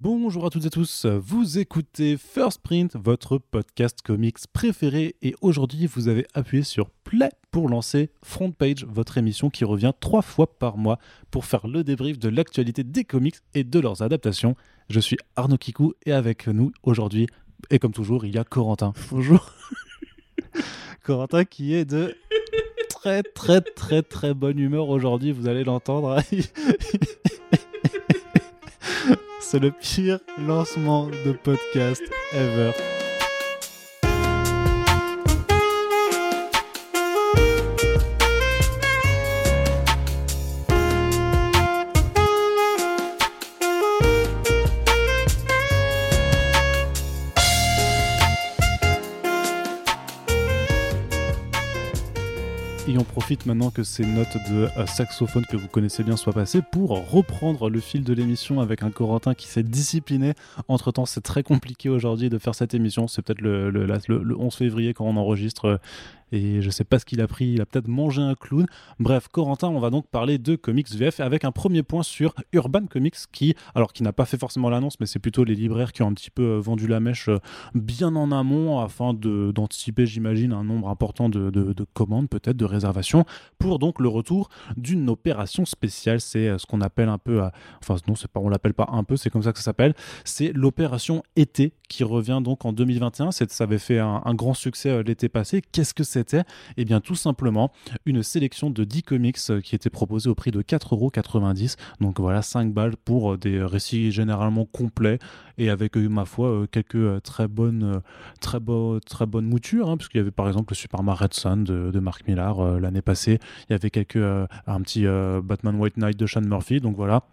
Bonjour à toutes et tous, vous écoutez First Print, votre podcast comics préféré, et aujourd'hui vous avez appuyé sur Play pour lancer Front Page, votre émission qui revient trois fois par mois pour faire le débrief de l'actualité des comics et de leurs adaptations. Je suis Arnaud Kikou et avec nous aujourd'hui, et comme toujours, il y a Corentin. Bonjour. Corentin qui est de très très très très bonne humeur aujourd'hui, vous allez l'entendre. C'est le pire lancement de podcast ever. Profite maintenant que ces notes de euh, saxophone que vous connaissez bien soient passées pour reprendre le fil de l'émission avec un Corentin qui s'est discipliné. Entre temps, c'est très compliqué aujourd'hui de faire cette émission. C'est peut-être le, le, le, le 11 février quand on enregistre euh, et je sais pas ce qu'il a pris, il a peut-être mangé un clown. Bref, Corentin, on va donc parler de comics VF avec un premier point sur Urban Comics qui, alors qui n'a pas fait forcément l'annonce, mais c'est plutôt les libraires qui ont un petit peu euh, vendu la mèche bien en amont afin d'anticiper, j'imagine, un nombre important de, de, de commandes, peut-être de réservations, pour donc le retour d'une opération spéciale. C'est ce qu'on appelle un peu, enfin non, c'est pas, on l'appelle pas un peu, c'est comme ça que ça s'appelle. C'est l'opération été qui revient donc en 2021. Ça avait fait un, grand succès l'été passé. Qu'est-ce que c'était Eh bien, tout simplement une sélection de 10 comics qui était proposée au prix de 4,90€. Donc voilà, 5 balles pour des récits généralement complets et avec, ma foi, quelques très bonnes, très, beau, très bonnes moutures. Hein, puisqu'il y avait par exemple le Superman Red Sun de, Mark Millar euh, l'année passée. Il y avait quelques, euh, un petit euh, Batman White Knight de Sean Murphy. Donc voilà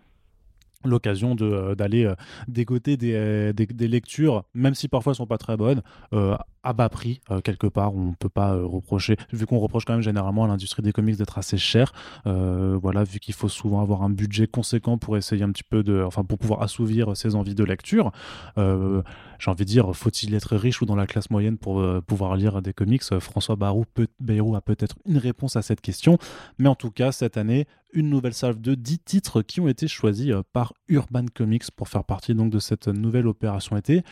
l'occasion d'aller dégoter des, des, des, lectures, même si parfois elles sont pas très bonnes, euh, à bas prix euh, quelque part. On peut pas euh, reprocher, vu qu'on reproche quand même généralement à l'industrie des comics d'être assez cher. voilà, vu qu'il faut souvent avoir un budget conséquent pour essayer un petit peu de, enfin pour pouvoir assouvir ses envies de lecture. J'ai envie de dire, faut-il être riche ou dans la classe moyenne pour pouvoir lire des comics? François Barou, peut, Bayrou a peut-être une réponse à cette question, mais en tout cas cette année, une nouvelle salve de 10 titres qui ont été choisis par Urban Comics pour faire partie donc de cette nouvelle opération été,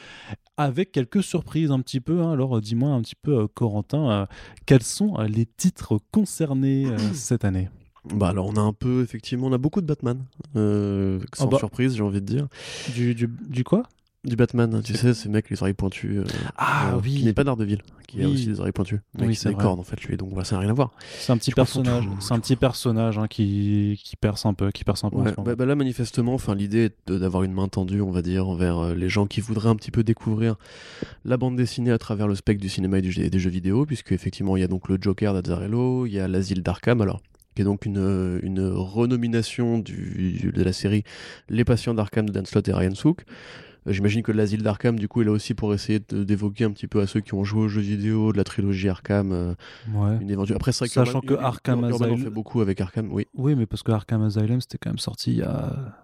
avec quelques surprises un petit peu. Hein. Alors dis-moi un petit peu, Corentin, euh, quels sont euh, les titres concernés euh, cette année? Bah alors on a un peu effectivement on a beaucoup de Batman sans oh bah. surprise j'ai envie de dire du, du, du quoi? Du Batman, tu sais, ce mec les oreilles pointues. Euh, ah euh, oui. Qui n'est pas d'Ardeville, qui oui. a aussi des oreilles pointues. Mais oui, c'est des cornes en fait, lui. Donc voilà, ça n'a rien à voir. C'est un petit Je personnage. C'est un petit personnage hein, qui, qui perce un peu, qui perce un peu. Ouais, bah, bah là, manifestement, enfin, l'idée est de- d'avoir une main tendue, on va dire, envers euh, les gens qui voudraient un petit peu découvrir la bande dessinée à travers le spectre du cinéma et du jeu- des jeux vidéo, puisque effectivement, il y a donc le Joker d'Azzarello, il y a l'Asile d'Arkham, alors qui est donc une, une renomination du, de la série Les Patients d'Arkham de Dan Slott et Ryan Sook. J'imagine que l'asile d'Arkham, du coup, est là aussi pour essayer d'évoquer un petit peu à ceux qui ont joué aux jeux vidéo de la trilogie Arkham. euh, Ouais. une éventuelle... Après, c'est vrai Sachant Urban- que Arkham Urban en Asylum- fait beaucoup avec Arkham, oui. Oui, mais parce que Arkham Asylum, c'était quand même sorti il y a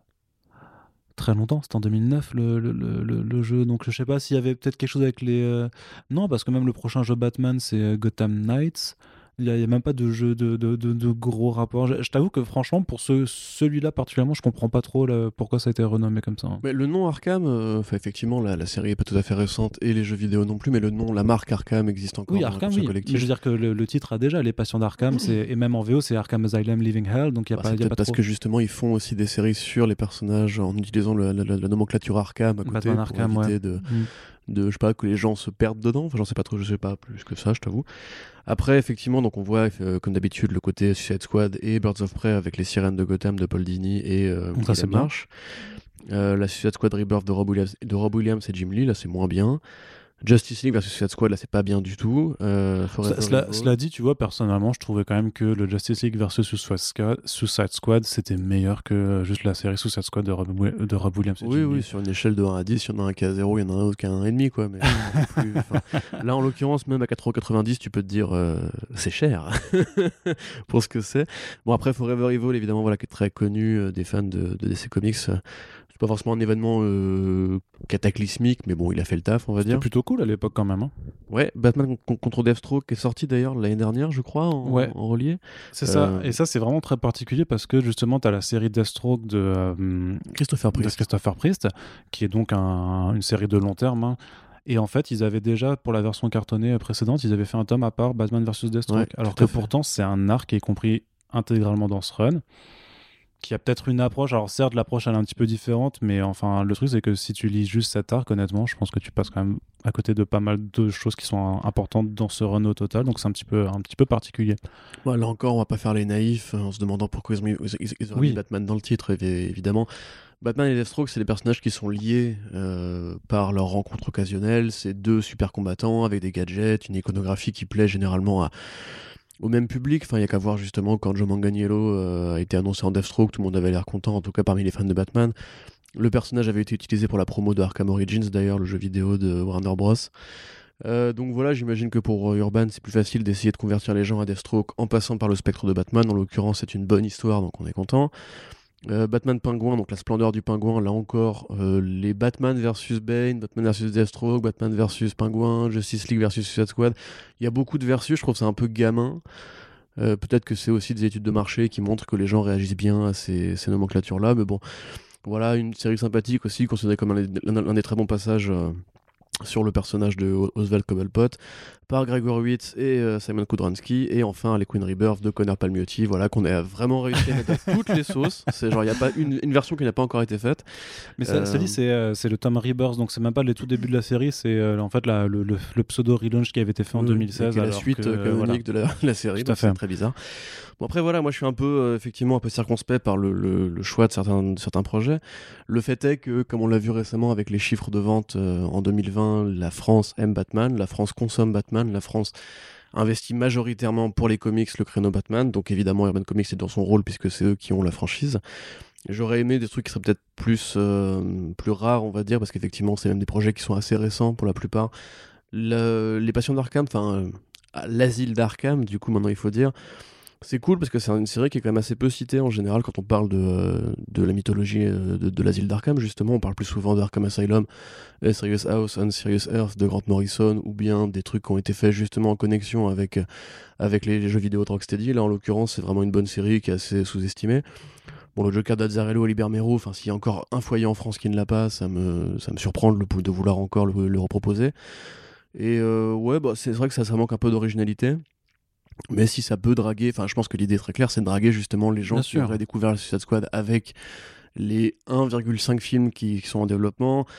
très longtemps. C'était en 2009 le, le, le, le- le jeu. Donc je sais pas s'il y avait peut-être quelque chose avec les. euh, Non, parce que même le prochain jeu Batman, c'est euh, Gotham Knights. Il n'y a, même pas de jeu de, de, de, de gros rapports. Je, je t'avoue que franchement, pour ce, celui-là particulièrement, je comprends pas trop là, pourquoi ça a été renommé comme ça. hein. Mais le nom Arkham, euh, effectivement, la, la série est pas tout à fait récente et les jeux vidéo non plus, mais le nom, la marque Arkham existe encore Oui, Arkham, oui. Mais je veux dire que le, le titre a déjà les patients d'Arkham, et même en VO, c'est Arkham Asylum Living Hell, donc il y a Bah, pas, c'est il y a peut-être pas parce trop. que justement ils font aussi des séries sur les personnages en utilisant le- la, la- la nomenclature Arkham à côté Batman pour Arkham, éviter ouais. de, Mm. De je sais pas que les gens se perdent dedans. Enfin j'en sais pas trop, je sais pas plus que ça, je t'avoue. Après effectivement donc on voit euh, comme d'habitude le côté Suicide Squad et Birds of Prey avec les sirènes de Gotham de Paul Dini et euh, Ça, c'est. Marsh. Euh, la Suicide Squad Rebirth de Rob Williams, de Rob Williams et Jim Lee là c'est moins bien. Justice League versus Suicide Squad là c'est pas bien du tout. Euh, Ça- Cela, Evil. cela dit, tu vois, personnellement, je trouvais quand même que le Justice League versus Suicide Squad, c'était meilleur que euh, juste la série Suicide Squad de Rob, de Rob Williams. Oui, oui, sur une échelle de 1 à 10, il y en a un qui à 0, il y en a un autre qui a 1,5, quoi. Mais plus, là, en l'occurrence, même à 4,90€, tu peux te dire, euh, c'est cher pour ce que c'est. Bon, après, Forever Evil, évidemment, voilà, qui est très connu euh, des fans de, de DC Comics. Pas forcément un événement euh, cataclysmique, mais bon, il a fait le taf, on va C'était dire. plutôt cool à l'époque quand même. hein. Ouais, Batman con- contre Deathstroke est sorti d'ailleurs l'année dernière, je crois, en, Ouais. en relié. C'est ça. Euh, Et ça, c'est vraiment très particulier parce que justement, tu as la série Deathstroke de, euh, Christopher de Priest. Christopher Priest, qui est donc un- une série de long terme. hein. Et en fait, ils avaient déjà, pour la version cartonnée précédente, ils avaient fait un tome à part Batman vs Deathstroke. Ouais, alors que fait. pourtant, c'est un arc qui est compris intégralement dans ce run. Qui a peut-être une approche, alors certes l'approche elle est un petit peu différente, mais enfin le truc c'est que si tu lis juste cet arc, honnêtement, je pense que tu passes quand même à côté de pas mal de choses qui sont importantes dans ce run au total, donc c'est un petit peu un petit peu particulier. Ouais, là encore, on va pas faire les naïfs euh, en se demandant pourquoi ils ont mis, ils, Oui. Batman dans le titre, évi- évidemment. Batman et Deathstroke, c'est des personnages qui sont liés euh, par leur rencontre occasionnelle. C'est deux super combattants avec des gadgets, une iconographie qui plaît généralement à- au même public. Enfin, il y a qu'à voir justement quand Joe Manganiello euh, a été annoncé en Deathstroke, tout le monde avait l'air content, en tout cas parmi les fans de Batman. Le personnage avait été utilisé pour la promo de Arkham Origins, d'ailleurs, le jeu vidéo de Warner Bros. Euh, donc voilà, j'imagine que pour euh, Urban, c'est plus facile d'essayer de convertir les gens à Deathstroke en passant par le spectre de Batman. En l'occurrence, c'est une bonne histoire, donc on est content. Euh, Batman Pingouin, donc la splendeur du pingouin, là encore, euh, les Batman versus Bane, Batman versus Deathstroke, Batman versus Pingouin, Justice League versus Suicide Squad. Il y a beaucoup de versus, je trouve c'est un peu gamin. Euh, Peut-être que c'est aussi des études de marché qui montrent que les gens réagissent bien à ces, nomenclatures-là, mais bon, voilà, une série sympathique aussi, considérée comme un, l'un- l'un des très bons passages sur le personnage de Oswald Cobblepot par Gregor Witt et euh, Simon Kudranski et enfin les Queen Rebirth de Connor Palmiotti. Voilà qu'on a vraiment réussi à mettre à toutes les sauces. C'est genre il n'y a pas une, une version qui n'a pas encore été faite. Mais ça, Euh, ça dit, c'est euh, c'est le tome Rebirth, donc c'est même pas les tout débuts de la série, c'est euh, en fait la- le, le- le pseudo relaunch qui avait été fait en Oui, 2016. qui est la alors suite que, euh, euh, canonique voilà. de la, la série Tout à donc c'est très bizarre. Bon après voilà moi je suis un peu euh, effectivement un peu circonspect par le, le- le choix de certains, de certains projets. Le fait est que comme on l'a vu récemment avec les chiffres de vente euh, en 2020 la France aime Batman la France consomme Batman la France investit majoritairement pour les comics le créneau Batman donc évidemment Urban Comics est dans son rôle puisque c'est eux qui ont la franchise J'aurais aimé des trucs qui seraient peut-être plus, euh, plus rares, on va dire, parce qu'effectivement, c'est même des projets qui sont assez récents pour la plupart. Le- les Passions d'Arkham, enfin, euh, l'asile d'Arkham, du coup, maintenant il faut dire, c'est cool parce que c'est une série qui est quand même assez peu citée en général quand on parle de, euh, de la mythologie euh, de, de l'asile d'Arkham, justement. On parle plus souvent d'Arkham Asylum, Serious House, and Serious Earth de Grant Morrison, ou bien des trucs qui ont été faits justement en connexion avec, euh, avec les, jeux vidéo de. Là, en l'occurrence, c'est vraiment une bonne série qui est assez sous-estimée. Bon, le Joker d'Azzarello et Libermero, enfin, s'il y a encore un foyer en France qui ne l'a pas, ça me, ça me surprend de, de vouloir encore le, le reproposer. Et ouais, bah, c'est vrai que ça manque un peu d'originalité. Mais si ça peut draguer, enfin, je pense que l'idée est très claire, c'est de draguer justement les gens Bien qui sûr. auraient découvert le Suicide Squad avec les 1,5 films qui, qui sont en développement.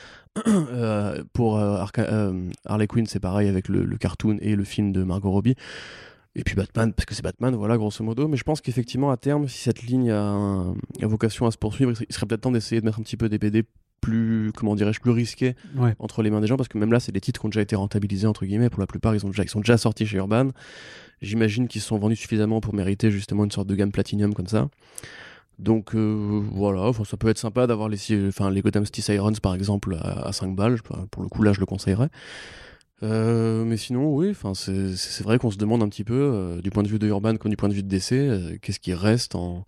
Euh, pour euh, Arca- euh, Harley Quinn, c'est pareil avec le, le cartoon et le film de Margot Robbie. Et puis Batman, parce que c'est Batman, voilà, grosso modo. Mais je pense qu'effectivement, à terme, si cette ligne a, un- a vocation à se poursuivre, il serait peut-être temps d'essayer de mettre un petit peu des BD plus, comment dirais-je, plus risqués Ouais. entre les mains des gens, parce que même là, c'est des titres qui ont déjà été rentabilisés, entre guillemets. Pour la plupart, ils, ont déjà, ils sont déjà sortis chez Urban. J'imagine qu'ils sont vendus suffisamment pour mériter justement une sorte de gamme Platinum comme ça. Donc euh, voilà, enfin, ça peut être sympa d'avoir les, enfin, les Gotham City Sirens par exemple à, à 5 balles. Pour le coup, là, je le conseillerais. Euh, mais sinon, oui, enfin, c'est c'est vrai qu'on se demande un petit peu, euh, du point de vue de Urban comme du point de vue de DC, qu'est-ce qui reste en,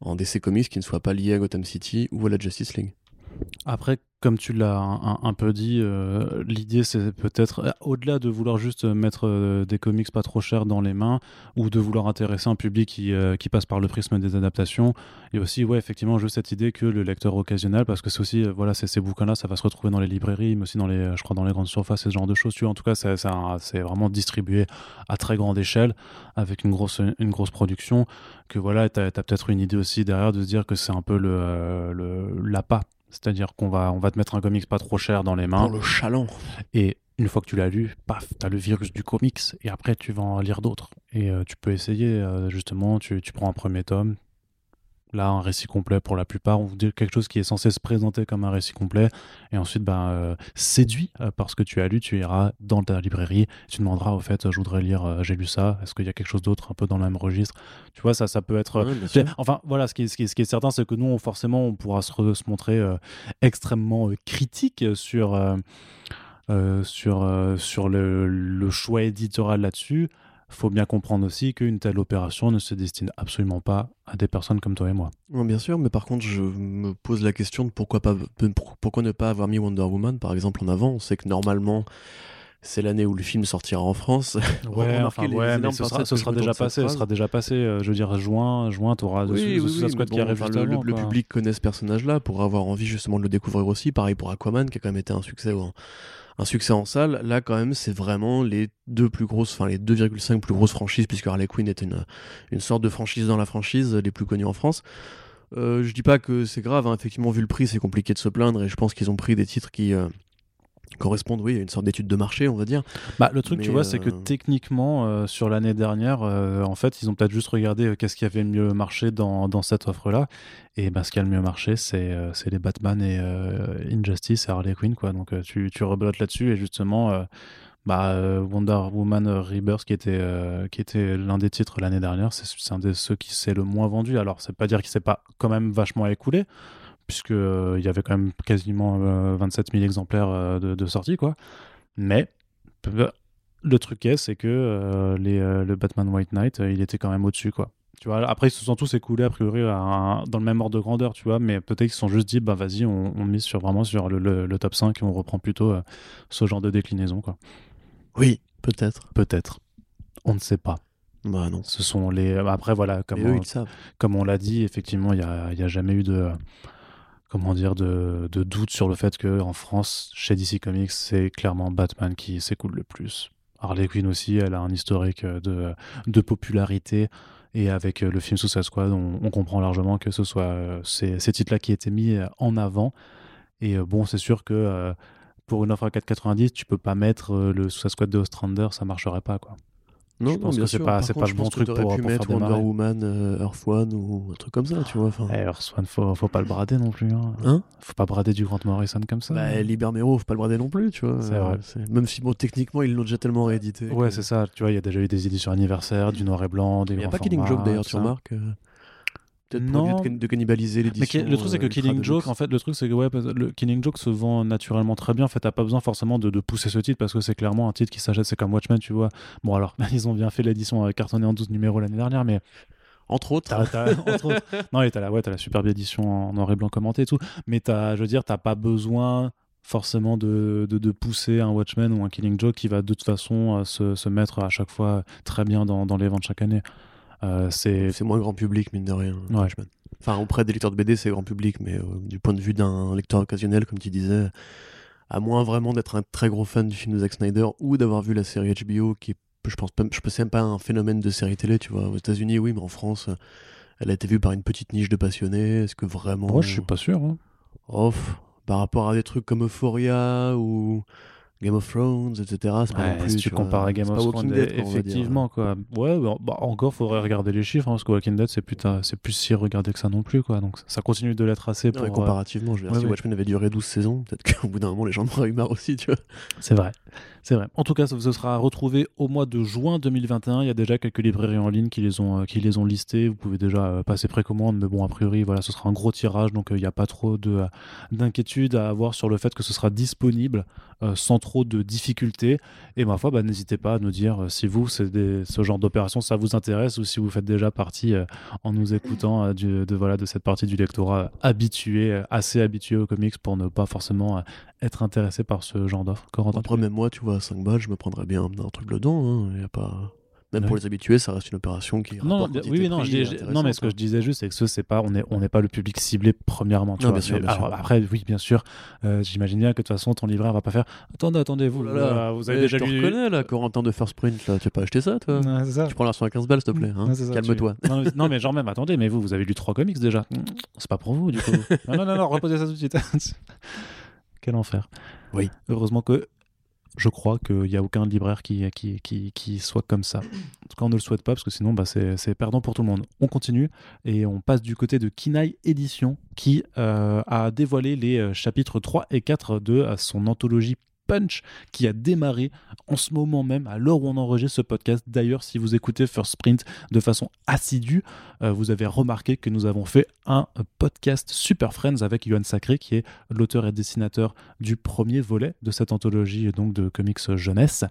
en DC Comics qui ne soit pas lié à Gotham City ou à la Justice League? Après, comme tu l'as un, peu dit, euh, l'idée c'est peut-être, euh, au-delà de vouloir juste mettre euh, des comics pas trop chers dans les mains ou de vouloir intéresser un public qui, qui passe par le prisme des adaptations, a aussi, ouais, effectivement, juste cette idée que le lecteur occasionnel, parce que c'est aussi, voilà, ces bouquins-là, ça va se retrouver dans les librairies, mais aussi dans les, je crois, dans les grandes surfaces et ce genre de choses. Tu vois, en tout cas, c'est vraiment distribué à très grande échelle avec une grosse, une grosse production. Que voilà, tu as, peut-être une idée aussi derrière de se dire que c'est un peu le, le l'appât. C'est-à-dire qu'on va, on va te mettre un comics pas trop cher dans les mains. Pour le chaland. Et une fois que tu l'as lu, paf, tu as le virus du comics. Et après, tu vas en lire d'autres. Et euh, tu peux essayer, euh, justement, tu, tu prends un premier tome. Là, un récit complet pour la plupart, ou dire quelque chose qui est censé se présenter comme un récit complet. Et ensuite, ben, euh, séduit euh, par ce que tu as lu, tu iras dans ta librairie. Tu demanderas, au fait, je voudrais lire, euh, j'ai lu ça. Est-ce qu'il y a quelque chose d'autre un peu dans le même registre? Tu vois, ça, ça peut être. Enfin, voilà, ce qui est, ce qui est- ce qui est certain, c'est que nous, on- forcément, on pourra se, re- se montrer euh, extrêmement euh, critique sur, euh, euh, sur, euh, sur le, le choix éditorial là-dessus. Faut bien comprendre aussi qu'une telle opération ne se destine absolument pas à des personnes comme toi et moi. bien sûr, mais par contre, je me pose la question de pourquoi, pas, pourquoi ne pas avoir mis Wonder Woman, par exemple, en avant? On sait que normalement, c'est l'année où le film sortira en France. Ouais, enfin, ouais, mais ce sera, ce sera déjà passé, ce sera déjà passé. je veux dire, juin, juin, t'auras oui, oui, Squad qui arrive le, le, public connaît ce personnage-là pour avoir envie justement de le découvrir aussi. Pareil pour Aquaman, qui a quand même été un succès en, un succès en salle. Là, quand même, c'est vraiment les deux plus grosses, enfin les 2,5 plus grosses franchises, puisque Harley Quinn est une, sorte de franchise dans la franchise, les plus connues en France. Euh, je dis pas que c'est grave, hein. effectivement, vu le prix, c'est compliqué de se plaindre, et je pense qu'ils ont pris des titres qui. Euh, correspondent oui, à une sorte d'étude de marché, on va dire. Bah, le truc, tu vois, c'est que euh, techniquement, euh, sur l'année dernière, euh, en fait, ils ont peut-être juste regardé qu'est-ce qui avait le mieux marché dans, dans cette offre-là. Et bah, ce qui a le mieux marché, c'est les Batman et Injustice et Harley Quinn. Quoi. Donc tu, tu rebelotes là-dessus et justement. Bah, Wonder Woman Rebirth qui était, qui était l'un des titres l'année dernière, c'est un de ceux qui s'est le moins vendu. Alors, c'est pas dire qu'il s'est pas quand même vachement écoulé, puisqu'il euh, il y avait quand même quasiment 27 euh, 000 exemplaires euh, de, de sortie, quoi. Mais le truc est, c'est que les, le Batman White Knight, il était quand même au-dessus, quoi. Tu vois, après, ils se sont tous écoulés, a priori, dans le même ordre de grandeur, tu vois, mais peut-être qu'ils se sont juste dit, bah vas-y, on, mise sur, vraiment sur le, le, top 5 et on reprend plutôt ce genre de déclinaison, quoi. Oui, peut-être. Peut-être. On ne sait pas. Bah non. Ce sont les. Après, voilà, comme, on, comme on l'a dit, effectivement, il n'y a, y a jamais eu de comment dire, de, de, doute sur le fait que en France, chez DC Comics, c'est clairement Batman qui s'écoule le plus. Harley Quinn aussi, elle a un historique de, de popularité. Et avec le film Suicide Squad, on, comprend largement que ce soit euh, ces, titres-là qui étaient mis en avant. Et euh, bon, c'est sûr que euh, pour une offre à 4,90, tu peux pas mettre le Suicide Squad de Ostrander, ça marcherait pas, quoi. Non, je pense que c'est pas, c'est pas le bon truc pour, pu mettre Wonder Woman, euh, Earth One ou un truc comme ça, tu vois. Enfin... Eh, Earth One, faut, faut pas le brader non plus. Hein. hein? Faut pas brader du Grant Morrison comme ça. Bah, hein. Libermero, faut pas le brader non plus, tu vois. C'est vrai. Même si, bon, techniquement, ils l'ont déjà tellement réédité. Ouais, c'est ça. Tu vois, il y a déjà eu des éditions anniversaires, du noir et blanc, des Il n'y a pas Killing Joke d'ailleurs, tu remarques. Peut-être non. de, cannibaliser l'édition. le truc c'est que euh, Killing Joke, en fait, le truc c'est que ouais, le Killing Joke se vend naturellement très bien. En fait, t'as pas besoin forcément de, de, pousser ce titre parce que c'est clairement un titre qui s'achète. C'est comme Watchmen, tu vois. Bon alors, ils ont bien fait l'édition euh, cartonnée en 12 numéros l'année dernière, mais entre autres. entre autres. Non, et t'as la, ouais, as la superbe édition en noir et blanc commentée et tout. Mais as, je veux dire, t'as pas besoin forcément de, de, de, pousser un Watchmen ou un Killing Joke qui va de toute façon euh, se, se mettre à chaque fois très bien dans, dans les ventes chaque année. Euh, c'est moins grand public, mine de rien. Enfin, auprès des lecteurs de BD, c'est grand public, mais euh, du point de vue d'un lecteur occasionnel, comme tu disais, à moins vraiment d'être un très gros fan du film de Zack Snyder ou d'avoir vu la série HBO, qui je pense, je pense même pas un phénomène de série télé, tu vois. Aux États-Unis, oui, mais en France, elle a été vue par une petite niche de passionnés. Est-ce que vraiment. Moi, je suis pas sûr. Hein. Off, par rapport à des trucs comme Euphoria ou Game of Thrones, etc. C'est pas non plus, si tu, compares à Game of Thrones, effectivement, quoi. Ouais, bah, bah, encore, faudrait regarder les chiffres, hein, parce que Walking Dead, c'est plus, c'est plus si regardé que ça non plus, quoi. Donc, ça continue de l'être assez pour. comparativement, je veux dire, si Watchmen avait duré 12 saisons, peut-être qu'au bout d'un moment, les gens en auraient eu marre aussi, tu vois. C'est vrai. C'est vrai. En tout cas, ça, sera retrouvé au mois de juin 2021. Il y a déjà quelques librairies en ligne qui les ont, euh, listés. Vous pouvez déjà euh, passer précommande, mais bon, a priori, voilà, ce sera un gros tirage, donc euh, il n'y a pas trop de, d'inquiétude à avoir sur le fait que ce sera disponible sans trop de difficultés. Et ma foi, bah, n'hésitez pas à nous dire si vous, ce genre d'opération, ça vous intéresse ou si vous faites déjà partie en nous écoutant de, de cette partie du lectorat habitué, assez habitué aux comics pour ne pas forcément être intéressé par ce genre d'offre. Après, même moi, tu vois, à 5 balles, je me prendrais bien un truc dedans. Hein. Il a pas... Même pour les habitués, ça reste une opération qui. Non, oui, non, non, mais ce que je disais juste, c'est que ce, c'est pas, on n'est on pas le public ciblé premièrement. Tu vois, Après, oui, bien sûr, euh, j'imagine bien que de toute façon, ton libraire va pas faire. Attendez, attendez, vous, oh là, vous avez déjà lu. Tu reconnais là, Corentin de First Print, là, tu as pas acheté ça, toi ça. Tu prends la à 15 balles, s'il te plaît. Hein. Calme-toi. Non, mais genre même, attendez, mais vous, vous avez lu trois comics déjà. C'est pas pour vous, du coup. non, non, non, non, reposez ça tout de suite. Quel enfer. Oui. Heureusement que je crois qu'il n'y a aucun libraire qui, qui, qui, qui, soit comme ça. En tout cas, on ne le souhaite pas parce que sinon, bah, c'est perdant pour tout le monde. On continue et on passe du côté de Kinaï Édition qui euh, a dévoilé les euh, chapitres 3 et 4 de euh, son anthologie Qui a démarré en ce moment même, à l'heure où on enregistre ce podcast. D'ailleurs, si vous écoutez First Sprint de façon assidue, euh, vous avez remarqué que nous avons fait un podcast Super Friends avec Yohan Sacré, qui est l'auteur et dessinateur du premier volet de cette anthologie donc de comics jeunesse.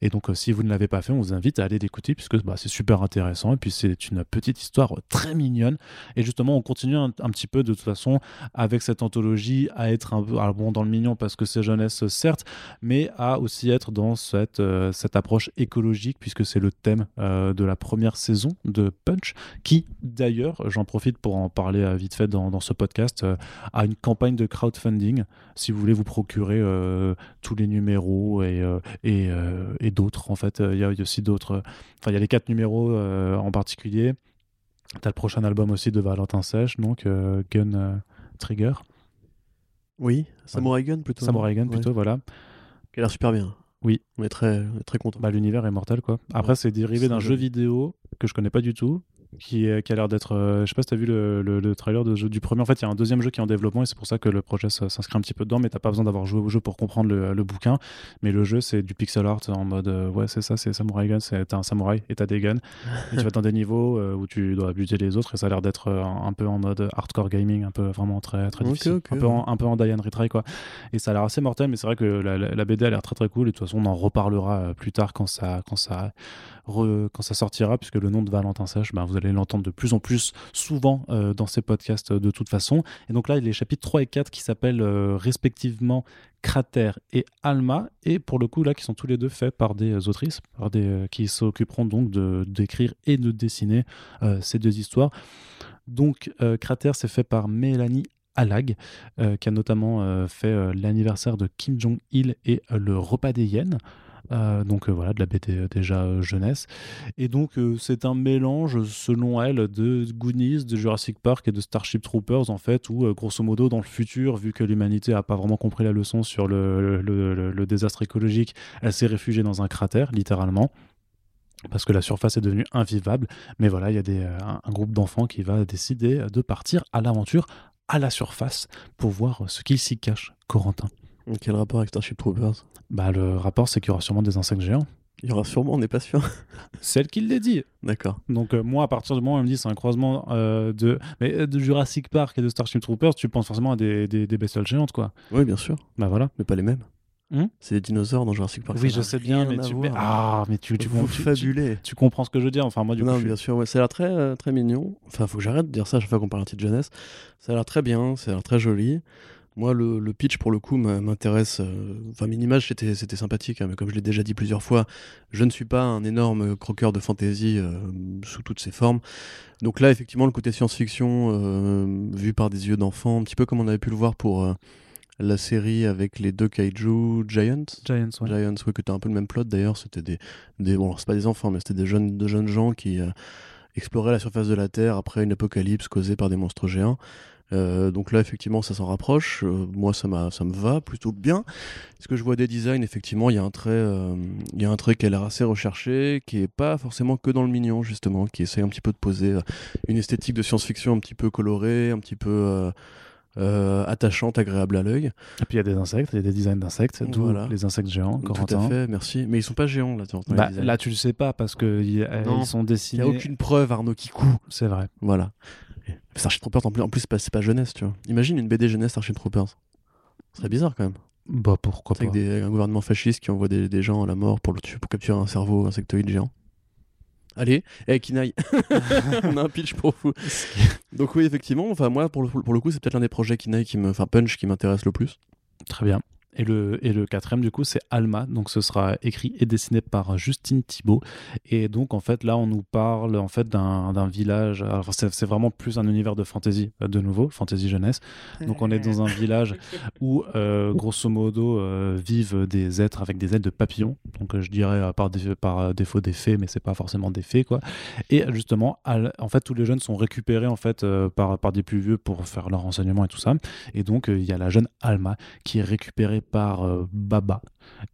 Et donc, euh, si vous ne l'avez pas fait, on vous invite à aller l'écouter puisque bah, c'est super intéressant. Et puis, c'est une petite histoire très mignonne. Et justement, on continue un, petit peu de toute façon avec cette anthologie à être un peu bon, dans le mignon parce que c'est jeunesse, certes, mais à aussi être dans cette, euh, cette approche écologique puisque c'est le thème euh, de la première saison de Punch qui, d'ailleurs, j'en profite pour en parler vite fait dans, dans ce podcast, a une campagne de crowdfunding si vous voulez vous procurer tous les numéros et, et, et d'autres en fait. Il y, a aussi d'autres. Enfin, il y a les quatre numéros euh, en particulier. T'as le prochain album aussi de Valentin Sèche, donc euh, Gun euh, Trigger. Oui, Samurai Gun plutôt. Samurai Gun plutôt, voilà. Qui a l'air super bien. Oui. On est très, très content. Bah, L'univers est mortel, quoi. Après, c'est dérivé d'un jeu vidéo que je connais pas du tout, qui, qui a l'air d'être. Euh, je sais pas si tu as vu le, le, trailer de jeu, du premier. En fait, il y a un deuxième jeu qui est en développement et c'est pour ça que le projet s'inscrit un petit peu dedans, mais t'as pas besoin d'avoir joué au jeu pour comprendre le, le, bouquin. Mais le jeu, c'est du pixel art en mode euh, ouais, c'est ça, c'est Samurai Gun, t'as un samouraï et t'as des guns. et tu vas dans des niveaux euh, où tu dois buter les autres et ça a l'air d'être un peu en mode hardcore gaming, un peu vraiment très, très difficile. Un, peu en, un peu en Diane Retry, quoi. Et ça a l'air assez mortel, mais c'est vrai que la, la, BD a l'air très très cool et de toute façon, on en reparlera plus tard quand ça, quand ça, quand ça sortira, puisque le nom de Valentin Sèche, ben, vous allez l'entendre de plus en plus souvent euh, dans ces podcasts euh, de toute façon. Et donc là, il y a les chapitres 3 et 4 qui s'appellent euh, respectivement Cratère et Alma, et pour le coup là, qui sont tous les deux faits par des autrices, par des, qui s'occuperont donc d'écrire et de dessiner ces deux histoires. Donc Cratère, c'est fait par Mélanie Alag, qui a notamment fait l'anniversaire de Kim Jong-il et le repas des hyènes. Euh, donc euh, voilà, de la BD euh, déjà jeunesse. Et donc c'est un mélange, selon elle, de Goonies, de Jurassic Park et de Starship Troopers, en fait, où grosso modo, dans le futur, vu que l'humanité n'a pas vraiment compris la leçon sur le, désastre écologique, elle s'est réfugiée dans un cratère, littéralement parce que la surface est devenue invivable. Mais voilà, il y a des, un, groupe d'enfants qui va décider de partir à l'aventure à la surface pour voir ce qu'il s'y cache, Corentin. Quel rapport avec Starship Troopers? Bah, le rapport, c'est qu'il y aura sûrement des insectes géants. Il y aura sûrement, on n'est pas sûr. Celle qui l'a dit. D'accord. Donc euh, moi, à partir du moment où elle me dit c'est un croisement euh, de, mais, euh, de Jurassic Park et de Starship Troopers, tu penses forcément à des, des, bestioles géantes, quoi. Oui, bien sûr. Bah voilà. Mais pas les mêmes. Hmm? C'est des dinosaures dans Jurassic Park. Oui, je sais bien, mais tu, ah, mais tu, tu, tu, tu, comprends ce que je veux dire. Enfin, moi, du non, bien sûr, ouais, ça a l'air très, très mignon. Enfin, faut que j'arrête de dire ça à chaque fois qu'on parle de jeunesse. Ça a l'air très bien, ça a l'air très joli. Moi, le, pitch, pour le coup, m'intéresse. Euh, enfin, Minimage, c'était, c'était sympathique, hein, mais comme je l'ai déjà dit plusieurs fois, je ne suis pas un énorme croqueur de fantasy euh, sous toutes ses formes. Donc là, effectivement, le côté science-fiction, euh, vu par des yeux d'enfant, un petit peu comme on avait pu le voir pour la série avec les deux kaiju Giants. Giants, ouais. Giants, oui, que tu as un peu le même plot d'ailleurs. C'était des, des. Bon, c'est pas des enfants, mais c'était des jeunes, de jeunes gens qui exploraient la surface de la Terre après une apocalypse causée par des monstres géants. Euh, donc là, effectivement, ça s'en rapproche. Euh, moi, ça, ça me va plutôt bien. Ce que je vois des designs, effectivement, il y a un trait, euh, il y a un trait qui a l'air assez recherché, qui est pas forcément que dans le mignon, justement, qui essaye un petit peu de poser une esthétique de science-fiction un petit peu colorée, un petit peu attachante, agréable à l'œil. Et puis il y a des insectes, il y a des designs d'insectes, d'où les insectes géants. Tout à fait, merci. Mais ils sont pas géants là. Bah, là, tu le sais pas parce que ils sont dessinés. Il y a aucune preuve, Arnaud, qui coud. C'est vrai. Voilà. Starship Troopers, en plus, en plus c'est pas, jeunesse, tu vois. Imagine une BD jeunesse Starship Troopers. Ce serait bizarre quand même. Bah pourquoi pas. Avec des, un gouvernement fasciste qui envoie des, gens à la mort pour, le, pour capturer un cerveau insectoïde géant. Allez, hey, Kinaï, on a un pitch pour vous. Donc oui, effectivement, enfin moi pour le, pour le coup, c'est peut-être l'un des projets Kinaï qui me, enfin Punch qui m'intéresse le plus. Très bien. Et le, et le quatrième, du coup, c'est Alma. Donc, ce sera écrit et dessiné par Justine Thibault. Et donc, en fait, là, on nous parle en fait d'un village. Alors, c'est vraiment plus un univers de fantasy, euh, de nouveau, fantasy jeunesse. Donc, on est dans un village où, euh, grosso modo, euh, vivent des êtres avec des ailes de papillons. Donc, je dirais par, par défaut des fées, mais c'est pas forcément des fées, quoi. Et justement, en fait, tous les jeunes sont récupérés en fait par, par des plus vieux pour faire leur renseignement et tout ça. Et donc, il y a la jeune Alma qui est récupérée par Baba.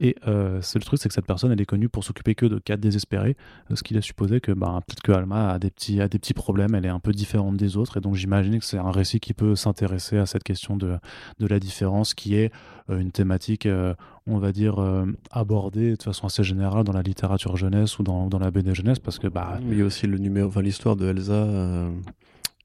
Et c'est le truc, c'est que cette personne, elle est connue pour s'occuper que de cas désespérés, ce qui laisse supposer que bah, peut-être que Alma a des, petits, a des petits problèmes, elle est un peu différente des autres, et donc j'imagine que c'est un récit qui peut s'intéresser à cette question de, de la différence, qui est une thématique, on va dire, abordée de façon assez générale dans la littérature jeunesse ou dans, dans la BD jeunesse, parce que... Bah, il y a aussi le numéro, enfin, l'histoire de Elsa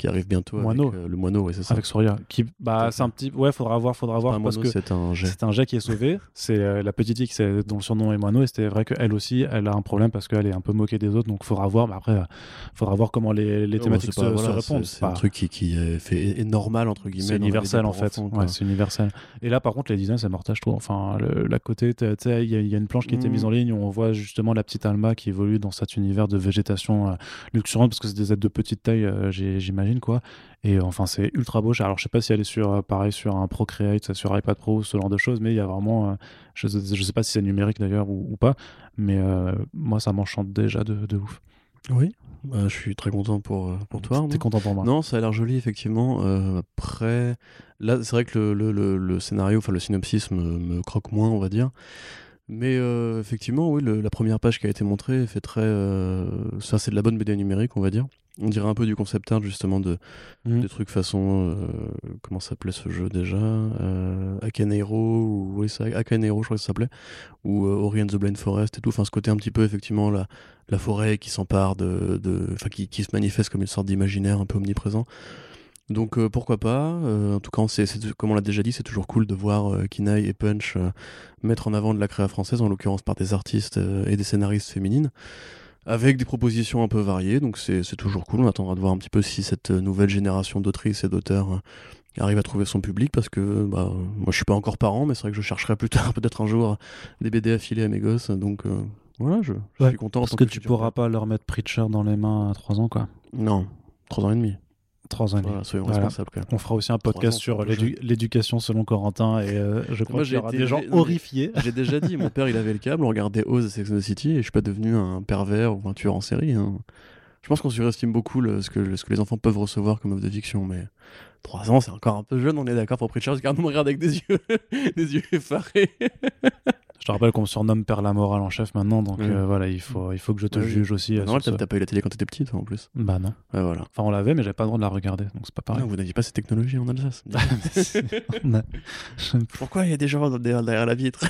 qui arrive bientôt moineau. avec euh, le moineau, ouais, c'est ça. Avec Soria. Qui, bah, c'est un petit, ouais, faudra voir, faudra voir parce que c'est un jet. C'est un jet qui est sauvé. c'est euh, la petite c'est dont le surnom est moineau et c'était vrai qu'elle aussi, elle a un problème parce qu'elle est un peu moquée des autres, donc faudra voir. Mais après, faudra voir comment les, les thématiques se, répondent. C'est un truc qui, qui est fait est normal entre guillemets. C'est universel en fait. ouais, c'est universel. Et là, par contre, les designs, c'est mortage tout. Enfin, la côté, tu sais, il y, a une planche qui a été mise mm. en ligne où on voit justement la petite Alma qui évolue dans cet univers de végétation euh, luxuriante parce que c'est des êtres de petite taille, j'imagine quoi. Et enfin, c'est ultra beau. Alors, je sais pas si elle est sur, euh, pareil, sur un Procreate, sur iPad Pro, ce genre de choses, mais il y a vraiment. Euh, je, je sais pas si c'est numérique d'ailleurs ou, pas, mais euh, moi, ça m'enchante déjà de, de, ouf. Oui, bah, je suis très content pour, pour toi. T'es content pour moi Non, ça a l'air joli, effectivement. après, là, c'est vrai que le, le, le, scénario, enfin, le synopsis me, me, croque moins, on va dire. Mais effectivement, oui, la première page qui a été montrée fait très. ça, c'est de la bonne BD numérique, on va dire. On dirait un peu du concept art justement de mmh. des trucs façon euh, comment s'appelait ce jeu déjà euh, Akanero ou oui Akanero je crois que ça s'appelait ou euh, Ori and the Blind Forest et tout. Enfin ce côté un petit peu effectivement la la forêt qui s'empare de enfin qui, qui se manifeste comme une sorte d'imaginaire un peu omniprésent. Donc euh, pourquoi pas En tout cas, c'est, comme on l'a déjà dit, c'est toujours cool de voir euh, Kinaï et Punch mettre en avant de la créa française, en l'occurrence par des artistes et des scénaristes féminines avec des propositions un peu variées. Donc c'est toujours cool. On attendra de voir un petit peu si cette nouvelle génération d'autrices et d'auteurs euh, arrive à trouver son public parce que bah, moi je suis pas encore parent, mais c'est vrai que je chercherai plus tard peut-être un jour des BD affilés à mes gosses. Donc euh, voilà, je, suis content. Parce que, tu pourras pas leur mettre Preacher dans les mains à 3 ans quoi. Non, 3 ans et demi. Trois ans. soyons responsables. On fera aussi un podcast sur l'éducation selon Corentin et euh, je crois qu'il y aura des gens horrifiés. J'ai déjà dit, mon père il avait le câble, on regardait Oz et Sex and the City et je suis pas devenu un pervers ou un tueur en série. Hein. Je pense qu'on surestime beaucoup ce, que, ce que les enfants peuvent recevoir comme œuvre de fiction, mais 3 ans c'est encore un peu jeune, on est d'accord pour Preacher, car on me regarde avec des yeux, des yeux effarés. Je te rappelle qu'on me surnomme Père la morale en chef maintenant, donc euh, voilà, il faut, il faut que je te juge aussi. non, t'as pas eu la télé quand t'étais petit, toi, en plus. Bah non. voilà. Enfin, on l'avait, mais j'avais pas le droit de la regarder, donc c'est pas pareil. Non, vous n'aviez pas cette technologie en Alsace. Pourquoi il y a des gens derrière la vitre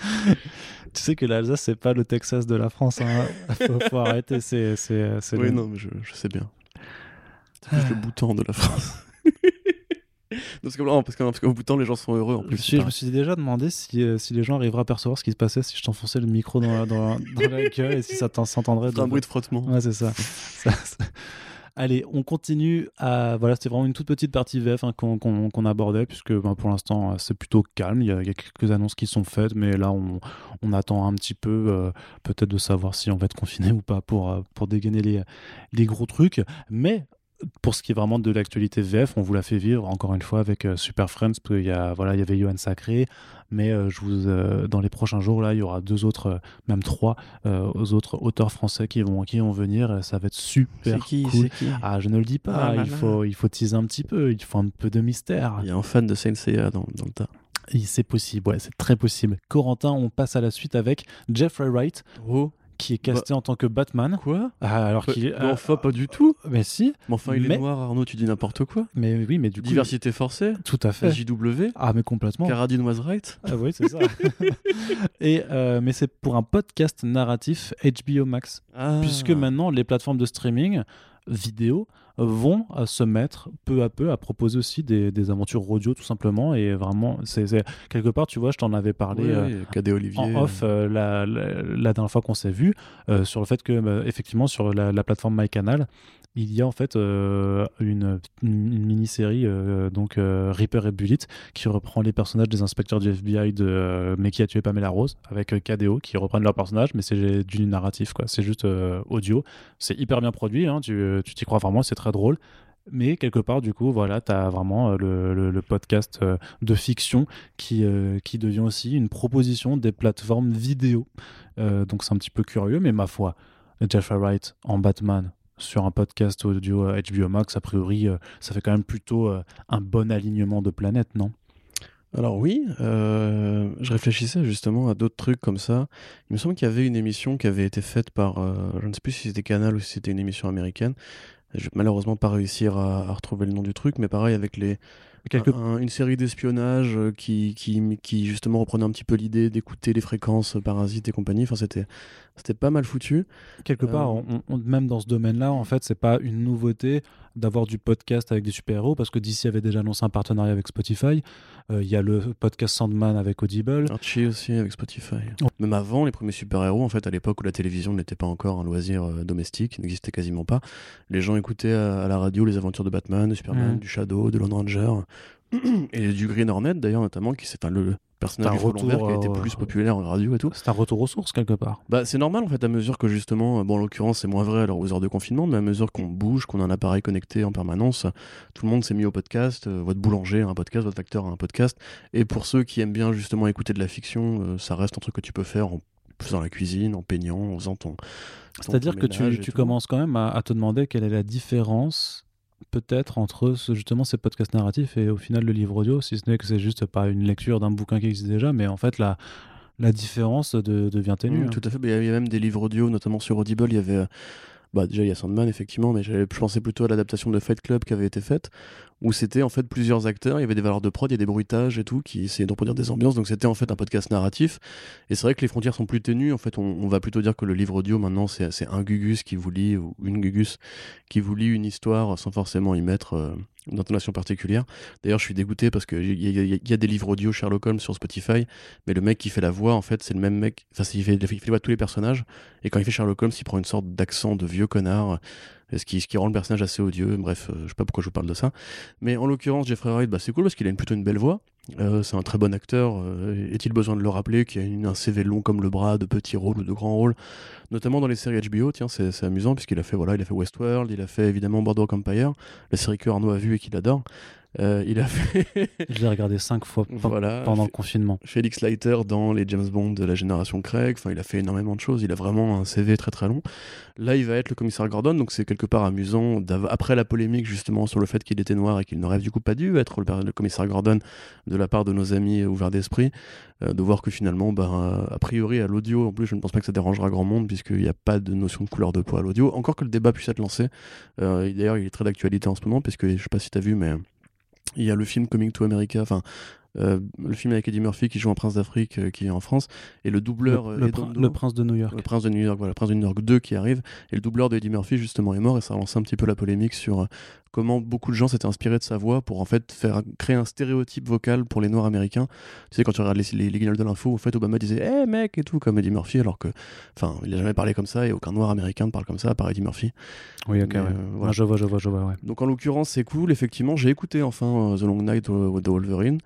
Tu sais que l'Alsace, c'est pas le Texas de la France. Hein. faut, faut, arrêter. C'est, oui, non, mais je, je sais bien. C'est juste le bouton de la France. parce, qu'au bout de temps, les gens sont heureux en plus. Je, me suis déjà demandé si, euh, si, les gens arriveraient à percevoir ce qui se passait si je t'enfonçais le micro dans la, dans, la gueule et si ça s'entendrait. C'est un bruit de frottement. Ouais, c'est ça. Allez, on continue à. Voilà, c'était vraiment une toute petite partie VF hein, qu'on abordait, puisque ben, pour l'instant, euh, c'est plutôt calme. Il y, a, quelques annonces qui sont faites, mais là, on, on attend un petit peu, euh, peut-être de savoir si on va être confiné ou pas pour, pour dégainer les, les gros trucs. Mais pour ce qui est vraiment de l'actualité VF, on vous l'a fait vivre encore une fois avec euh, Super Friends, parce qu'il y, a, voilà, il y avait Johan Sacré, mais euh, je vous, euh, dans les prochains jours, là, il y aura deux autres, même trois autres auteurs français qui vont, qui vont venir. Ça va être super qui, cool. Qui? Ah, je ne le dis pas, ah il, faut, il faut teaser un petit peu, il faut un peu de mystère. Il y a un fan de Saint Seiya dans, dans le tas. C'est possible, ouais, c'est très possible. Corentin, on passe à la suite avec Jeffrey Wright. Oh qui est casté bah, en tant que Batman. Quoi? Ah, Alors qu'il est. enfin, pas du tout. Mais si. Mais enfin, il est noir, Arnaud, tu dis n'importe quoi. Mais oui, mais du coup. Diversité forcée. Tout à fait. JW. Ah, mais complètement. Caradine was right. Ah oui, c'est ça. Et, euh, mais c'est pour un podcast narratif HBO Max. Ah. Puisque maintenant, les plateformes de streaming vidéo vont euh, se mettre peu à peu à proposer aussi des, aventures audio tout simplement. Et vraiment c'est quelque part tu vois je t'en avais parlé euh, Olivier en off euh, la, dernière fois qu'on s'est vu sur le fait que bah, effectivement sur la, la plateforme MyCanal il y a en fait euh, une, mini-série, euh, donc euh, Reaper et Bullet, qui reprend les personnages des inspecteurs du FBI de Mais qui a tué Pamela Rose, avec KDO, qui reprennent leurs personnages, mais c'est du narratif, quoi. C'est juste audio. C'est hyper bien produit, hein, tu t'y crois vraiment, c'est très drôle. Mais quelque part, du coup, voilà, tu as vraiment le, podcast de fiction qui devient aussi une proposition des plateformes vidéo. donc c'est un petit peu curieux, mais ma foi, Jeffrey Wright en Batman, sur un podcast audio HBO Max, a priori, euh, ça fait quand même plutôt euh, un bon alignement de planètes, non? Alors oui, euh, je réfléchissais justement à d'autres trucs comme ça. Il me semble qu'il y avait une émission qui avait été faite par, je ne sais plus si c'était Canal ou si c'était une émission américaine. Je vais malheureusement pas réussir à, retrouver le nom du truc, mais pareil avec les une série d'espionnage euh, qui, qui, qui, justement reprenait un petit peu l'idée d'écouter les fréquences parasites et compagnie. Enfin, c'était c'était pas mal foutu. Quelque part, même dans ce domaine-là, en fait, c'est pas une nouveauté d'avoir du podcast avec des super-héros parce que DC avait déjà annoncé un partenariat avec Spotify. Euh, il y a le podcast Sandman avec Audible. Archie aussi avec Spotify. Oh. Même avant les premiers super-héros, en fait, à l'époque où la télévision n'était pas encore un loisir euh, domestique, n'existait quasiment pas, les gens écoutaient à, la radio les aventures de Batman, de Superman, mm. du Shadow, de Lone Ranger et du Green Hornet d'ailleurs notamment qui c'est un le personnage retour, qui a été plus populaire en radio et tout. C'est un retour aux sources quelque part. Bah c'est normal en fait à mesure que justement bon en l'occurrence c'est moins vrai alors aux heures de confinement mais à mesure qu'on bouge, qu'on a un appareil connecté en permanence, tout le monde s'est mis au podcast, euh, votre boulanger a un podcast, votre acteur a un podcast et pour ceux qui aiment bien justement écouter de la fiction, euh, ça reste un truc que tu peux faire en faisant la cuisine, en peignant, en faisant ton. C'est-à-dire que tu, tu commences quand même à, te demander quelle est la différence peut-être entre justement ces podcasts narratifs et au final le livre audio, si ce n'est que c'est juste pas une lecture d'un bouquin qui existe déjà, mais en fait la, la différence devient ténue. Mmh, hein. Tout à fait, il y avait même des livres audio, notamment sur Audible, il y avait bah déjà il y a Sandman effectivement, mais je pensais plutôt à l'adaptation de Fight Club qui avait été faite, où c'était en fait plusieurs acteurs, il y avait des valeurs de prod, il y a des bruitages et tout, qui essayaient de reproduire des ambiances, donc c'était en fait un podcast narratif. Et c'est vrai que les frontières sont plus ténues, en fait on, va plutôt dire que le livre audio maintenant c'est un Gugus qui vous lit, ou une Gugus qui vous lit une histoire sans forcément y mettre... Euh, d'intonation particulière. D'ailleurs, je suis dégoûté parce qu'il y, y, a des livres audio Sherlock Holmes sur Spotify, mais le mec qui fait la voix, en fait, c'est le même mec. Enfin, il fait, il la voix de tous les personnages, et quand il fait Sherlock Holmes, il prend une sorte d'accent de vieux connard ce qui, ce qui rend le personnage assez odieux. Bref, euh, je sais pas pourquoi je vous parle de ça. Mais en l'occurrence, Jeffrey Wright, bah, c'est cool parce qu'il a une, plutôt une belle voix. Euh, c'est un très bon acteur. Euh, est-il besoin de le rappeler qu'il a une, un CV long comme le bras, de petits rôles ou de grands rôles, notamment dans les séries HBO. Tiens, c'est amusant puisqu'il a fait voilà, il a fait Westworld, il a fait évidemment Boardwalk Empire, la série que Arnaud a vue et qu'il adore. Euh, il a fait. Je l'ai regardé cinq fois pendant le confinement. Felix Leiter dans les James Bond de la génération Craig. Enfin, il a fait énormément de choses. Il a vraiment un CV très très long. Là, il va être le commissaire Gordon, donc c'est quelque part amusant. Après la polémique justement sur le fait qu'il était noir et qu'il n'aurait du coup pas dû être le, commissaire Gordon de la part de nos amis ouverts d'esprit, euh, de voir que finalement, bah, a priori à l'audio, en plus, je ne pense pas que ça dérangera grand monde puisqu'il n'y a pas de notion de couleur de peau à l'audio. Encore que le débat puisse être lancé. Euh, d'ailleurs, il est très d'actualité en ce moment, puisque je sais pas si tu as vu, mais il y a le film Coming to America, enfin euh, le film avec Eddie Murphy qui joue un prince d'Afrique euh, qui est en France et le doubleur le, euh, prince de New York. Le prince de New York voilà le prince de New York 2 qui arrive et le doubleur de Eddie Murphy justement est mort et ça a lancé un petit peu la polémique sur comment beaucoup de gens s'étaient inspirés de sa voix pour en fait faire créer un stéréotype vocal pour les noirs américains tu sais quand tu regardes les, les, guignols de l'info en fait Obama disait hé hey, mec et tout comme Eddie Murphy alors que enfin il a jamais parlé comme ça et aucun noir américain ne parle comme ça à part Eddie Murphy oui ok voilà. je vois je vois je vois ouais. donc en l'occurrence c'est cool effectivement j'ai écouté enfin The Long Night de Wolverine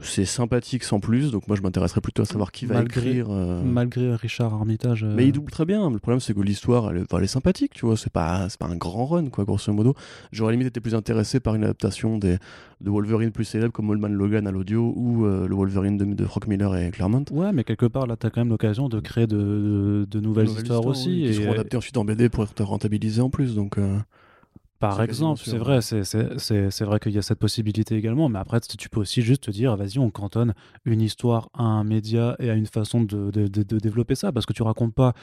c'est sympathique sans plus, donc moi je m'intéresserais plutôt à savoir qui va écrire. Euh, malgré Richard Armitage. Euh, Mais il double très bien. Le problème c'est que l'histoire elle, elle, est sympathique, tu vois. C'est pas, pas un grand run, quoi, grosso modo. J'aurais limite plus intéressé par une adaptation des, de Wolverine plus célèbres comme Old Man Logan à l'audio ou euh, le Wolverine de, de, Frank Miller et Claremont. Ouais, mais quelque part là t'as quand même l'occasion de créer de, de, nouvelles, histoires, aussi. et... Qui seront adaptées ensuite en BD pour être rentabilisées en plus, donc. Par exemple, c'est vrai, c'est vrai qu'il y a cette possibilité également, mais après, tu peux aussi juste te dire, vas-y, on cantonne une histoire à un média et à une façon de, de, de, développer ça, parce que tu racontes pas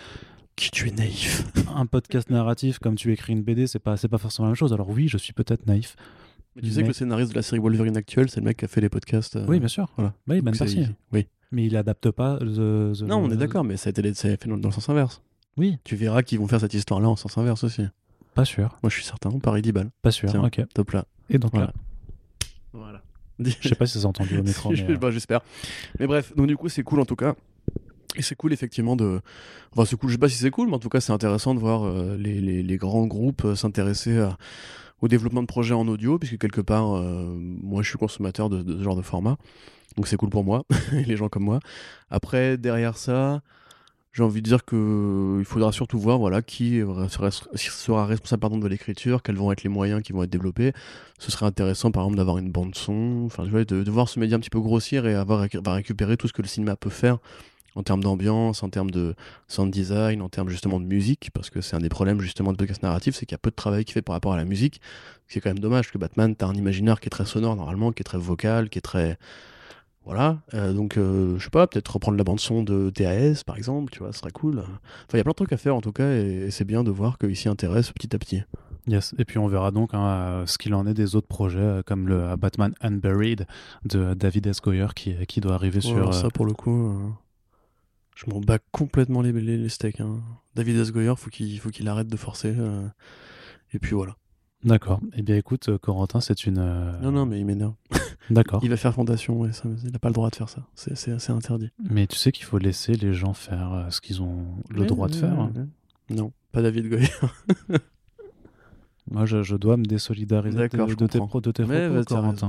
qui tu es naïf. un podcast narratif comme tu écris une BD, c'est pas, pas forcément la même chose. Alors oui, je suis peut-être naïf. Mais tu sais que le scénariste de la série Wolverine actuelle, c'est le mec qui a fait les podcasts. Euh, oui, bien sûr. Voilà. Oui, Ben Oui. Mais il adapte pas The, Non, on est d'accord, mais ça a été fait dans le sens inverse. Oui. Tu verras qu'ils vont faire cette histoire-là en sens inverse aussi. Pas sûr. Moi, je suis certain. Paris 10 balles. Pas sûr. ok. Top là. Et donc voilà. là. Voilà. Je sais pas si ça s'est entendu au micro. mais... bah, J'espère. Mais bref, donc du coup, c'est cool en tout cas. Et c'est cool effectivement de. Enfin, c'est cool, je sais pas si c'est cool, mais en tout cas, c'est intéressant de voir euh, les, les, grands groupes euh, s'intéresser au développement de projets en audio, puisque quelque part, euh, moi, je suis consommateur de, ce genre de format. Donc c'est cool pour moi, les gens comme moi. Après, derrière ça, j'ai envie de dire que il faudra surtout voir voilà qui sera, responsable pardon, de l'écriture, quels vont être les moyens qui vont être développés. Ce serait intéressant par exemple d'avoir une bande son, enfin de, de, voir ce média un petit peu grossir et avoir récupérer tout ce que le cinéma peut faire en termes d'ambiance, en termes de sound design, en termes justement de musique, parce que c'est un des problèmes justement de podcast narratif, c'est qu'il y a peu de travail qui fait par rapport à la musique. C'est quand même dommage que Batman, t'as un imaginaire qui est très sonore normalement, qui est très vocal, qui est très Voilà, euh, donc euh, je sais pas, peut-être reprendre la bande-son de TAS par exemple, tu vois, ce serait cool. Enfin, il y a plein de trucs à faire en tout cas, et, et c'est bien de voir qu'il s'y intéresse petit à petit. Yes. Et puis on verra donc hein, ce qu'il en est des autres projets euh, comme le euh, Batman Unburied de David S. Goyer qui, qui doit arriver Ouais, sur. ça pour le coup, euh, je m'en bats complètement les, les, les steaks. hein. David S. Goyer, faut qu'il faut qu'il arrête de forcer. euh, et puis voilà. D'accord. Eh bien écoute, euh, Corentin, c'est une. euh, Non, non, mais il m'énerve. D'accord. Il va faire fondation, ouais, ça, il n'a pas le droit de faire ça. C'est- C'est c'est interdit. Mais tu sais qu'il faut laisser les gens faire euh, ce qu'ils ont le Ouais, droit de ouais, faire. ouais, hein. ouais. Non, pas David Goyer. Moi, je, je dois me désolidariser de, D'accord, je de tes, comprends. pro- de tes Mais propos, t'as Corentin.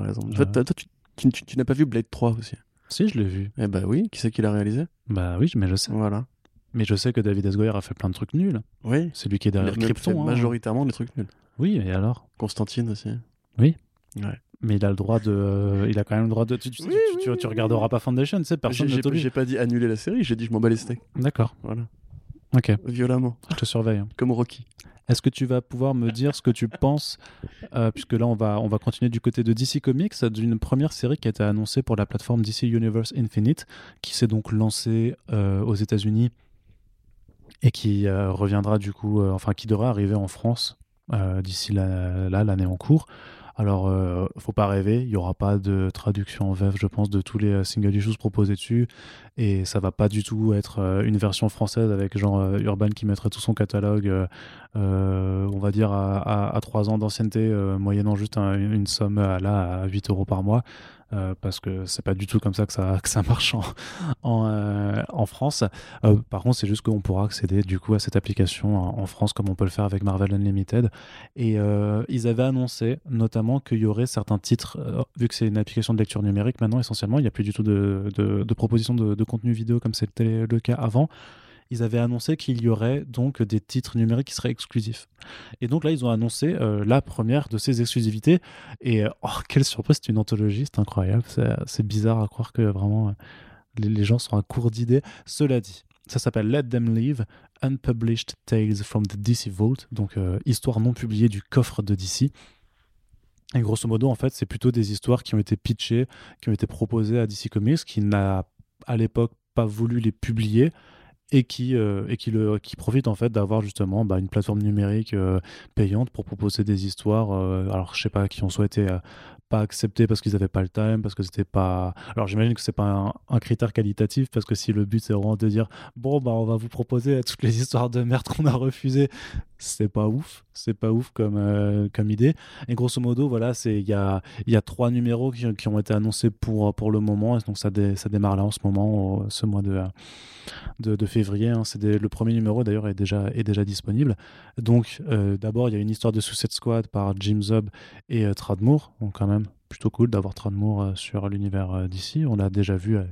raison. t'as Ouais. toi, tu, tu- tu- tu n'as pas vu Blade 3 aussi Si, je l'ai vu. Eh bah oui, qui c'est qui l'a réalisé? Bah oui, mais je sais. Voilà. Mais je sais que David S. Goyer a fait plein de trucs nuls. Oui. C'est lui qui est derrière fait Krypton. hein. majoritairement des trucs nuls. Oui, et alors? Constantine aussi. Oui. Ouais. Mais il a le droit de. euh, il a quand même le droit de. Tu, tu, Oui, tu, oui, tu- tu oui. regarderas pas Foundation, tu sais, personne j'ai pas dit annuler la série, j'ai dit je m'en bats les steaks. D'accord, Voilà. Ok, Violemment. je te surveille. hein. Comme Rocky. Est-ce que tu vas pouvoir me dire ce que tu penses, euh, puisque là on va, on va continuer du côté de DC Comics, d'une première série qui a été annoncée pour la plateforme DC Universe Infinite, qui s'est donc lancée euh, aux États-Unis et qui euh, reviendra du coup, euh, enfin qui devra arriver en France euh, d'ici là l'année en cours. Alors, euh, faut pas rêver, il y aura pas de traduction en VF, je pense, de tous les euh, single issues proposés dessus, et ça va pas du tout être euh, une version française avec genre euh, Urban qui mettrait tout son catalogue, on va dire à, à, à 3 ans d'ancienneté, moyennant juste un- une somme à, là à 8 euros par mois, euh, parce que c'est pas du tout comme ça que ça, que ça marche en, en, euh, France. Euh, par contre, c'est juste qu'on pourra accéder du coup à cette application en, France comme on peut le faire avec Marvel Unlimited. Et ils avaient annoncé notamment qu'il y aurait certains titres, vu que c'est une application de lecture numérique maintenant essentiellement, il n'y a plus du tout de, de, de contenu vidéo comme c'était le cas avant. Ils avaient annoncé qu'il y aurait donc des titres numériques qui seraient exclusifs. Et donc là, ils ont annoncé euh, la première de ces exclusivités. Et euh, oh, quelle surprise, c'est une anthologie, c'est incroyable. C'est c'est bizarre à croire que vraiment euh, les, gens sont à court d'idées. Cela dit, ça s'appelle Let Them Live, Unpublished Tales from the DC Vault, donc euh, histoire non publiée du coffre de DC. Et grosso modo, en fait, c'est plutôt des histoires qui ont été pitchées, qui ont été proposées à DC Comics, qui n'a à l'époque pas voulu les publier et qui, euh, et qui, le, qui profite en fait d'avoir justement bah, une plateforme numérique euh, payante pour proposer des histoires. euh, alors, je sais pas, qui ont euh, pas acceptées parce qu'ils n'avaient pas le time, parce que c'était pas. Alors, j'imagine que c'est pas un, un critère qualitatif parce que si le but c'est vraiment de dire bon, bah, on va vous proposer toutes les histoires de merde qu'on a refusées, c'est pas ouf. C'est pas ouf comme, euh, comme idée. Et grosso modo, voilà, il y a, y a trois numéros qui, qui ont été annoncés pour, pour le moment. Donc, ça, ça démarre là en ce moment, ce mois de, de, février. hein. C'est le premier numéro d'ailleurs est déjà, est déjà disponible. Donc, euh, d'abord, il y a une histoire de Suicide Squad par Jim Zub et euh. Donc, quand même, plutôt cool d'avoir Tradmoor euh, sur l'univers euh, d'ici. On l'a déjà vu euh,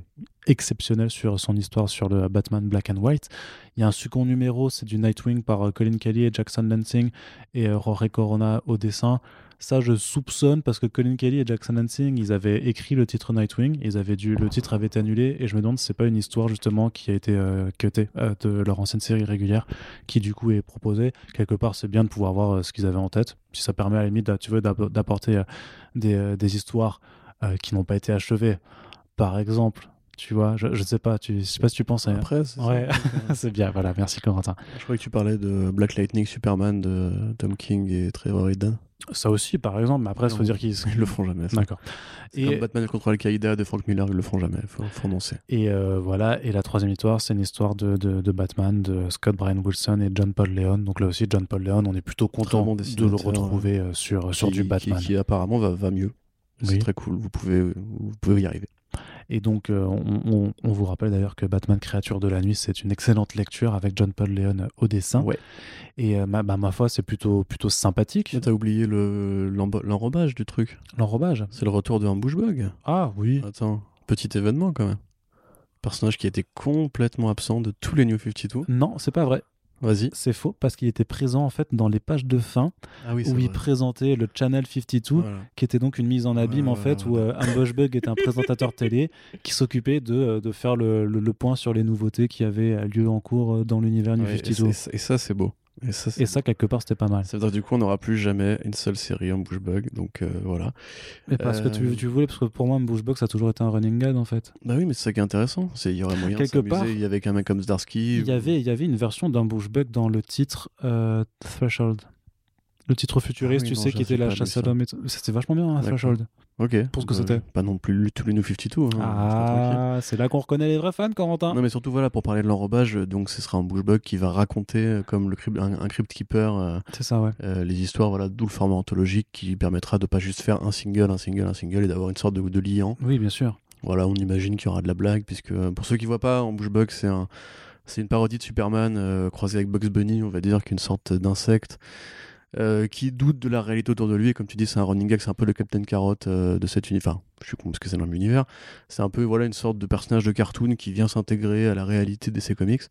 exceptionnel sur son histoire sur le Batman Black and White. Il y a un second numéro, c'est du Nightwing par Colin Kelly et Jackson Lansing et Rory Corona au dessin. Ça, je soupçonne parce que Colin Kelly et Jackson Lansing, ils avaient écrit le titre Nightwing, le titre avait été annulé, et je me demande si c'est pas une histoire justement qui a été euh, cutée euh, de leur ancienne série régulière, qui du coup est proposée. Quelque part, c'est bien de pouvoir voir euh, ce qu'ils avaient en tête, si ça permet à la limite, d'apporter des, histoires qui n'ont pas été achevées. Par exemple, tu vois, je, je sais pas, tu, je sais pas si tu penses à. Après, c'est. Ouais, c'est bien, voilà, merci Corentin. Je croyais que tu parlais de Black Lightning Superman de Tom King et Trevor Eden. Ça aussi, par exemple, mais après, il faut dire qu'ils. Ils le feront jamais. ça. D'accord. Et- Comme Batman contre Al-Qaïda de Frank Miller, ils le feront jamais. Il faut, faut annoncer. Et euh, voilà, et la troisième histoire, c'est une histoire de, de, de Batman, de Scott Bryan Wilson et John Paul Leon. Donc là aussi, John Paul Leon, on est plutôt content bon de le retrouver euh, sur, sur Qui- du qui- Batman. Qui, apparemment va, va mieux. C'est Oui. très cool. Vous pouvez, vous pouvez y arriver. Et donc, euh, on, on- on vous rappelle d'ailleurs que Batman Créature de la Nuit, c'est une excellente lecture avec John Paul Leon au dessin. Ouais. Et euh, ma, bah, ma foi, c'est plutôt, plutôt sympathique. T'as oublié le- l'enrobage du truc. L'enrobage. C'est le retour de un bushbug. Ah oui. Attends, petit événement quand même. Personnage qui était complètement absent de tous les New 52. Non, c'est pas vrai. Vas-y. C'est faux parce qu'il était présent en fait dans les pages de fin Ah oui, où il présentait le Channel 52 Voilà. qui était donc une mise en abîme en fait où euh, Ambush Bug était un présentateur télé qui s'occupait de, euh, de faire le, le- le point sur les nouveautés qui avaient lieu en cours euh, dans l'univers Ouais, et, 52. c'est- et ça, c'est beau. Et ça, c'est Et ça, quelque part, c'était pas mal. Ça veut dire du coup, on n'aura plus jamais une seule série en Bushbug. Donc euh, voilà. Mais parce que tu, Euh, tu voulais, parce que pour moi, Bushbox ça a toujours été un running gag en fait. Bah oui, mais c'est ça qui est intéressant. C'est il y aurait moyen Quelque de part, s'amuser avec un mec comme Zdarsky. Il y, ou- avait, il y avait une version d'un Bushbug dans le titre euh, Threshold. Le titre futuriste, Ah oui, tu non, sais, qui était la chasse à l'homme. et tout. C'était vachement bien, hein. Threshold. Ok. Pour ce que c'était. Pas non plus tous les New 52. Hein, c'est pas tranquille. Ah, c'est là qu'on reconnaît les vrais fans, Corentin. Non mais surtout voilà pour parler de l'enrobage donc ce sera un bushbug qui va raconter euh, comme le crypt- un, un crypt keeper euh, C'est ça, ouais. euh, les histoires voilà d'où le format anthologique qui permettra de pas juste faire un single un single un single et d'avoir une sorte de, de liant Oui, bien sûr. voilà on imagine qu'il y aura de la blague puisque euh, pour ceux qui voient pas en bushbug c'est un c'est une parodie de Superman euh, croisée avec Bugs Bunny on va dire qu'une sorte d'insecte euh, qui doute de la réalité autour de lui et comme tu dis c'est un running gag c'est un peu le Captain Carrot euh, de cet univers enfin je suis con parce que c'est dans le même univers c'est un peu voilà une sorte de personnage de cartoon qui vient s'intégrer à la réalité de ces comics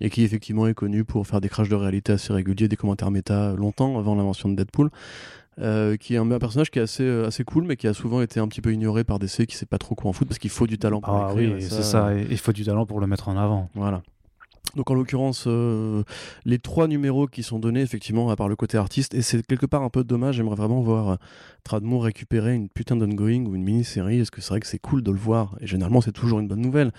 et qui effectivement est connu pour faire des crashs de réalité assez réguliers des commentaires méta longtemps avant l'invention de Deadpool euh, qui est un, un personnage qui est assez, euh, assez cool mais qui a souvent été un petit peu ignoré par DC qui sait pas trop quoi en foutre parce qu'il faut du talent pour Ah oui, c'est ça. Il faut du talent pour le mettre en avant. voilà. Donc en l'occurrence, euh, les trois numéros qui sont donnés, effectivement, à part le côté artiste, et c'est quelque part un peu dommage, j'aimerais vraiment voir euh, Tradmore récupérer une putain d'ongoing ou une mini-série, parce que c'est vrai que c'est cool de le voir, et généralement c'est toujours une bonne nouvelle.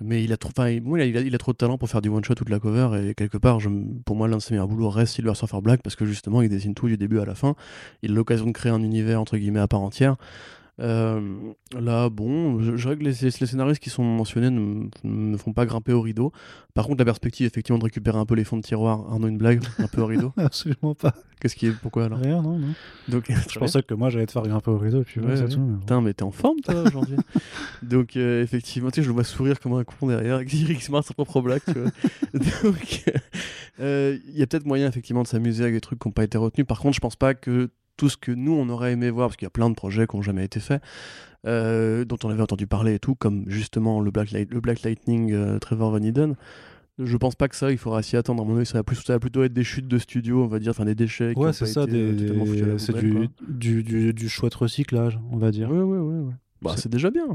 Mais il a trop, il trop de talent pour faire du one-shot ou de la cover, et quelque part, pour moi, l'un de ses meilleurs boulots reste Silver Surfer Black, parce que justement, il dessine tout du début à la fin. Il a l'occasion de créer un univers, entre guillemets, à part entière. Euh, là, bon, je, je dirais que les, les scénaristes qui sont mentionnés ne font pas grimper au rideau. Par contre, la perspective, effectivement, de récupérer un peu les fonds de tiroir, Arnaud, une blague, un peu au rideau. Absolument pas. Qu'est-ce qui est, pourquoi alors? Rien, non, non. Donc, Je pensais que moi, j'allais te faire grimper au rideau, et puis Ouais, ouais, c'est ouais. tout. mais bon. Putain, mais t'es en forme, toi, aujourd'hui. Donc, euh, effectivement, tu sais, je le vois sourire comme un con derrière, avec Eric Smart, sa propre blague, tu vois. Donc, euh, il y a peut-être moyen, effectivement, de s'amuser avec des trucs qui n'ont pas été retenus. Par contre, je pense pas que tout ce que nous, on aurait aimé voir, parce qu'il y a plein de projets qui n'ont jamais été faits, euh, dont on avait entendu parler et tout, comme justement le Black, Light- le Black Lightning euh, Trevor Van Eden. Je pense pas que ça, il faudra s'y attendre. À mon avis, ça va, plus, ça va plutôt être des chutes de studio, on va dire, enfin des déchets. Ouais, c'est ça, des, euh, c'est du, du, du, du chouette recyclage, on va dire. Ouais, ouais, ouais. ouais. Bah, C'est- déjà bien.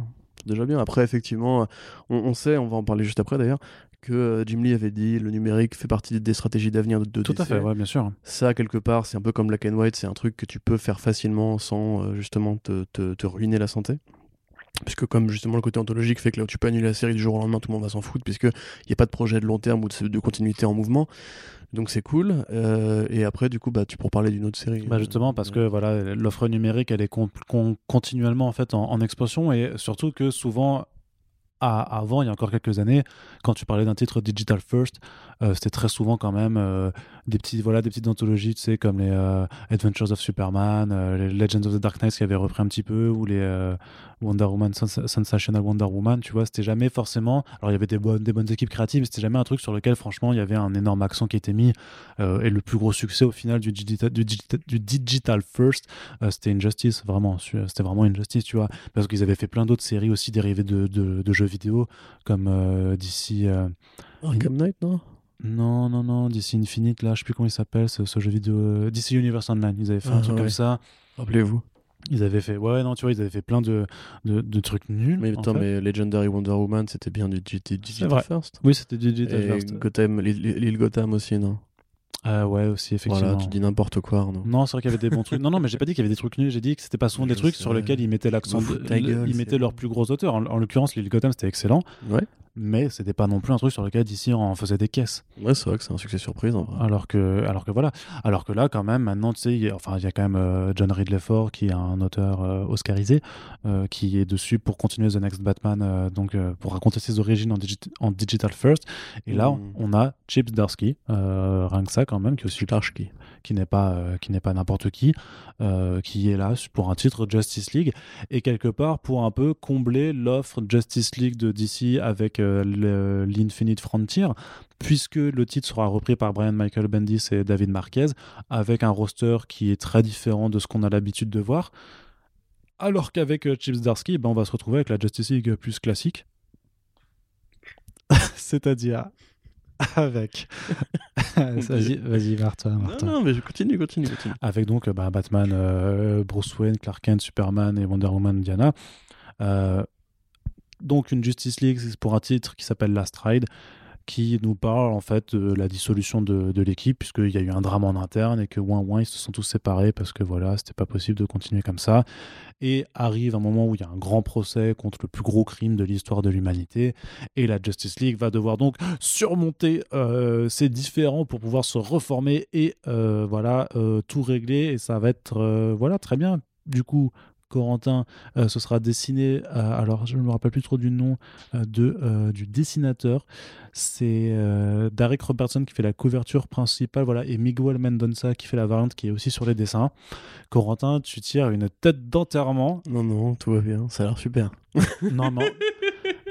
Déjà bien. Après, effectivement, on, on sait, on va en parler juste après d'ailleurs, que euh, Jim Lee avait dit le numérique fait partie des stratégies d'avenir de, de Tout à fait, ouais, bien sûr. Ça, quelque part, c'est un peu comme Black and White, c'est un truc que tu peux faire facilement sans euh, justement te, te- te ruiner la santé. Puisque comme justement le côté ontologique fait que là, tu peux annuler la série du jour au lendemain, tout le monde va s'en foutre, puisque il n'y a pas de projet de long terme ou de, de continuité en mouvement. Donc c'est cool. Euh, et après, du coup, bah, tu pourrais parler d'une autre série. Bah justement, parce que voilà, l'offre numérique, elle est con- con- continuellement en fait en, en expansion et surtout que souvent, à- avant, il y a encore quelques années, quand tu parlais d'un titre digital first, euh, c'était très souvent quand même euh, des petits voilà des petites anthologies, tu sais, comme les euh, Adventures of Superman, euh, les Legends of the Dark Knight qui avaient repris un petit peu, ou les euh, Wonder Woman, Sens- Sensational Wonder Woman, tu vois, c'était jamais forcément. Alors il y avait des bonnes des bonnes équipes créatives, mais c'était jamais un truc sur lequel franchement il y avait un énorme accent qui était mis. Et le plus gros succès au final du digital du, digital- first, c'était Injustice, vraiment. C'était vraiment Injustice, tu vois, parce qu'ils avaient fait plein d'autres séries aussi dérivées de, de, jeux vidéo, comme euh, Arkham Knight, non? Non, non, non, DC Infinite, là, je sais plus comment il s'appelle, ce, ce jeu vidéo. euh, DC Universe Online, ils avaient fait un Ah, truc ouais. comme ça. Rappelez-vous. Ils avaient fait, ouais, non, tu vois, ils avaient fait plein de, de, de trucs nuls. Mais en attends, mais Legendary Wonder Woman, c'était bien du vrai. First. Oui, c'était du Et First. Gotham, l'île Gotham aussi, non? Euh, ouais, aussi, effectivement. Voilà, tu dis n'importe quoi, Arnaud. Non, c'est vrai qu'il y avait des bons trucs. Non, non, mais j'ai pas dit qu'il y avait des trucs nuls. J'ai dit que c'était pas souvent des trucs sur lesquels ils mettaient l'accent. De- ils mettaient leurs plus gros auteurs. En, en l'occurrence, Lily Gotham, c'était excellent. Ouais. Mais c'était pas non plus un truc sur lequel DC en faisait des caisses. Ouais, c'est vrai que c'est un succès surprise en vrai. Alors que, alors que voilà. Alors que là, quand même, maintenant, tu sais, il y a- enfin, il y a quand même euh, John Ridley Ford qui est un auteur euh, oscarisé, euh, qui est dessus pour continuer The Next Batman, donc pour raconter ses origines en, digi- en digital first. Et là, Mm. on a Chips Darsky, rien que ça quand même, qui est aussi Starsky. Qui n'est pas euh, qui n'est pas n'importe qui, euh, qui est là pour un titre Justice League et quelque part pour un peu combler l'offre Justice League de DC avec euh, l'Infinite Frontier, puisque le titre sera repris par Brian Michael Bendis et David Marquez avec un roster qui est très différent de ce qu'on a l'habitude de voir. Alors qu'avec Chips Darsky, ben, on va se retrouver avec la Justice League plus classique. C'est-à-dire avec. vas-y, vas-y, Martin. Non, Martin non, mais je continue, continue, continue. avec donc euh, bah, Batman, euh, Bruce Wayne, Clark Kent, Superman et Wonder Woman, Diana. Euh, donc une Justice League pour un titre qui s'appelle Last Ride, qui nous parle en fait de la dissolution de, de l'équipe, puisqu'il y a eu un drame en interne et que ouin ouin ils se sont tous séparés parce que voilà, c'était pas possible de continuer comme ça. Et arrive un moment où il y a un grand procès contre le plus gros crime de l'histoire de l'humanité, et la Justice League va devoir donc surmonter euh, ces différends pour pouvoir se reformer et euh, voilà euh, tout régler, et ça va être euh, voilà très bien. Du coup, Corentin, euh, ce sera dessiné, euh, alors je ne me rappelle plus trop du nom euh, de, du dessinateur, c'est Derek Robertson qui fait la couverture principale, voilà, et Miguel Mendonça qui fait la variante qui est aussi sur les dessins. Corentin, tu tires une tête d'enterrement. Non, non, tout va bien, ça a l'air super. non, non.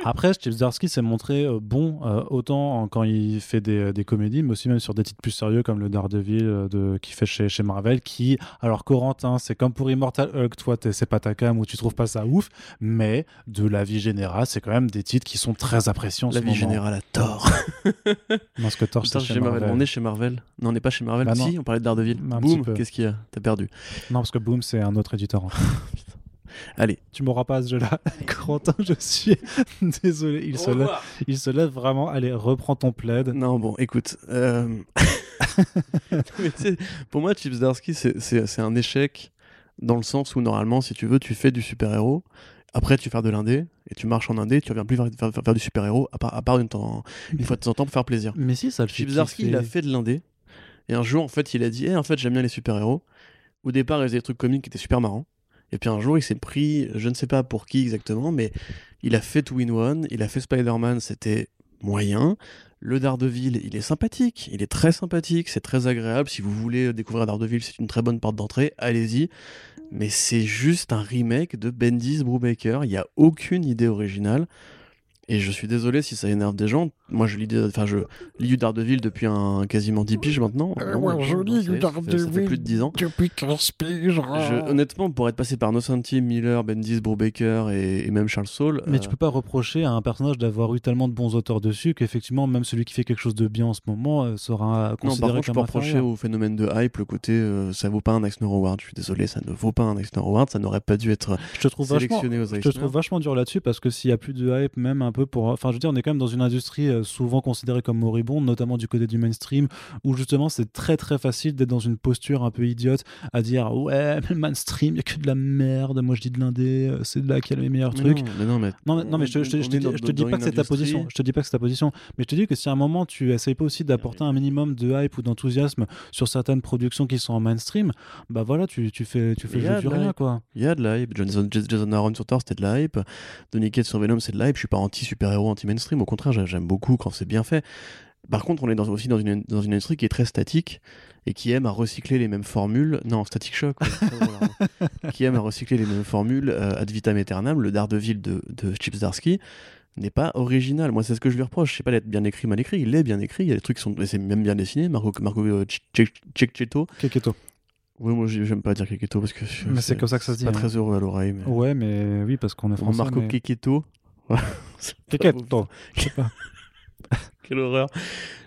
Après, Steve Zdarsky s'est montré euh, bon euh, autant quand il fait des, des comédies, mais aussi même sur des titres plus sérieux comme le Daredevil euh, de, qu'il fait chez, chez Marvel. Qui, alors Corentin, c'est comme pour Immortal Hulk, toi, t'es- c'est pas ta cam ou tu trouves pas ça ouf, mais de la vie générale, c'est quand même des titres qui sont très appréciés en La ce vie moment. générale à tort. Parce que Thor, Putain, c'est chez chez Marvel. Marvel. On est chez Marvel. Non, on n'est pas chez Marvel. Bah non. si, on parlait de Daredevil. Peu. qu'est-ce qu'il y a? T'as perdu. Non, parce que Boom, c'est un autre éditeur. en fait. Allez. Tu m'auras pas à ce jeu-là. Corentin, je suis désolé. Il se, lève, il se lève vraiment. Allez, reprends ton plaid. Non, bon, écoute. euh, pour moi, Chips Darsky, c'est- un échec dans le sens où, normalement, si tu veux, tu fais du super-héros. Après, tu fais de l'indé et tu marches en indé. Tu reviens plus faire, faire- faire- faire du super-héros, à part, à part une, temps- une fois de temps en temps pour faire plaisir. Mais si, ça le fait. Chips Darsky, il a fait de l'indé. Et un jour, en fait, il a dit Eh, en fait, j'aime bien les super-héros. Au départ, il faisait des trucs comiques qui étaient super marrants. Et puis un jour, il s'est pris, je ne sais pas pour qui exactement, mais il a fait Two in One, il a fait Spider-Man, c'était moyen. Le Daredevil, il est sympathique, il est très sympathique, c'est très agréable. Si vous voulez découvrir Daredevil, c'est une très bonne porte d'entrée, allez-y. Mais c'est juste un remake de Bendis Brubaker, il n'y a aucune idée originale. Et je suis désolé si ça énerve des gens. Moi, je lis, des- enfin, je lis du Daredevil depuis un quasiment 10 piges maintenant. Euh, Non, ouais, non, je non, lis du ça fait- plus de 10 ans. Depuis 15 piges. Je- honnêtement, pour être passé par Nocenti, Miller, Bendis, Brubaker et, et même Charles Saul, Mais euh, tu peux pas reprocher à un personnage d'avoir eu tellement de bons auteurs dessus qu'effectivement, même celui qui fait quelque chose de bien en ce moment euh, sera non, considéré par contre, je peux reprocher au phénomène de hype le côté euh, ça vaut pas un Eisner Award. Je suis désolé, ça ne vaut pas un Eisner Award. Ça n'aurait pas dû être Je te trouve vachement, sélectionné aux je te trouve vachement dur là-dessus parce que s'il y a plus de hype, même un peu pour. Enfin, je veux dire, on est quand même dans une industrie euh, souvent considérée comme moribonde, notamment du côté du mainstream, où justement c'est très très facile d'être dans une posture un peu idiote à dire ouais, mais le mainstream, il y a que de la merde. Moi je dis de l'indé, euh, c'est de là qu'il y a les meilleurs Mais trucs. Non, mais non, mais Non, mais, non, mais je, je- je on te dis, dans- je te dis dans pas que c'est ta position. Je te dis pas que c'est ta position. Mais je te dis que si à un moment tu essayes pas aussi d'apporter un minimum de hype ou d'enthousiasme sur certaines productions qui sont en mainstream, bah voilà, tu, tu fais, tu fais jeu du rien, quoi. Il y a de la hype. Jason, Jason Aaron sur Thor, c'était de la hype. Donny Cates sur Venom, c'est de la hype. Je suis pas anti-super-héros, anti-mainstream. Au contraire, j'a- j'aime beaucoup quand c'est bien fait. Par contre, on est dans- aussi dans une, dans une industrie qui est très statique et qui aime à recycler les mêmes formules. Non, Static Shock. ouais, c'est hein. qui aime à recycler les mêmes formules euh, ad vitam aeternam. Le Daredevil de, de Chip Zdarsky n'est pas original. Moi, c'est ce que je lui reproche. Je sais pas d'être bien écrit, mal écrit. Il est bien écrit. Il y a des trucs qui sont. C'est même bien dessiné. Marco, Marco euh, Cecchetto. Keketo. Oui, moi, j'ai- j'aime pas dire Keketo parce que. je- Mais c'est comme ça que ça se dit, Pas hein. très heureux à l'oreille. Mais... Ouais, mais oui, parce qu'on est français. Marco mais... Keketo. C'est Keketo. Je. Quelle horreur.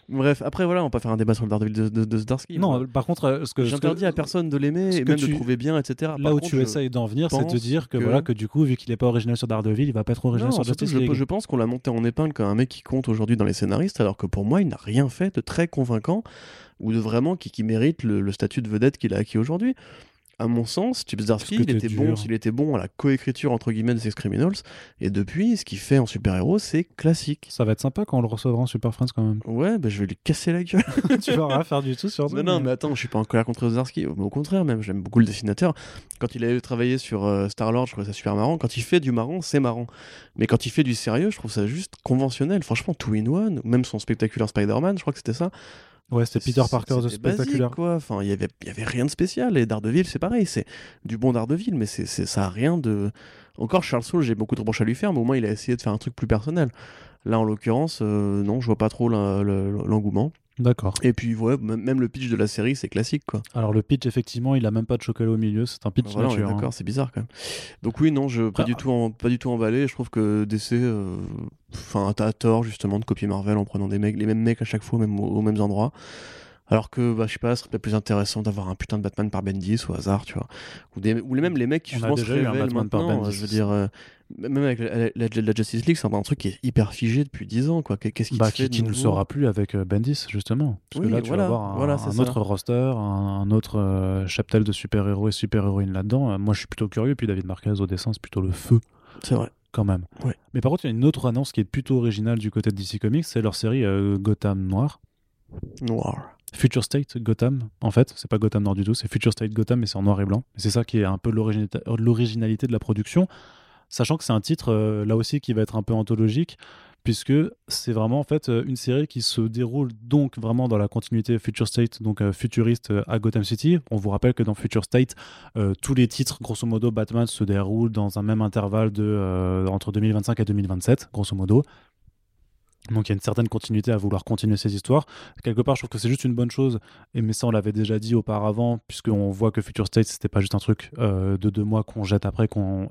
Bref, après voilà, on va pas faire un débat sur le Daredevil de, de, de Zdarsky. Non, Moi, par contre, euh, ce que, J'interdis à personne de l'aimer et même tu- de trouver bien, etc. là Par où contre, tu je- essayes d'en venir, c'est de dire que, que- voilà que du coup, vu qu'il est pas original sur Daredevil, il va pas être original Non, sur Justice je, League. je pense qu'on l'a monté en épingle comme un mec qui compte aujourd'hui dans les scénaristes, alors que pour moi, il n'a rien fait de très convaincant ou de vraiment qui, qui mérite le, le statut de vedette qu'il a acquis aujourd'hui. À mon sens, Chip Zdarsky, Parce que il était bon, s'il était bon à la coécriture entre guillemets des Sex Criminals, et depuis, ce qu'il fait en super-héros, c'est classique. Ça va être sympa quand on le recevra en Super Friends quand même. Ouais, bah, je vais lui casser la gueule. tu vas rien faire du tout sur Non, non, mais attends, je suis pas en colère contre Zdarsky. Au au contraire, même, j'aime beaucoup le dessinateur. Quand il a travaillé sur euh, Star-Lord, je trouvais ça super marrant. Quand il fait du marrant, c'est marrant. Mais quand il fait du sérieux, je trouve ça juste conventionnel. Franchement, Two in One, ou même son spectaculaire Spider-Man, je crois que c'était ça. Ouais, c'était Peter Parker de spectaculaire. quoi. Enfin, il y avait, y avait rien de spécial. Et Daredevil, c'est pareil. C'est du bon Daredevil, mais c'est, c'est- ça a rien de. Encore Charles Soule, j'ai beaucoup de reproches à lui faire, mais au moins il a essayé de faire un truc plus personnel. Là, en l'occurrence, euh, non, je vois pas trop l'engouement. D'accord. Et puis, ouais, même le pitch de la série, c'est classique, quoi. Alors le pitch, effectivement, il a même pas de chocolat au milieu, c'est un pitch Voilà, nature. hein. d'accord, c'est bizarre quand même. Donc oui, non, je pas Après, du tout en, pas du tout emballé. Je trouve que DC, euh, enfin, t'as tort justement de copier Marvel en prenant des mecs, les mêmes mecs à chaque fois, même aux, aux mêmes endroits. Alors que, bah, je sais pas, ce serait peut-être plus intéressant d'avoir un putain de Batman par Bendis au hasard, tu vois. Ou, des, ou même les mecs qui justement se révèlent maintenant. Bendis. Je veux dire, euh, même avec la, la- la Justice League, c'est un truc qui est hyper figé depuis 10 ans, quoi. Qu'est-ce qui Bah, se fait qui, ne le sera plus avec euh, Bendis, justement. Parce Oui, que là, tu voilà, vas avoir un, voilà, un autre roster, un, un autre euh, de super-héros et super-héroïnes là-dedans. Euh, moi, je suis plutôt curieux. Puis David Marquez au dessin, c'est plutôt le feu, C'est vrai. quand même. Ouais. Mais par contre, il y a une autre annonce qui est plutôt originale du côté de DC Comics c'est leur série euh, Gotham Noir. Noir. Future State Gotham, en fait, c'est pas Gotham Noir du tout, c'est Future State Gotham, mais c'est en noir et blanc. C'est ça qui est un peu l'origina- l'originalité de la production, sachant que c'est un titre euh, là aussi qui va être un peu anthologique, puisque c'est vraiment en fait euh, une série qui se déroule donc vraiment dans la continuité Future State, donc euh, futuriste à Gotham City. On vous rappelle que dans Future State, tous les titres, grosso modo, Batman se déroulent dans un même intervalle de entre 2025 et 2027, grosso modo. Donc il y a une certaine continuité à vouloir continuer ces histoires. Quelque part, je trouve que c'est juste une bonne chose. Et mais ça, on l'avait déjà dit auparavant, puisqu'on voit que Future State, c'était pas juste un truc euh, de deux mois qu'on jette après et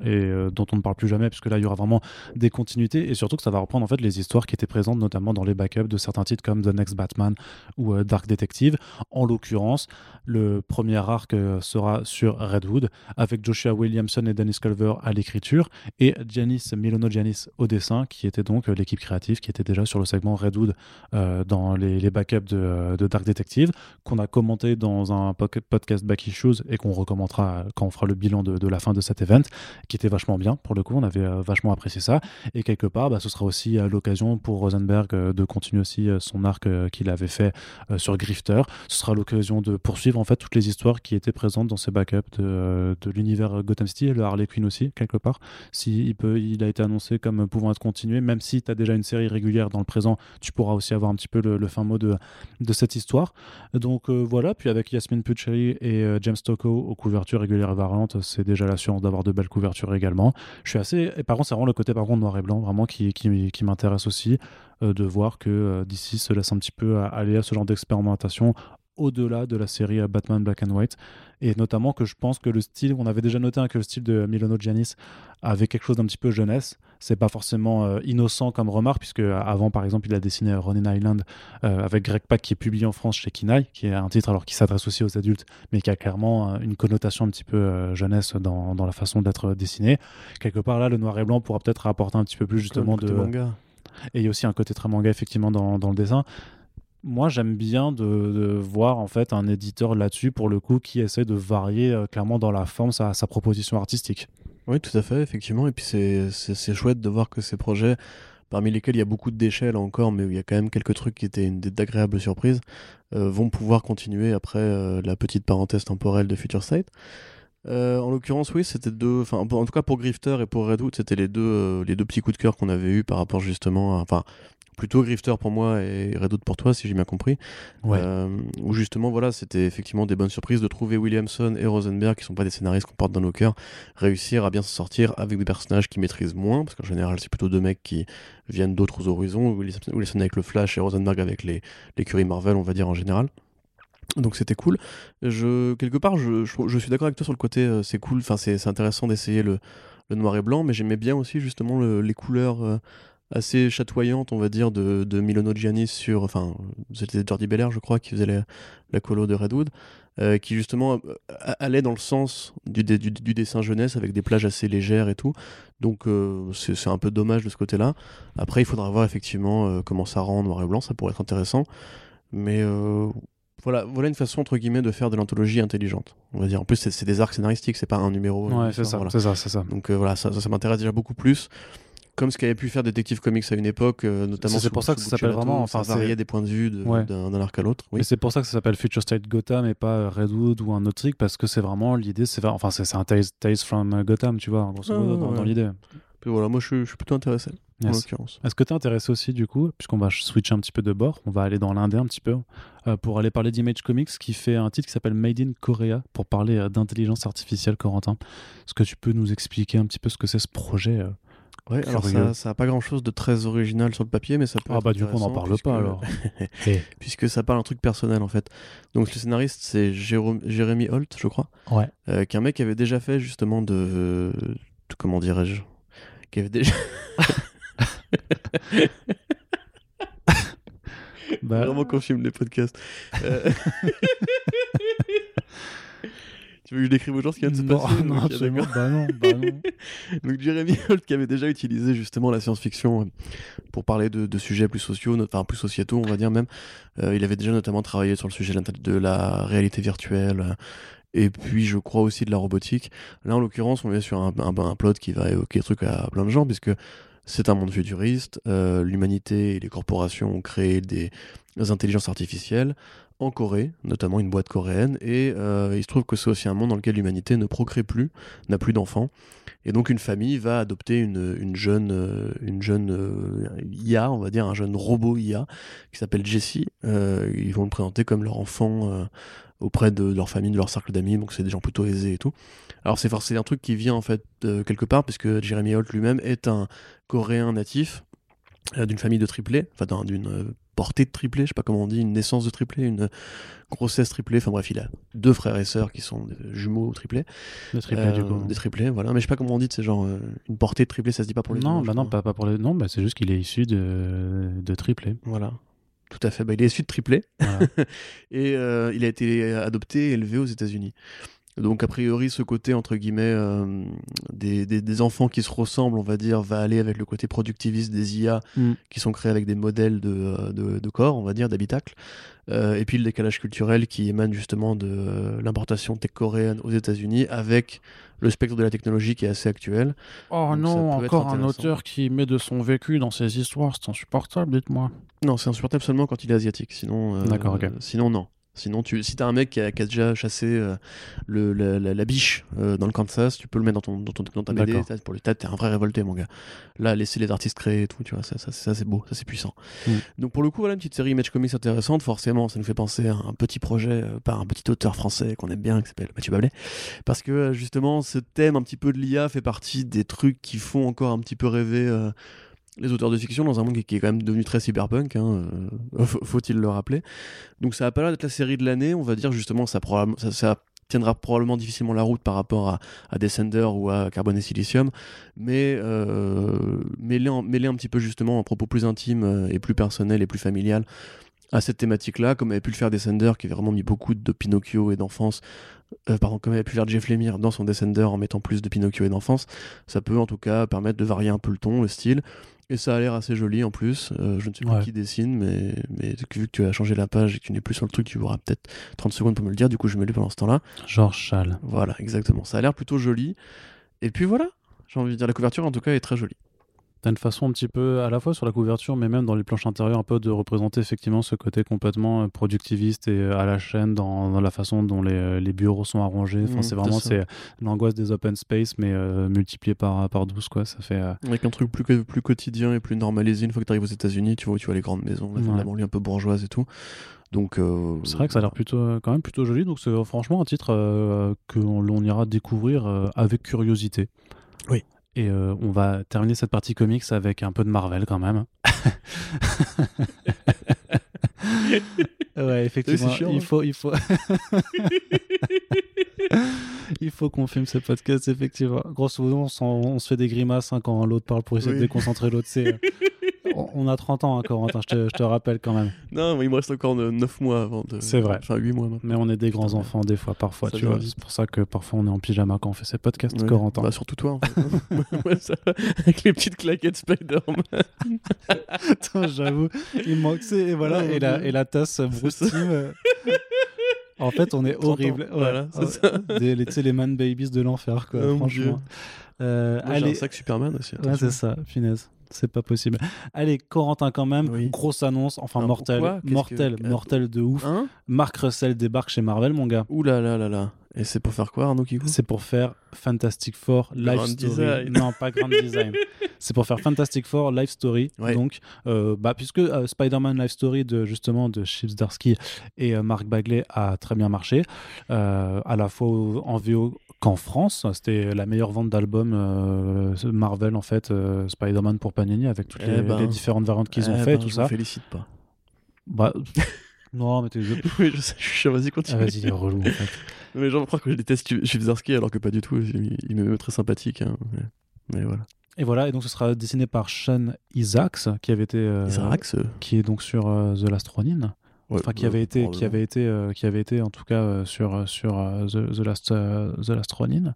euh, dont on ne parle plus jamais, puisque là, il y aura vraiment des continuités. Et surtout que ça va reprendre en fait les histoires qui étaient présentes, notamment dans les backups de certains titres comme The Next Batman ou euh, Dark Detective. En l'occurrence, le premier arc sera sur Redwood, avec Joshua Williamson et Dennis Culver à l'écriture, et Janice Milono Janis au dessin, qui était donc l'équipe créative qui était déjà sur le segment Redwood euh, dans les, les backups de, Dark Detective, qu'on a commenté dans un podcast Back Issues et qu'on recommentera quand on fera le bilan de, la fin de cet event, qui était vachement bien pour le coup, on avait euh, vachement apprécié ça. Et quelque part, bah, ce sera aussi euh, l'occasion pour Rosenberg euh, de continuer aussi son arc qu'il avait fait sur Grifter. Ce sera l'occasion de poursuivre en fait toutes les histoires qui étaient présentes dans ces backups de, de l'univers Gotham City et le Harley Quinn aussi, quelque part. Si peut, il a été annoncé comme pouvant être continué, même si tu as déjà une série régulière dans le présent, tu pourras aussi avoir un petit peu le, fin mot de, de cette histoire. Donc euh, voilà, puis avec Yasmine Pucciari et euh, James Tocco aux couvertures régulières et variantes, c'est déjà l'assurance d'avoir de belles couvertures également. Je suis assez. Et par contre, c'est vraiment le côté par noir et blanc, vraiment qui, qui, m'intéresse aussi, euh, de voir que DC se laisse un petit peu aller à ce genre d'expérimentation au-delà de la série euh, Batman Black and White. Et notamment que je pense que le style, on avait déjà noté hein, que le style de Milano Giannis avait quelque chose d'un petit peu jeunesse. C'est pas forcément euh, innocent comme remarque, puisque euh, avant, par exemple, il a dessiné Ronin Island euh, avec Greg Pak qui est publié en France chez Kinaï, qui est un titre alors qui s'adresse aussi aux adultes, mais qui a clairement une connotation un petit peu euh, jeunesse dans, dans la façon d'être dessiné. Quelque part là, le noir et blanc pourra peut-être apporter un petit peu plus justement de, manga. et il y a aussi un côté très manga effectivement dans, dans le dessin. Moi, j'aime bien de, voir en fait un éditeur là-dessus pour le coup qui essaie de varier euh, clairement dans la forme sa, proposition artistique. Oui, tout à fait, effectivement. Et puis c'est chouette de voir que ces projets, parmi lesquels il y a beaucoup de déchets là encore, mais il y a quand même quelques trucs qui étaient d'agréables surprises, euh, vont pouvoir continuer après euh, la petite parenthèse temporelle de Future State. En l'occurrence, oui, c'était deux. Enfin, en tout cas pour Grifter et pour Redwood, c'était les deux, les deux petits coups de cœur qu'on avait eu par rapport justement à. Plutôt Grifter pour moi et Redwood pour toi, si j'ai bien compris. Euh, où justement, voilà, c'était effectivement des bonnes surprises de trouver Williamson et Rosenberg, qui sont pas des scénaristes qu'on porte dans nos cœurs, réussir à bien s'en sortir avec des personnages qui maîtrisent moins, parce qu'en général, c'est plutôt deux mecs qui viennent d'autres horizons, Williamson avec le Flash et Rosenberg avec les l'écurie Marvel, on va dire en général. Donc c'était cool. Je, quelque part, je, je, je suis d'accord avec toi sur le côté, euh, c'est cool, enfin c'est c'est intéressant d'essayer le, le noir et blanc, mais j'aimais bien aussi justement le- les couleurs euh, assez chatoyantes, on va dire, de, de Milano Giannis sur, enfin c'était Jordi Belair, je crois, qui faisait la, la colo de Redwood, euh, qui justement allait dans le sens du, du, du dessin jeunesse avec des plages assez légères et tout. Donc euh, c'est un peu dommage de ce côté-là. Après, il faudra voir effectivement euh, comment ça rend en noir et blanc, ça pourrait être intéressant. Mais euh, voilà, voilà une façon entre guillemets de faire de l'anthologie intelligente. On va dire. En plus, c'est des arcs scénaristiques, c'est pas un numéro. Ouais, c'est ça, voilà. c'est ça, ça. Donc voilà, ça, ça, ça m'intéresse déjà beaucoup plus. Comme ce qu'avait pu faire Detective Comics à une époque, euh, notamment. C'est pour ça que ça s'appelle vraiment- enfin, ça variait des points de vue Ouais. d'un d'un arc à l'autre. Oui. C'est pour ça que ça s'appelle Future State Gotham et pas Redwood ou un autre truc, parce que c'est vraiment l'idée, c'est enfin c'est un Tales, Tales from Gotham, tu vois, grosso Ah, modo, dans, ouais. dans l'idée. Puis voilà, moi je, suis- je suis plutôt intéressé Yes. Est-ce que tu es intéressé aussi, du coup, puisqu'on va switcher un petit peu de bord, on va aller dans l'indé un petit peu, euh, pour aller parler d'Image Comics qui fait un titre qui s'appelle Made in Korea pour parler euh, d'intelligence artificielle, Corentin. Est-ce que tu peux nous expliquer un petit peu ce que c'est ce projet euh Ouais, alors ça, ça a pas grand chose de très original sur le papier, mais ça peut Ah être bah du coup on n'en parle puisque- pas alors. Eh. puisque ça parle un truc personnel en fait. Donc le scénariste c'est Jérôme- Jérémy Holt, je crois, Ouais. euh, qui est un mec qui avait déjà fait justement de, de- comment dirais-je, qui avait déjà Bah, Vraiment qu'on filme les podcasts. Euh, tu veux que je décrive aux gens ce qui vient de se non, passer non, Ok, absolument. d'accord. Bah non, bah non. Donc Jeremy Holt qui avait déjà utilisé justement la science-fiction euh, pour parler de, de sujets plus sociaux, enfin plus sociétaux on va dire même. Euh, il avait déjà notamment travaillé sur le sujet de la réalité virtuelle et puis je crois aussi de la robotique. Là en l'occurrence on est sur un, un, un plot qui va évoquer des trucs à plein de gens puisque c'est un monde futuriste, euh, l'humanité et les corporations ont créé des intelligences artificielles en Corée, notamment une boîte coréenne, et euh, il se trouve que c'est aussi un monde dans lequel l'humanité ne procrée plus, n'a plus d'enfants, et donc une famille va adopter une, une jeune, euh, une jeune euh, IA, on va dire un jeune robot IA, qui s'appelle Jessie. Euh, ils vont le présenter comme leur enfant euh, auprès de leur famille, de leur cercle d'amis, donc c'est des gens plutôt aisés et tout. Alors c'est forcément un truc qui vient en fait quelque part, puisque Jeremy Holt lui-même est un coréen natif euh, d'une famille de triplés, enfin d'un- d'une euh, portée de triplés, je sais pas comment on dit, une naissance de triplés, une grossesse triplée, enfin bref, il a deux frères et sœurs qui sont des jumeaux triplés. Le triplé, Euh, du coup. Des triplés, voilà. Mais je sais pas comment on dit, c'est genre euh, une portée de triplé, ça se dit pas pour les Non, bah non, pas, pas pour les. Non, bah c'est juste qu'il est issu de, de triplé. Voilà. Tout à fait. Bah, il est issu de triplé Voilà. et euh, il a été adopté et élevé aux États-Unis. Donc, a priori, ce côté, entre guillemets, euh, des, des- des enfants qui se ressemblent, on va dire, va aller avec le côté productiviste des IA Mm. qui sont créés avec des modèles de, euh, de, de corps, on va dire, d'habitacle. Euh, et puis le décalage culturel qui émane justement de euh, l'importation tech coréenne aux États-Unis avec le spectre de la technologie qui est assez actuel. Oh Donc, non, encore un auteur qui met de son vécu dans ses histoires, c'est insupportable, dites-moi. Non, c'est insupportable seulement quand il est asiatique. Sinon, D'accord. Sinon, non. Sinon, tu, si t'as un mec qui a, qui a déjà chassé euh, le, la, la- la biche euh, dans le Kansas, tu peux le mettre dans, ton, dans, ton- dans ta BD. Pour le tas, t'es un vrai révolté, mon gars. Là, laisser les artistes créer et tout, tu vois, ça, ça, ça, c'est beau, ça c'est puissant. Mm. Donc pour le coup, voilà une petite série Image Comics intéressante. Forcément, ça nous fait penser à un petit projet euh, par un petit auteur français qu'on aime bien, qui s'appelle Mathieu Bablet. Parce que euh, justement, ce thème un petit peu de l'IA fait partie des trucs qui font encore un petit peu rêver euh, les auteurs de fiction dans un monde qui, est quand même devenu très cyberpunk, hein, euh, faut- faut-il le rappeler. Donc ça va pas l'air d'être la série de l'année, on va dire justement, ça, tiendra probablement difficilement la route par rapport à, à Descender ou à Carbone et Silicium, mais euh, mêler, un petit peu justement un propos plus intime euh, et plus personnel et plus familial à cette thématique-là, comme avait pu le faire Descender, qui avait vraiment mis beaucoup de Pinocchio et d'enfance, pardon, comme avait pu le faire Jeff Lemire dans son Descender en mettant plus de Pinocchio et d'enfance, ça peut en tout cas permettre de varier un peu le ton, le style, et ça a l'air assez joli en plus. Euh, je ne sais Ouais. qui dessine, mais, mais vu que tu as changé la page et que tu n'es plus sur le truc, tu auras peut-être 30 secondes pour me le dire, du coup je me l'ai pendant ce temps-là. Georges Chal. Voilà, exactement. Ça a l'air plutôt joli. Et puis voilà, j'ai envie de dire, la couverture en tout cas est très jolie. T'as une façon un petit peu, à la fois sur la couverture, mais même dans les planches intérieures, un peu de représenter effectivement ce côté complètement euh, productiviste et euh, à la chaîne dans, dans la façon dont les, euh, les bureaux sont arrangés. Enfin, Mhm, c'est vraiment c'est l'angoisse des open space, mais euh, multiplié par, par 12, quoi. Ça fait. euh, Avec un truc plus, plus quotidien et plus normalisé une fois que tu arrives aux États-Unis, tu vois, tu vois les grandes maisons, la, Ouais. la banlieue un peu bourgeoise et tout. Donc, euh, C'est vrai que ça a l'air plutôt, quand même plutôt joli. Donc, c'est franchement un titre euh, que l'on l'on ira découvrir euh, avec curiosité. Oui. Et euh, on va terminer cette partie comics avec un peu de Marvel quand même. ouais, effectivement. Chiant, il hein. faut, il faut. il faut qu'on filme ce podcast, effectivement. Grosso modo, on, se fait des grimaces hein, quand l'autre parle pour essayer de déconcentrer l'autre. C'est, euh, on, a 30 ans, hein, Corentin, je te, je te rappelle quand même. Non, il me reste encore 9 mois avant de. C'est vrai. Enfin, 8 mois maintenant. Mais on est des grands Putain, enfants des fois, parfois, ça tu vois. C'est pour ça que parfois on est en pyjama quand on fait ces podcasts, Ouais. Corentin. Bah, surtout toi, en fait. Ouais, ça. Avec les petites claquettes Spider-Man. J'avoue, il manque, c'est- et voilà, Ouais, et la, ouais. et la tasse Bruce ça. Team. euh, En fait, on est 30 ans. horrible. Voilà, c'est ça. Des, les, les man babies de l'enfer, quoi, Oh, franchement. Euh, Moi, allez, un sac Superman aussi. ouais, c'est ça, finesse. C'est pas possible. Allez, Corentin, quand même, Oui. grosse annonce, enfin Ah, mortel, pourquoi? Qu'est-ce mortel, que- mortel de ouf. Hein? Marc Russell débarque chez Marvel, mon gars. Ouh là là là là. Et c'est pour faire quoi, Arnaud Kikou? C'est pour faire Fantastic Four Life Grand Story. design. Non, pas Grand Design. C'est pour faire Fantastic Four Life Story. Ouais. Donc, euh, bah, puisque euh, Spider-Man Life Story de justement de Chips Darsky et euh, Mark Bagley a très bien marché, euh, à la fois en VO qu'en France, c'était la meilleure vente d'albums euh, Marvel en fait, euh, Spider-Man pour Panini avec toutes Eh les, ben. les différentes variantes qu'ils ont Eh fait, ben, tout je ça. vous félicite pas. Bah, non, mais t'es oui, je sais, je suis vas-y, ah, continue. vas-y, il est relou en fait. Mais les gens croient que je déteste Chibzarski alors que pas du tout. Il, il me très sympathique. hein. Mais, mais voilà. Et voilà, et donc ce sera dessiné par Sean Isaacs, qui avait été, euh, Isaacs euh, qui est donc sur The Last Ronin. Enfin qui euh, avait été qui avait été euh, qui avait été en tout cas euh, sur sur euh, The, The Last The Last Ronin.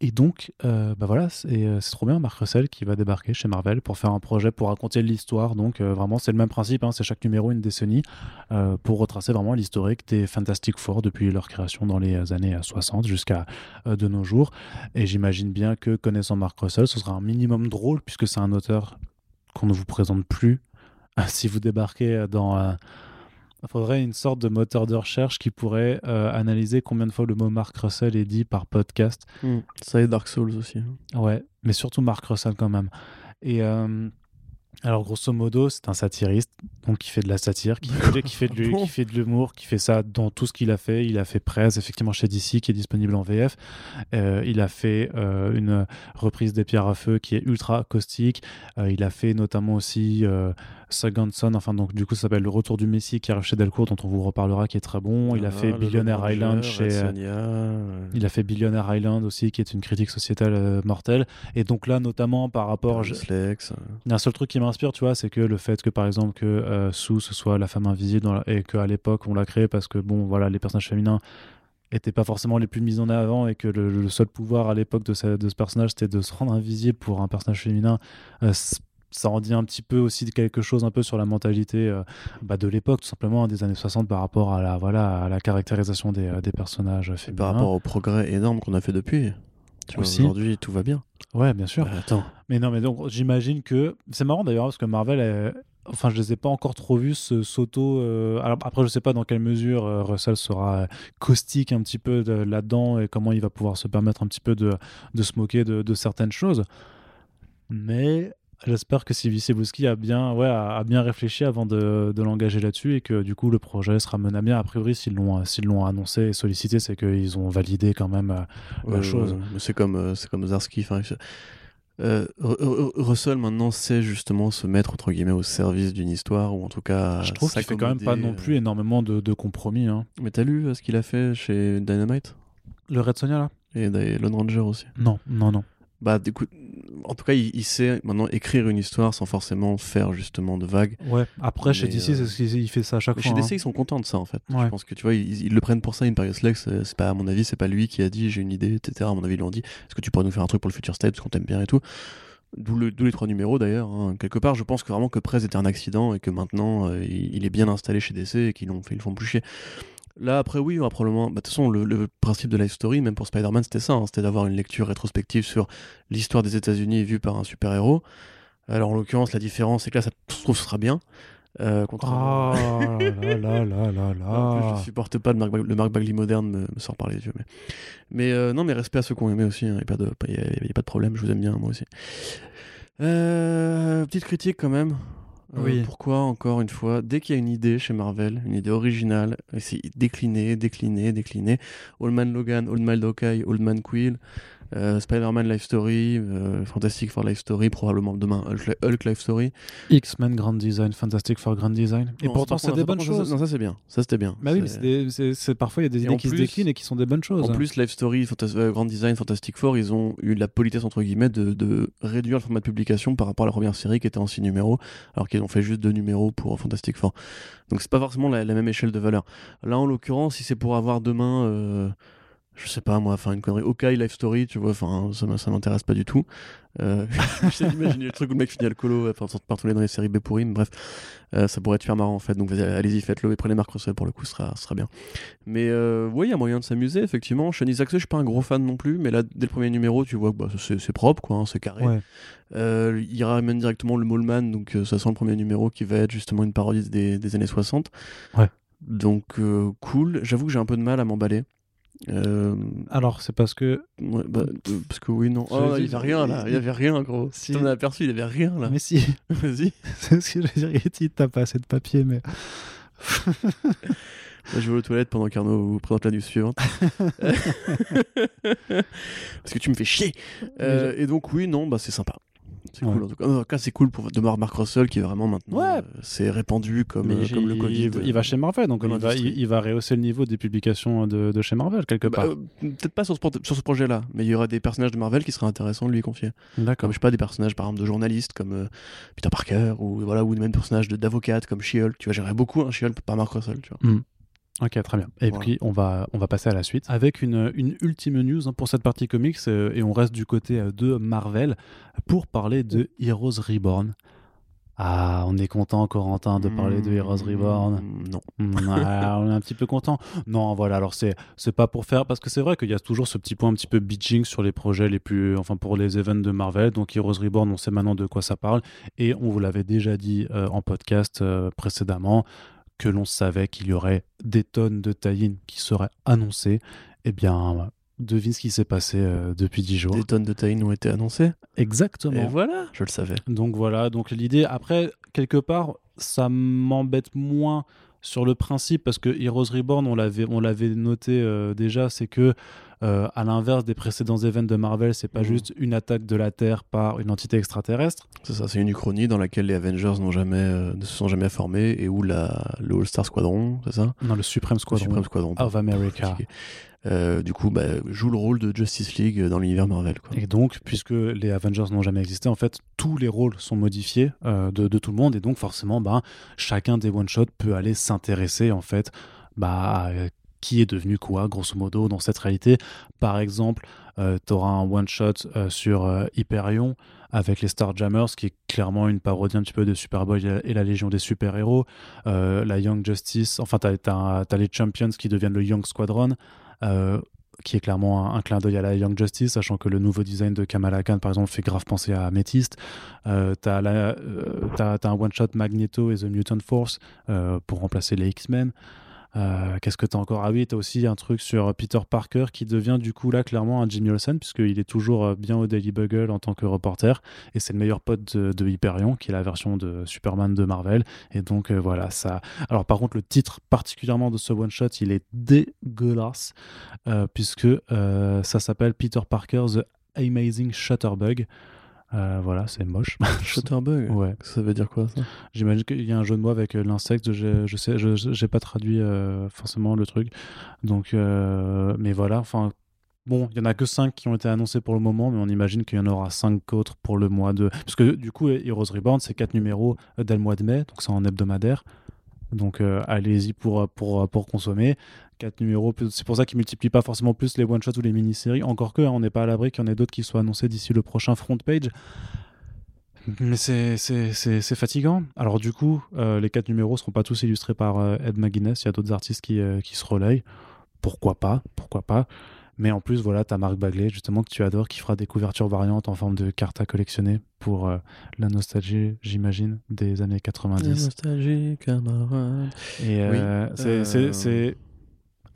Et donc euh, bah voilà c'est c'est trop bien Mark Russell qui va débarquer chez Marvel pour faire un projet pour raconter l'histoire. Donc euh, vraiment c'est le même principe hein, c'est chaque numéro une décennie euh, pour retracer vraiment l'historique des Fantastic Four depuis leur création dans les années 60 jusqu'à de nos jours. Et j'imagine bien que connaissant Mark Russell ce sera un minimum drôle puisque c'est un auteur qu'on ne vous présente plus. Si vous débarquez dans il faudrait une sorte de moteur de recherche qui pourrait euh, analyser combien de fois le mot Mark Russell est dit par podcast. Hmm. Ça et Dark Souls aussi. hein. Ouais, mais surtout Mark Russell quand même. Et euh, alors, grosso modo, c'est un satiriste, donc qui fait de la satire, qui fait, qui fait de l'humour, qui fait ça dans tout ce qu'il a fait. Il a fait Prez, effectivement, chez DC, qui est disponible en VF. Euh, il a fait euh, une reprise des Pierres à Feu qui est ultra caustique. Euh, il a fait notamment aussi Second Son, enfin, donc du coup, ça s'appelle Le Retour du Messie, qui arrive chez Delcourt, dont on vous reparlera, qui est très bon. Il a Ah, fait Billionaire Island chez. Euh, il a fait Billionaire Island aussi, qui est une critique sociétale euh, mortelle. Et donc là, notamment par rapport. je- Paris Lex, il y a un seul truc qui m'inspire, tu vois, c'est que le fait que, par exemple, que euh, Sue, ce soit la femme invisible dans la- et qu'à l'époque, on l'a créé parce que, bon, voilà, les personnages féminins étaient pas forcément les plus mis en avant et que le, le seul pouvoir à l'époque de, ce- de ce personnage, c'était de se rendre invisible pour un personnage féminin. euh, ça en dit un petit peu aussi quelque chose un peu sur la mentalité euh, bah, de l'époque, tout simplement, hein, des années 60 par rapport à la, voilà, à la caractérisation des, euh, des personnages féminins. par rapport au progrès énorme qu'on a fait depuis. Tu vois, Aussi. aujourd'hui, tout va bien. Ouais, bien sûr. Bah, attends. Mais non, mais donc j'imagine que c'est marrant d'ailleurs parce que Marvel, est- enfin je les ai pas encore trop vus se s'auto. euh, Alors après je sais pas dans quelle mesure euh, Russell sera euh, caustique un petit peu de- là-dedans et comment il va pouvoir se permettre un petit peu de, de se moquer de, de certaines choses. Mais j'espère que Sylvie Cebulski a bien, ouais, a, a bien réfléchi avant de, de l'engager là-dessus et que du coup le projet sera mené à bien. A priori s'ils l'ont euh, s'ils l'ont annoncé et sollicité, c'est qu'ils ont validé quand même. euh, la chose. ouais, c'est comme, euh, c'est comme Zarski. euh, Ru- Ru- Russell maintenant sait justement se mettre entre guillemets au service d'une histoire ou en tout cas je trouve qu'il fait quand même pas non plus énormément de, de compromis. hein. euh. Mais t'as lu euh, ce qu'il a fait chez Dynamite? Le Red Sonia là? Et Lone Ranger aussi Non, non, non. Bah écoute, en tout cas il, il sait maintenant écrire une histoire sans forcément faire justement de vagues. Ouais, après chez DC, euh, il fait ça à chaque Mais fois. chez DC hein. ils sont contents de ça en fait. Ouais. Je pense que tu vois ils, ils le prennent pour ça. Imperius Lex, c'est pas à mon avis c'est pas lui qui a dit j'ai une idée etc. À mon avis ils lui ont dit est-ce que tu pourrais nous faire un truc pour le Future State parce qu'on t'aime bien et tout. D'où le- les trois numéros d'ailleurs. hein. Quelque part, je pense que vraiment que Prez était un accident et que maintenant euh, il, il est bien installé chez DC et qu'ils l'ont fait, ils le font plus chier. Là, après, oui, aura probablement. bah, De toute façon, le, le principe de Life Story, même pour Spider-Man, c'était ça hein, c'était d'avoir une lecture rétrospective sur l'histoire des États-Unis vue par un super-héros. Alors, en l'occurrence, la différence, c'est que là, ça se trouve, ce sera bien. Euh, contrairement- Oh là là là là en plus, là. je supporte pas le Mark, Bag- le Mark Bagley moderne, me, me sort par les yeux. Mais, mais euh, non, mais respect à ceux qui ont aimé aussi. Il n'y a, pas de- y a- a pas de problème, je vous aime bien, moi aussi. Euh, petite critique quand même. Euh, Oui. Pourquoi, encore une fois, dès qu'il y a une idée chez Marvel, une idée originale, c'est décliner, décliner, décliner. Old Man Logan, Old Man Hawkeye, Old Man Quill, euh, Spider-Man Life Story, euh, Fantastic Four Life Story, probablement demain Hulk, Hulk Life Story. X-Men Grand Design, Fantastic Four Grand Design. Et Non, pourtant, c'est des bonnes ça, choses. Non, ça c'est bien. Ça c'était bien. Bah oui, mais C'est- parfois il y a des Et idées qui se déclinent et qui sont des bonnes choses. En plus, Life Story, Fantas- euh, Grand Design, Fantastic Four, ils ont eu la politesse, entre guillemets, de, de réduire le format de publication par rapport à la première série qui était en 6 numéros, alors qu'ils ont fait juste 2 numéros pour Fantastic Four. Donc c'est pas forcément la, la même échelle de valeur. Là, en l'occurrence, si c'est pour avoir demain, je sais pas moi, enfin une connerie, OK, Life Story, tu vois, enfin ça, ça m'intéresse pas du tout. Euh, J'essaie d'imaginer le truc où le mec finit alcoolo, enfin par tous les dans les séries B pourries, bref, euh, ça pourrait être super marrant en fait. Donc allez-y, faites-le et prenez Marc Russell pour le coup, ce sera, sera bien. Mais euh, oui, il y a moyen de s'amuser, effectivement. Sean Isaacs, je suis pas un gros fan non plus, mais là, dès le premier numéro, tu vois que bah, c'est propre, quoi, hein, c'est carré. Ouais. Euh, il ramène directement le Moleman, donc euh, ça sent le premier numéro qui va être justement une parodie des, des années 60. Ouais. Donc cool. J'avoue que j'ai un peu de mal à m'emballer. Euh, Alors, c'est parce que. ouais, bah, euh, parce que oui, non. Oh, il y avait rien là, il y avait rien, gros. Si. T'en as aperçu, il y avait rien là. Mais si, Vas-y. c'est ce que je veux dire. Il t'as pas assez de papier, mais. Moi, je vais aux toilettes pendant qu'Arnaud vous présente la news suivante. Parce que tu me fais chier. Euh, et donc, oui, non, bah, c'est sympa. C'est cool. En tout cas, en tout cas, c'est cool pour de Mark Russell qui est vraiment maintenant Ouais. euh, c'est répandu comme, euh, comme le Covid. Il, va chez Marvel, donc il va, il, il va rehausser le niveau des publications de, de chez Marvel, quelque Bah, part. euh, Peut-être pas sur ce, pro- sur ce projet-là, mais il y aura des personnages de Marvel qui seraient intéressants de lui confier. D'accord. Comme je sais pas des personnages par exemple de journalistes comme euh, Peter Parker ou voilà ou même des personnages de- d'avocates comme She-Hulk. Tu vois, j'aimerais beaucoup un She-Hulk par Mark Russell. Tu vois. Ok, très bien. Et Voilà. puis, on va, on va passer à la suite avec une, une ultime news hein, pour cette partie comics euh, et on reste du côté euh, de Marvel pour parler de Heroes Reborn. Ah, on est content, Corentin, de parler de Heroes Reborn. Mm, Non. Mm, ah, on est un petit peu content. Non, voilà, alors c'est c'est pas pour faire parce que c'est vrai qu'il y a toujours ce petit point un petit peu bitching sur les projets les plus enfin pour les events de Marvel. Donc Heroes Reborn, on sait maintenant de quoi ça parle et on vous l'avait déjà dit euh, en podcast euh, précédemment que l'on savait qu'il y aurait des tonnes de tie qui seraient annoncées. Eh bien, devine ce qui s'est passé euh, depuis 10 jours. Des tonnes de tie ont été annoncées? Exactement. Et voilà, je le savais. Donc voilà, donc l'idée, après, quelque part, ça m'embête moins sur le principe, parce que Heroes Reborn, on l'avait, noté euh, déjà, c'est que, euh, à l'inverse des précédents events de Marvel, c'est pas Mhm. juste une attaque de la Terre par une entité extraterrestre. C'est ça, c'est une uchronie dans laquelle les Avengers n'ont jamais, euh, ne se sont jamais formés et où la, le All-Star Squadron, c'est ça? Non, le Supreme Le Squadron Supreme Squadron. of America. Euh, du coup, bah, joue le rôle de Justice League dans l'univers Marvel. Quoi. Et donc, puisque les Avengers n'ont jamais existé, en fait, tous les rôles sont modifiés euh, de, de tout le monde, et donc forcément, ben, chacun des one-shots peut aller s'intéresser, en fait, bah, à qui est devenu quoi, grosso modo, dans cette réalité. Par exemple, tu auras un one-shot euh, sur euh, Hyperion avec les Starjammers, qui est clairement une parodie un petit peu de Superboy et la, Légion des super-héros. Euh, la Young Justice, enfin, tu as, les Champions qui deviennent le Young Squadron. euh, qui est clairement un, clin d'œil à la Young Justice, sachant que le nouveau design de Kamala Khan, par exemple, fait grave penser à Amethyst. Euh, euh, t'as- t'as un one-shot Magneto et The Mutant Force euh, pour remplacer les X-Men. Euh, Qu'est-ce que t'as encore? Ah oui, t'as aussi un truc sur Peter Parker qui devient du coup là clairement un Jimmy Olsen, puisqu'il est toujours euh, bien au Daily Bugle en tant que reporter, et c'est le meilleur pote de, Hyperion, qui est la version de Superman de Marvel. Et donc euh, voilà, ça. Alors par contre, le titre particulièrement de ce one-shot, il est dégueulasse, puisque ça s'appelle Peter Parker The Amazing Shutterbug. Euh, voilà, c'est moche. Shutterbug ouais. Ça veut dire quoi ça? J'imagine qu'il y a un jeu de mots avec euh, l'insecte. Je, je sais, je j'ai pas traduit euh, forcément le truc. Donc, euh, mais voilà. Enfin, bon, il y en a que 5 qui ont été annoncés pour le moment, mais on imagine qu'il y en aura 5 autres pour le mois de. Parce que du coup, Heroes Reborn, c'est 4 numéros dès le mois de mai, donc c'est en hebdomadaire. Donc euh, allez-y pour, pour, pour consommer. 4 numéros, c'est pour ça qu'ils multiplient pas forcément plus les one-shots ou les mini-séries. Encore que, hein, on n'est pas à l'abri qu'il y en ait d'autres qui soient annoncés d'ici le prochain front page. Mais c'est- c'est c'est- c'est fatigant. Alors du coup, euh, les quatre numéros seront pas tous illustrés par euh, Ed McGuinness. Il y a d'autres artistes qui, euh, qui se relayent. Pourquoi pas? Pourquoi pas? Mais en plus, voilà, t'as Marc Bagley, justement, que tu adores, qui fera des couvertures variantes en forme de cartes à collectionner pour euh, la nostalgie, j'imagine, des années 90. Nostalgie, camarade. Et euh, Oui, c'est- euh, c'est- c'est.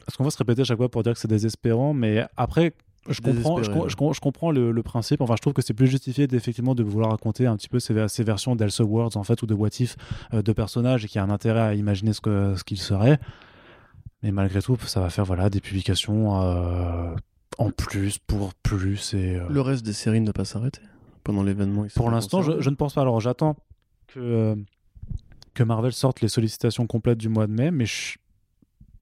Parce qu'on va se répéter à chaque fois pour dire que c'est désespérant, mais après, je comprends, je, comprends le, le principe. Enfin, je trouve que c'est plus justifié d'effectivement de vouloir raconter un petit peu ces, ces versions d'Elseworlds en fait ou de What If euh, de personnages et qui a un intérêt à imaginer ce que ce qu'ils seraient. Mais malgré tout, ça va faire voilà des publications euh, en plus pour plus et euh, Le reste des séries ne va pas s'arrêter pendant l'événement. pour l'instant, je, ne pense pas. Alors, j'attends que, que Marvel sorte les sollicitations complètes du mois de mai, mais je,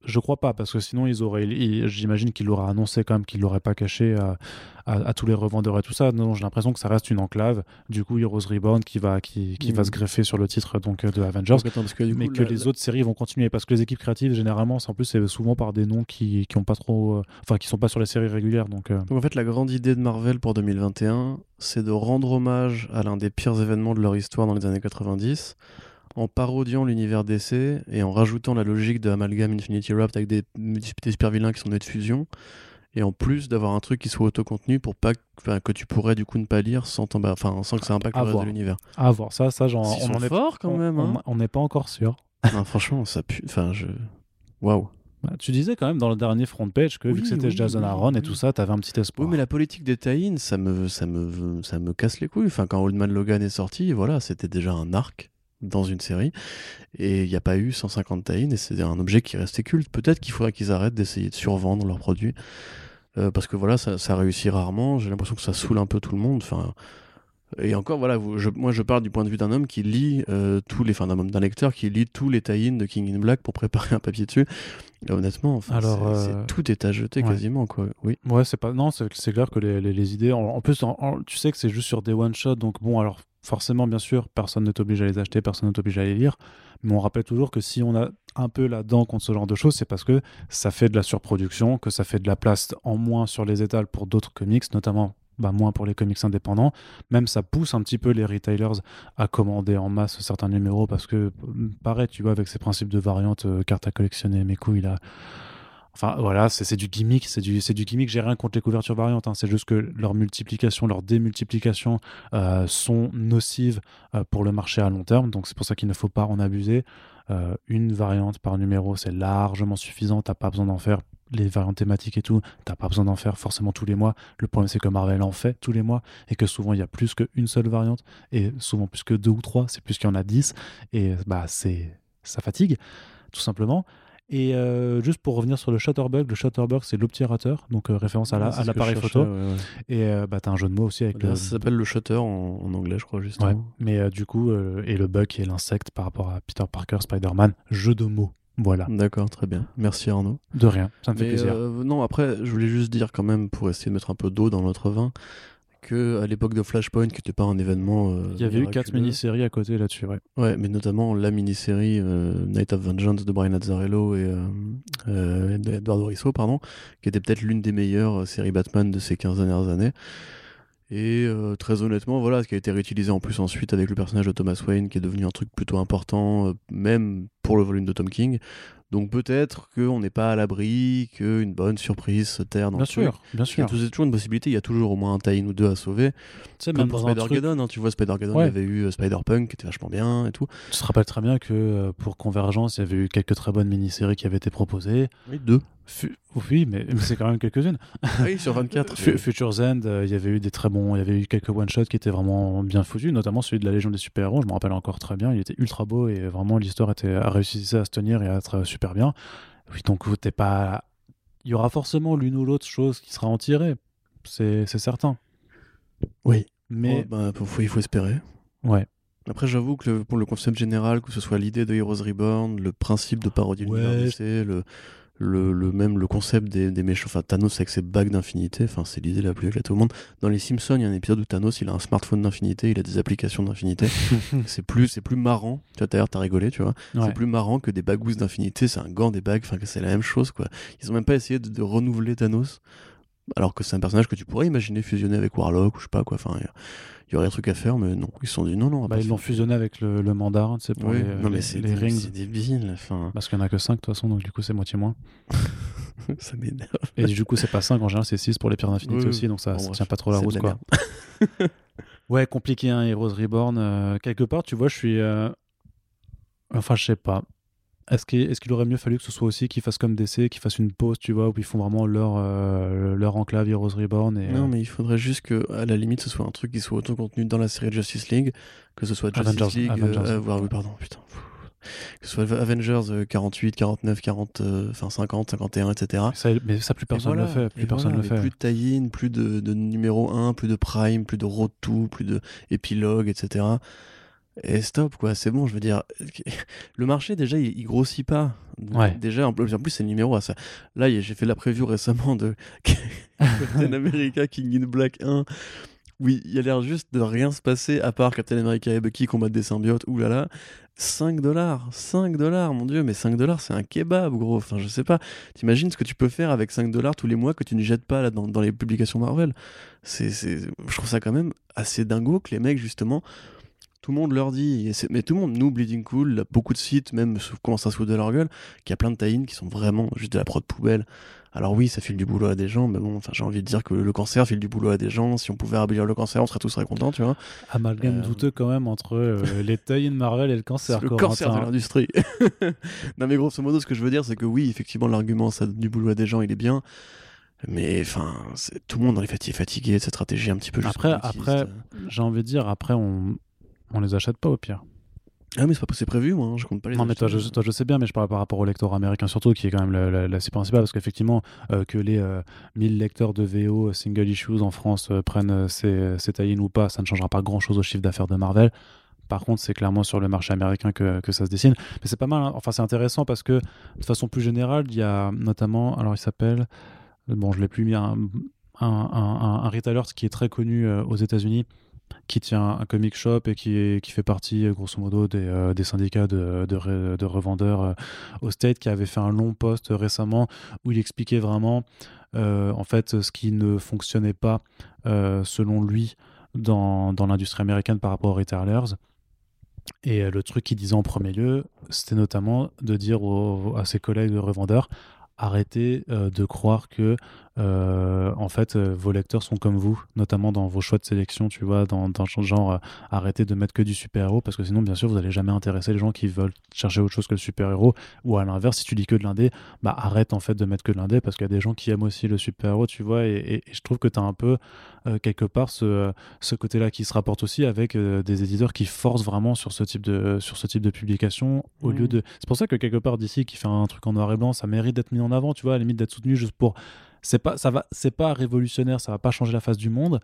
je crois pas, parce que sinon, ils auraient, j'imagine qu'ils l'auraient annoncé quand même, qu'ils l'auraient pas caché à, à- à tous les revendeurs et tout ça. Non, j'ai l'impression que ça reste une enclave. Du coup, Heroes Reborn qui va, qui, qui va Mhm. se greffer sur le titre donc euh, de Avengers. Donc, attends, parce que, du mais que les la- autres séries vont continuer parce que les équipes créatives généralement c'est en plus c'est souvent par des noms qui qui ont pas trop euh, enfin qui sont pas sur les séries régulières donc euh, Donc en fait, la grande idée de Marvel pour 2021, c'est de rendre hommage à l'un des pires événements de leur histoire dans les années 90, en parodiant l'univers DC et en rajoutant la logique de Amalgam Infinity Wrapped avec des, des super vilains qui sont nés de fusion, et en plus d'avoir un truc qui soit autocontenu pour pas que, tu pourrais du coup ne pas lire sans, enfin, sans que ça impacte À le reste de l'univers. à voir ça ça genre Ils on sont en est forts quand on- même. on- hein. on n'est pas encore sûr Non, franchement, ça pue. Enfin, je. Waouh. Bah, tu disais quand même dans le dernier front page que vu que c'était oui, Jason oui, Aaron et tout ça, t'avais un petit espoir. Oui, mais la politique des tie ça me, ça, me, ça me casse les couilles. Enfin, quand Old Man Logan est sorti, voilà, c'était déjà un arc dans une série. Et il n'y a pas eu 150 tie et c'est un objet qui restait culte. Peut-être qu'il faudrait qu'ils arrêtent d'essayer de survendre leurs produits. Euh, parce que voilà, ça, ça réussit rarement. J'ai l'impression que ça saoule un peu tout le monde. Enfin, Et encore, voilà, vous- je- moi je parle du point de vue d'un homme qui lit euh, tous les, enfin d'un lecteur qui lit tous les tie-in de King in Black pour préparer un papier dessus. Et honnêtement, enfin, Alors, euh, tout est à jeter ouais. quasiment, quoi. Oui. Ouais, c'est pas. Non, c'est clair que les, les- les idées. En, en plus, en- en- tu sais que c'est juste sur des one-shots, donc bon, alors forcément, bien sûr, personne ne t'oblige à les acheter, personne ne t'oblige à les lire. Mais on rappelle toujours que si on a un peu là-dedans contre ce genre de choses, c'est parce que ça fait de la surproduction, que ça fait de la place en moins sur les étals pour d'autres comics, notamment. Bah, moins pour les comics indépendants. Même ça pousse un petit peu les retailers à commander en masse certains numéros parce que, pareil, tu vois, avec ces principes de variantes, euh, cartes à collectionner, mes couilles, là, Enfin voilà, c'est du gimmick, c'est du, du gimmick. J'ai rien contre les couvertures variantes, hein. c'est juste que leur multiplication, leur démultiplication euh, sont nocives euh, pour le marché à long terme. Donc c'est pour ça qu'il ne faut pas en abuser. Euh, une variante par numéro, c'est largement suffisant. T'as pas besoin d'en faire les variantes thématiques et tout. T'as pas besoin d'en faire forcément tous les mois. Le problème c'est que Marvel en fait tous les mois et que souvent il y a plus qu'une seule variante et souvent plus que deux ou trois. C'est plus qu'il y en a dix et bah c'est ça fatigue tout simplement. Et euh, juste pour revenir sur le Shutterbug, le Shutterbug c'est l'obturateur, donc euh, référence à la- à l'appareil photo. ouais, ouais. Et euh, bah, t'as un jeu de mots aussi avec le. Ça s'appelle le shutter en, en anglais, je crois, justement. Ouais, mais du coup, et le bug qui est l'insecte par rapport à Peter Parker, Spider-Man, jeu de mots. Voilà, D'accord, très bien. Merci Arnaud. de rien, ça me fait plaisir. non, après, je voulais juste dire quand même, pour essayer de mettre un peu d'eau dans notre vin, que à l'époque de Flashpoint, qui n'était pas un événement. euh, Il y avait eu quatre mini-séries à côté là-dessus, ouais. Ouais, mais notamment la mini-série euh, Night of Vengeance de Brian Azzarello et euh, euh, d'Eduardo Risso, pardon, qui était peut-être l'une des meilleures séries Batman de ces 15 dernières années. Et euh, très honnêtement, voilà, ce qui a été réutilisé en plus ensuite avec le personnage de Thomas Wayne, qui est devenu un truc plutôt important, euh, même pour le volume de Tom King. Donc peut-être qu'on n'est pas à l'abri, qu'une bonne surprise se terre dans Bien le truc. sûr, bien Il y a sûr. toujours- c'est toujours une possibilité, il y a toujours au moins un tie ou deux à sauver. Comme même pour dans un truc, hein, tu vois, Spider-Geddon, Ouais. il y avait eu euh, Spider-Punk qui était vachement bien et tout. tu te rappelles très bien que pour Convergence, il y avait eu quelques très bonnes mini-séries qui avaient été proposées. Oui, deux. Fu- Oui, mais, mais c'est quand même quelques-unes. oui, sur 24. Fu- Future's End, euh, il y avait eu des très bons, il y avait eu quelques one-shots qui étaient vraiment bien foutus, notamment celui de la Légion des super-héros, je me rappelle encore très bien, il était ultra beau et vraiment l'histoire était a réussi à se tenir et à être super bien. Oui, donc t'es pas, il y aura forcément l'une ou l'autre chose qui sera en tirée, c'est c'est certain. Oui. Mais Oh, bah, faut- il faut espérer. ouais, Après, j'avoue que le- pour le concept général, que ce soit l'idée de Heroes Reborn, le principe de parodie de l'univers Ouais. DC, le, le, le même le concept des, des méchants, enfin Thanos avec ses bagues d'infinité, enfin c'est l'idée la plus éclatée au monde. Dans les Simpsons, il y a un épisode où Thanos il a un smartphone d'infinité, il a des applications d'infinité. c'est plus c'est plus marrant. Tu vois, d'ailleurs t'as rigolé, tu vois. ouais. C'est plus marrant que des bagousses d'infinité, c'est un gant des bagues, enfin c'est la même chose quoi. Ils ont même pas essayé de, de renouveler Thanos, alors que c'est un personnage que tu pourrais imaginer fusionner avec Warlock ou je sais pas quoi. Enfin, il y aurait des trucs à faire, mais non, ils se sont dit non non. on Bah, ils l'ont fusionné avec le, le mandarin, tu sais, pour Oui, les, non mais les- c'est les rings. c'est débile. Enfin, Parce qu'il n'y en a que 5 de toute façon, donc du coup c'est moitié moins. ça m'énerve. Et du coup c'est pas 5, en général c'est 6 pour les pierres d'infinité Oui, aussi, donc ça, Bon, ça bref, tient pas trop la route quoi. Ouais, compliqué, hein, Heroes Reborn. euh, quelque part, tu vois, je suis. euh, Enfin, je sais pas. Est-ce qu'il est qu'il aurait mieux fallu que ce soit aussi qu'ils fassent comme DC, qu'ils fassent une pause, tu vois, où ils font vraiment leur, euh, leur enclave Heroes Reborn et, Non, euh, mais il faudrait juste que, à la limite, ce soit un truc qui soit autant contenu dans la série Justice League, que ce soit Justice Avengers, League, Avengers. euh, voir- oui, pardon, putain. Que ce soit Avengers euh, 48, 49, 40, euh, enfin 50, 51, etc. ça, mais ça, plus personne le voilà, fait. Plus et personne voilà, le fait. Plus de tie-in, plus de, de numéro 1, plus de prime, plus de road to, plus de épilogue, etc. Et stop, quoi, c'est bon, je veux dire. Le marché, déjà, il, il grossit pas. Ouais. Déjà, en plus, en plus c'est le numéro à ça. Là, j'ai fait la preview récemment de Captain America King in Black 1. Oui, il y a l'air juste de rien se passer à part Captain America et Bucky combattent des symbiotes. Ouh là là. 5 dollars, 5 dollars, mon dieu, mais 5 dollars c'est un kebab, gros. Enfin, je sais pas. T'imagines ce que tu peux faire avec 5 dollars tous les mois que tu ne jettes pas là, dans, dans les publications Marvel c'est, c'est, Je trouve ça quand même assez dingo que les mecs, justement, tout le monde leur dit, et mais tout le monde, nous, Bleeding Cool, là, beaucoup de sites même commencent à se foutre de leur gueule, qu'il y a plein de tie qui sont vraiment juste de la prod poubelle. Alors oui, ça file du boulot à des gens, mais bon, enfin, j'ai envie de dire que le cancer file du boulot à des gens. Si on pouvait abolir le cancer, on serait tous très contents, tu vois. Amalgame Euh, douteux quand même entre euh, les tie Marvel et le cancer. le cancer de l'industrie. non mais grosso modo, ce que je veux dire, c'est que oui, effectivement, l'argument ça donne du boulot à des gens, il est bien. Mais enfin, tout le monde est fati- fatigué de cette stratégie un petit peu. juste Après- après- J'ai envie de dire, après, on, on les achète pas au pire. Ah mais c'est pas c'est prévu moi, hein, je compte pas les Non mais toi je, toi je, sais bien, mais je parle par rapport au lecteur américain surtout, qui est quand même la, la, principale, parce qu'effectivement euh, que les 1000 lecteurs de VO single issues en France prennent ces, ces tie ou pas, ça ne changera pas grand-chose au chiffre d'affaires de Marvel. Par contre, c'est clairement sur le marché américain que, que ça se dessine. Mais c'est pas mal, hein. enfin c'est intéressant parce que de façon plus générale, il y a notamment, alors il s'appelle, bon je l'ai plus mis, un, un, un, un, retailer qui est très connu aux États-Unis, qui tient un comic shop et qui, qui fait partie, grosso modo, des, euh, syndicats de, de, de revendeurs euh, au State, qui avait fait un long post récemment où il expliquait vraiment, euh, en fait, ce qui ne fonctionnait pas, selon lui, dans, dans l'industrie américaine par rapport aux retailers. Et le truc qu'il disait en premier lieu, c'était notamment de dire à ses collègues de revendeurs arrêtez de croire que euh, en fait, euh, vos lecteurs sont comme vous, notamment dans vos choix de sélection, tu vois, dans, dans genre euh, arrêtez de mettre que du super-héros, parce que sinon, bien sûr, vous n'allez jamais intéresser les gens qui veulent chercher autre chose que le super-héros, ou à l'inverse, si tu lis que de l'indé, bah arrête en fait de mettre que de l'indé, parce qu'il y a des gens qui aiment aussi le super-héros, tu vois, et, je trouve que tu as un peu, quelque part, ce, ce côté-là qui se rapporte aussi avec des éditeurs qui forcent vraiment sur ce type de, sur ce type de publication, au lieu mmh. de... C'est pour ça que quelque part, d'ici, qui fait un truc en noir et blanc, ça mérite d'être mis en avant, tu vois, à la limite d'être soutenu juste pour c'est pas ça va c'est pas révolutionnaire ça va pas changer la face du monde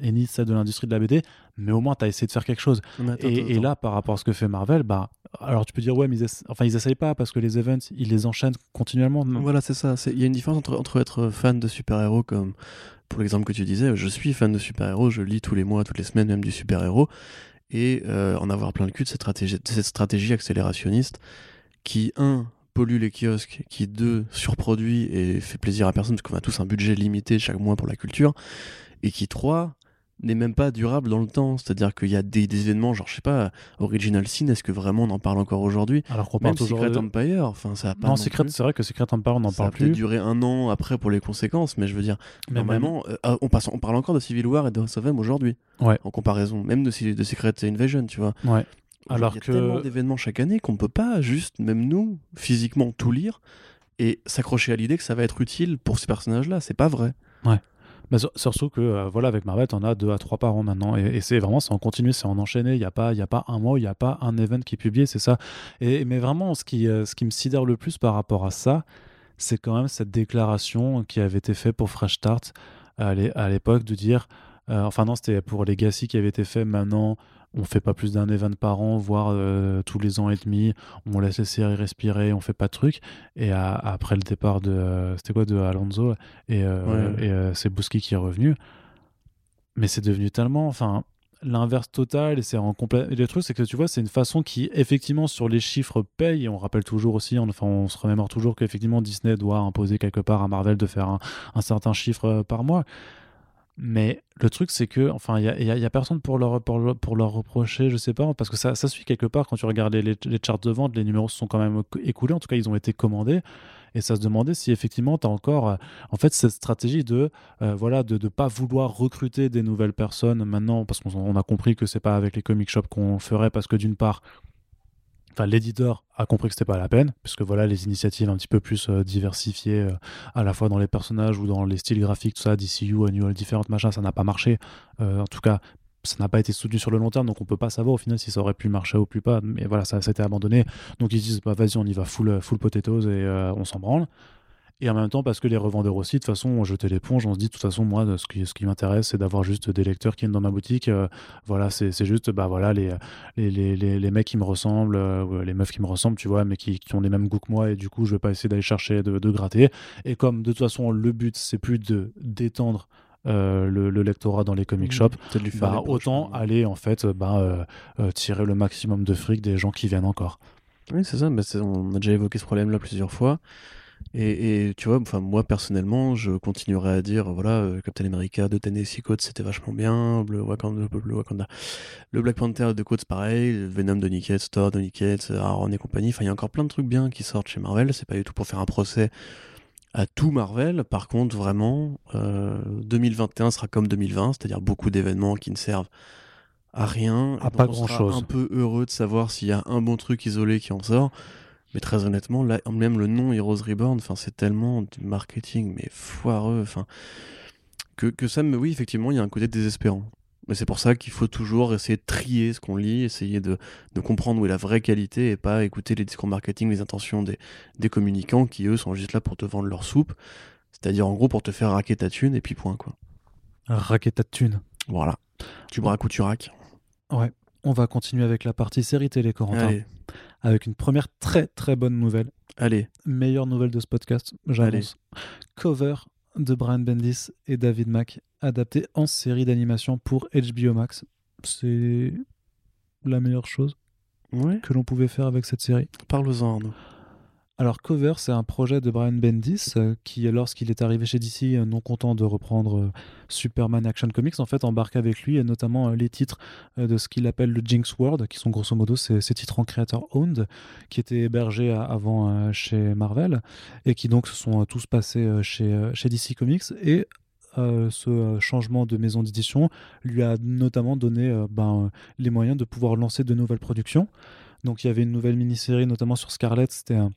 et ni celle de l'industrie de la BD mais au moins tu as essayé de faire quelque chose. Et, là par rapport à ce que fait Marvel bah alors tu peux dire ouais mais ils enfin ils essayent pas parce que les events ils les enchaînent continuellement. Voilà c'est ça. Il y a une différence entre, entre être fan de super-héros comme pour l'exemple que tu disais je suis fan de super-héros je lis tous les mois toutes les semaines même du super-héros et euh, en avoir plein le cul de cette stratégie, cette stratégie accélérationniste qui un pollue les kiosques, qui deux surproduit et fait plaisir à personne parce qu'on a tous un budget limité chaque mois pour la culture, et qui trois n'est même pas durable dans le temps. C'est-à-dire qu'il y a des, événements, genre, je sais pas, Original Sin, est-ce que vraiment on en parle encore aujourd'hui? Alors qu'on parle toujours Secret Empire, enfin, ça a pas. Non, Secret, c'est vrai que Secret Empire, on n'en parle plus. Ça a duré un an après pour les conséquences, mais je veux dire, normalement, euh, ah, on, passe, on parle encore de Civil War et de House of M aujourd'hui. Ouais. En comparaison, même de, de Secret Invasion, tu vois. Ouais. Alors il y a tellement d'événements chaque année qu'on peut pas juste, même nous, physiquement tout lire et s'accrocher à l'idée que ça va être utile pour ces personnages-là. C'est pas vrai. Ouais. Mais surtout que euh, voilà avec Marvel on a deux à trois par an maintenant et, c'est vraiment c'est en continu c'est en enchaîné il n'y a pas il y a pas un mois il n'y a pas un event qui est publié c'est ça et mais vraiment ce qui euh, ce qui me sidère le plus par rapport à ça c'est quand même cette déclaration qui avait été faite pour Fresh Start à l'époque de dire euh, enfin non c'était pour Legacy qui avait été fait maintenant on fait pas plus d'un event par an, voire euh, tous les ans et demi. On laisse les séries respirer, on fait pas de trucs. Et après le départ de, c'était quoi, de Alonso et, euh, euh, c'est Bouski qui est revenu. Mais c'est devenu tellement, enfin, l'inverse total et c'est en complet. Et le truc, c'est que tu vois, c'est une façon qui, effectivement, sur les chiffres paye. Et on rappelle toujours aussi, enfin, on se remémore toujours qu'effectivement Disney doit imposer quelque part à Marvel de faire un certain chiffre par mois. Mais le truc, c'est que, enfin, il n'y a, personne pour leur, pour, leur reprocher, je sais pas, parce que ça, suit quelque part. Quand tu regardes les, les, charts de vente, les numéros se sont quand même écoulés. En tout cas, ils ont été commandés. Et ça se demandait si effectivement tu as encore, euh, en fait, cette stratégie de, euh, voilà, de ne pas vouloir recruter des nouvelles personnes maintenant, parce qu'on a compris que c'est pas avec les comic shops qu'on ferait, parce que d'une part, enfin l'éditeur a compris que c'était pas la peine puisque voilà les initiatives un petit peu plus euh, diversifiées euh, à la fois dans les personnages ou dans les styles graphiques tout ça DCU Annual Different machin ça n'a pas marché. Euh, en tout cas ça n'a pas été soutenu sur le long terme donc on peut pas savoir au final si ça aurait pu marcher ou plus pas mais voilà ça, ça a été abandonné. Donc ils disent bah vas-y on y va full full potatoes et on s'en branle et en même temps, parce que les revendeurs aussi, de toute façon, ont jeté l'éponge. On se dit, de toute façon, moi, ce qui, ce qui m'intéresse, c'est d'avoir juste des lecteurs qui viennent dans ma boutique. Euh, voilà, c'est juste, bah voilà, les, les, les, les, mecs qui me ressemblent, euh, les meufs qui me ressemblent, tu vois, mais qui, qui, ont les mêmes goûts que moi. Et du coup, je vais pas essayer d'aller chercher, de, de, gratter. Et comme, de toute façon, le but, c'est plus de d'étendre euh, le, lectorat dans les comic mmh. shops, bah, autant aller en fait bah, tirer le maximum de fric des gens qui viennent encore. Oui, c'est ça, bah, on a déjà évoqué ce problème-là plusieurs fois. Et, tu vois, enfin moi personnellement, je continuerai à dire voilà, euh, Captain America de Tennessee Coates c'était vachement bien, le Wakanda, le Black Panther de Coates pareil, Venom de Nick Thor de Nick Aaron et compagnie. Enfin, il y a encore plein de trucs bien qui sortent chez Marvel. C'est pas du tout pour faire un procès à tout Marvel. Par contre, vraiment, 2021 euh, sera comme 2020, c'est-à-dire beaucoup d'événements qui ne servent à rien. À pas grand-chose. Un peu heureux de savoir s'il y a un bon truc isolé qui en sort. Mais très honnêtement, là, même le nom Heroes Reborn, c'est tellement du marketing, mais foireux. Enfin, que, que ça me. Oui, effectivement, il y a un côté désespérant. Mais c'est pour ça qu'il faut toujours essayer de trier ce qu'on lit, essayer de, de, comprendre où est la vraie qualité et pas écouter les discours marketing, les intentions des, des communicants qui, eux, sont juste là pour te vendre leur soupe. C'est-à-dire, en gros, pour te faire raquer ta thune et puis point, quoi. Raquer ta thune. Voilà. Tu braques ou tu raques. Ouais. On va continuer avec la partie série télé, Corentin. Allez. Avec une première très très bonne nouvelle. Allez. Meilleure nouvelle de ce podcast, j'annonce. Cover de Brian Bendis et David Mack, adapté en série d'animation pour HBO Max. C'est la meilleure chose Ouais. que l'on pouvait faire avec cette série. Parle-en, Arnaud. Alors Cover, c'est un projet de Brian Bendis euh, qui, lorsqu'il est arrivé chez DC, euh, non content de reprendre euh, Superman Action Comics, en fait embarque avec lui notamment les titres de ce qu'il appelle le Jinx World, qui sont grosso modo ces, titres en creator owned, qui étaient hébergés avant chez Marvel et qui donc se sont tous passés chez, chez DC Comics et ce changement de maison d'édition lui a notamment donné ben, les moyens de pouvoir lancer de nouvelles productions. Donc il y avait une nouvelle mini-série notamment sur Scarlet, c'était un,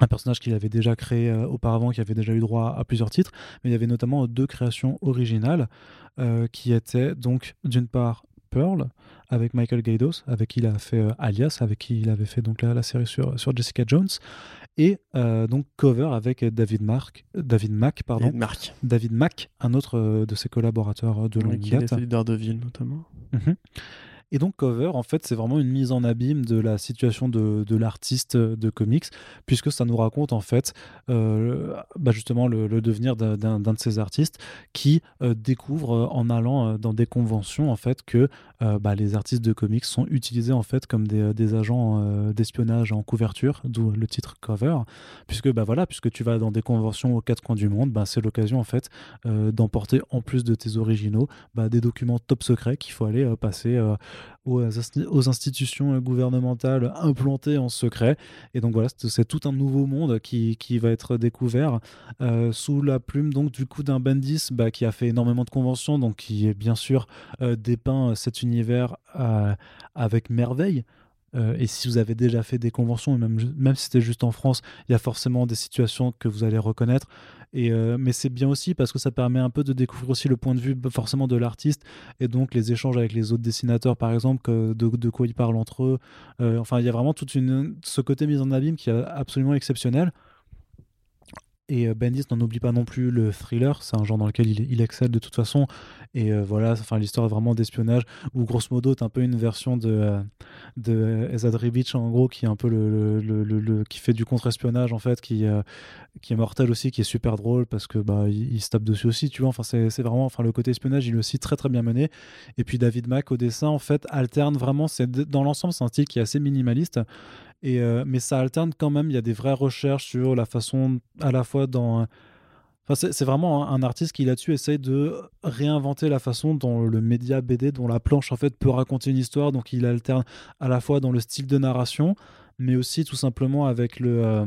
un personnage qu'il avait déjà créé euh, auparavant, qui avait déjà eu droit à plusieurs titres, mais il y avait notamment deux créations originales euh, qui étaient donc d'une part Pearl avec Michael Gaidos, avec qui il a fait euh, Alias, avec qui il avait fait donc la, la série sur, sur Jessica Jones, et donc Cover avec David Mark, David Mack, pardon. David Mack, un autre de ses collaborateurs de longue qui a date. fait Daredevil, notamment. Mhm. Et donc Cover, en fait, c'est vraiment une mise en abîme de la situation de, l'artiste de comics, puisque ça nous raconte en fait euh, bah, justement le, devenir d'un- de ces artistes qui euh, découvre euh, en allant euh, dans des conventions en fait que euh, bah, les artistes de comics sont utilisés en fait comme des, des agents euh, d'espionnage en couverture, d'où le titre Cover, puisque bah voilà, puisque tu vas dans des conventions aux quatre coins du monde, bah, c'est l'occasion en fait euh, d'emporter en plus de tes originaux bah, des documents top secrets qu'il faut aller euh, passer euh, aux, insti- aux institutions euh, gouvernementales implantées en secret. Et donc voilà, c'est tout un nouveau monde qui, qui va être découvert euh, sous la plume donc du coup d'un Bendis bah, qui a fait énormément de conventions, donc qui est bien sûr euh, dépeint cet univers euh, avec merveille. Euh, et si vous avez déjà fait des conventions, même, même si c'était juste en France, il y a forcément des situations que vous allez reconnaître. Et, euh, mais c'est bien aussi parce que ça permet un peu de découvrir aussi le point de vue bah, forcément de l'artiste et donc les échanges avec les autres dessinateurs, par exemple, de, quoi ils parlent entre eux. Euh, enfin, il y a vraiment toute une, ce côté mise en abîme qui est absolument exceptionnel. Et euh, Bendis n'en oublie pas non plus le thriller, c'est un genre dans lequel il, excelle de toute façon. Et euh, voilà, enfin, l'histoire est vraiment d'espionnage, où grosso modo, c'est un peu une version de, euh, de Ezad Ribic, en gros, qui est un peu le, le- le- qui fait du contre-espionnage, en fait, qui, qui est mortel aussi, qui est super drôle, parce que bah, il, se tape dessus aussi, tu vois. Enfin, c'est vraiment, enfin, le côté espionnage, il est aussi très très bien mené. Et puis David Mack au dessin, en fait, alterne vraiment, c'est dans l'ensemble, c'est un style qui est assez minimaliste. Euh, mais ça alterne quand même, il y a des vraies recherches sur la façon, à la fois dans... Enfin, c'est vraiment un, un artiste qui là-dessus essaye de réinventer la façon dont le média BD, dont la planche en fait peut raconter une histoire. Donc il alterne à la fois dans le style de narration, mais aussi tout simplement avec le, euh,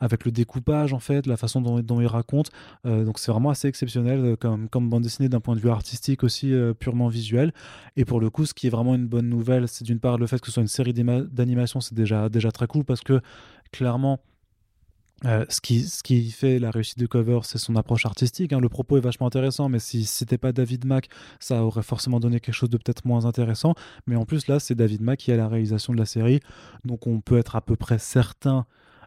avec le découpage en fait, la façon dont, dont il raconte. Euh, donc c'est vraiment assez exceptionnel euh, comme, bande dessinée d'un point de vue artistique aussi euh, purement visuel. Et pour le coup, ce qui est vraiment une bonne nouvelle, c'est d'une part le fait que ce soit une série d'animation, c'est déjà, déjà très cool parce que clairement, ce, qui, ce qui fait la réussite de Cover, c'est son approche artistique. hein. Le propos est vachement intéressant, mais si c'était pas David Mack, ça aurait forcément donné quelque chose de peut-être moins intéressant. Mais en plus, là, c'est David Mack qui a la réalisation de la série. Donc on peut être à peu près certain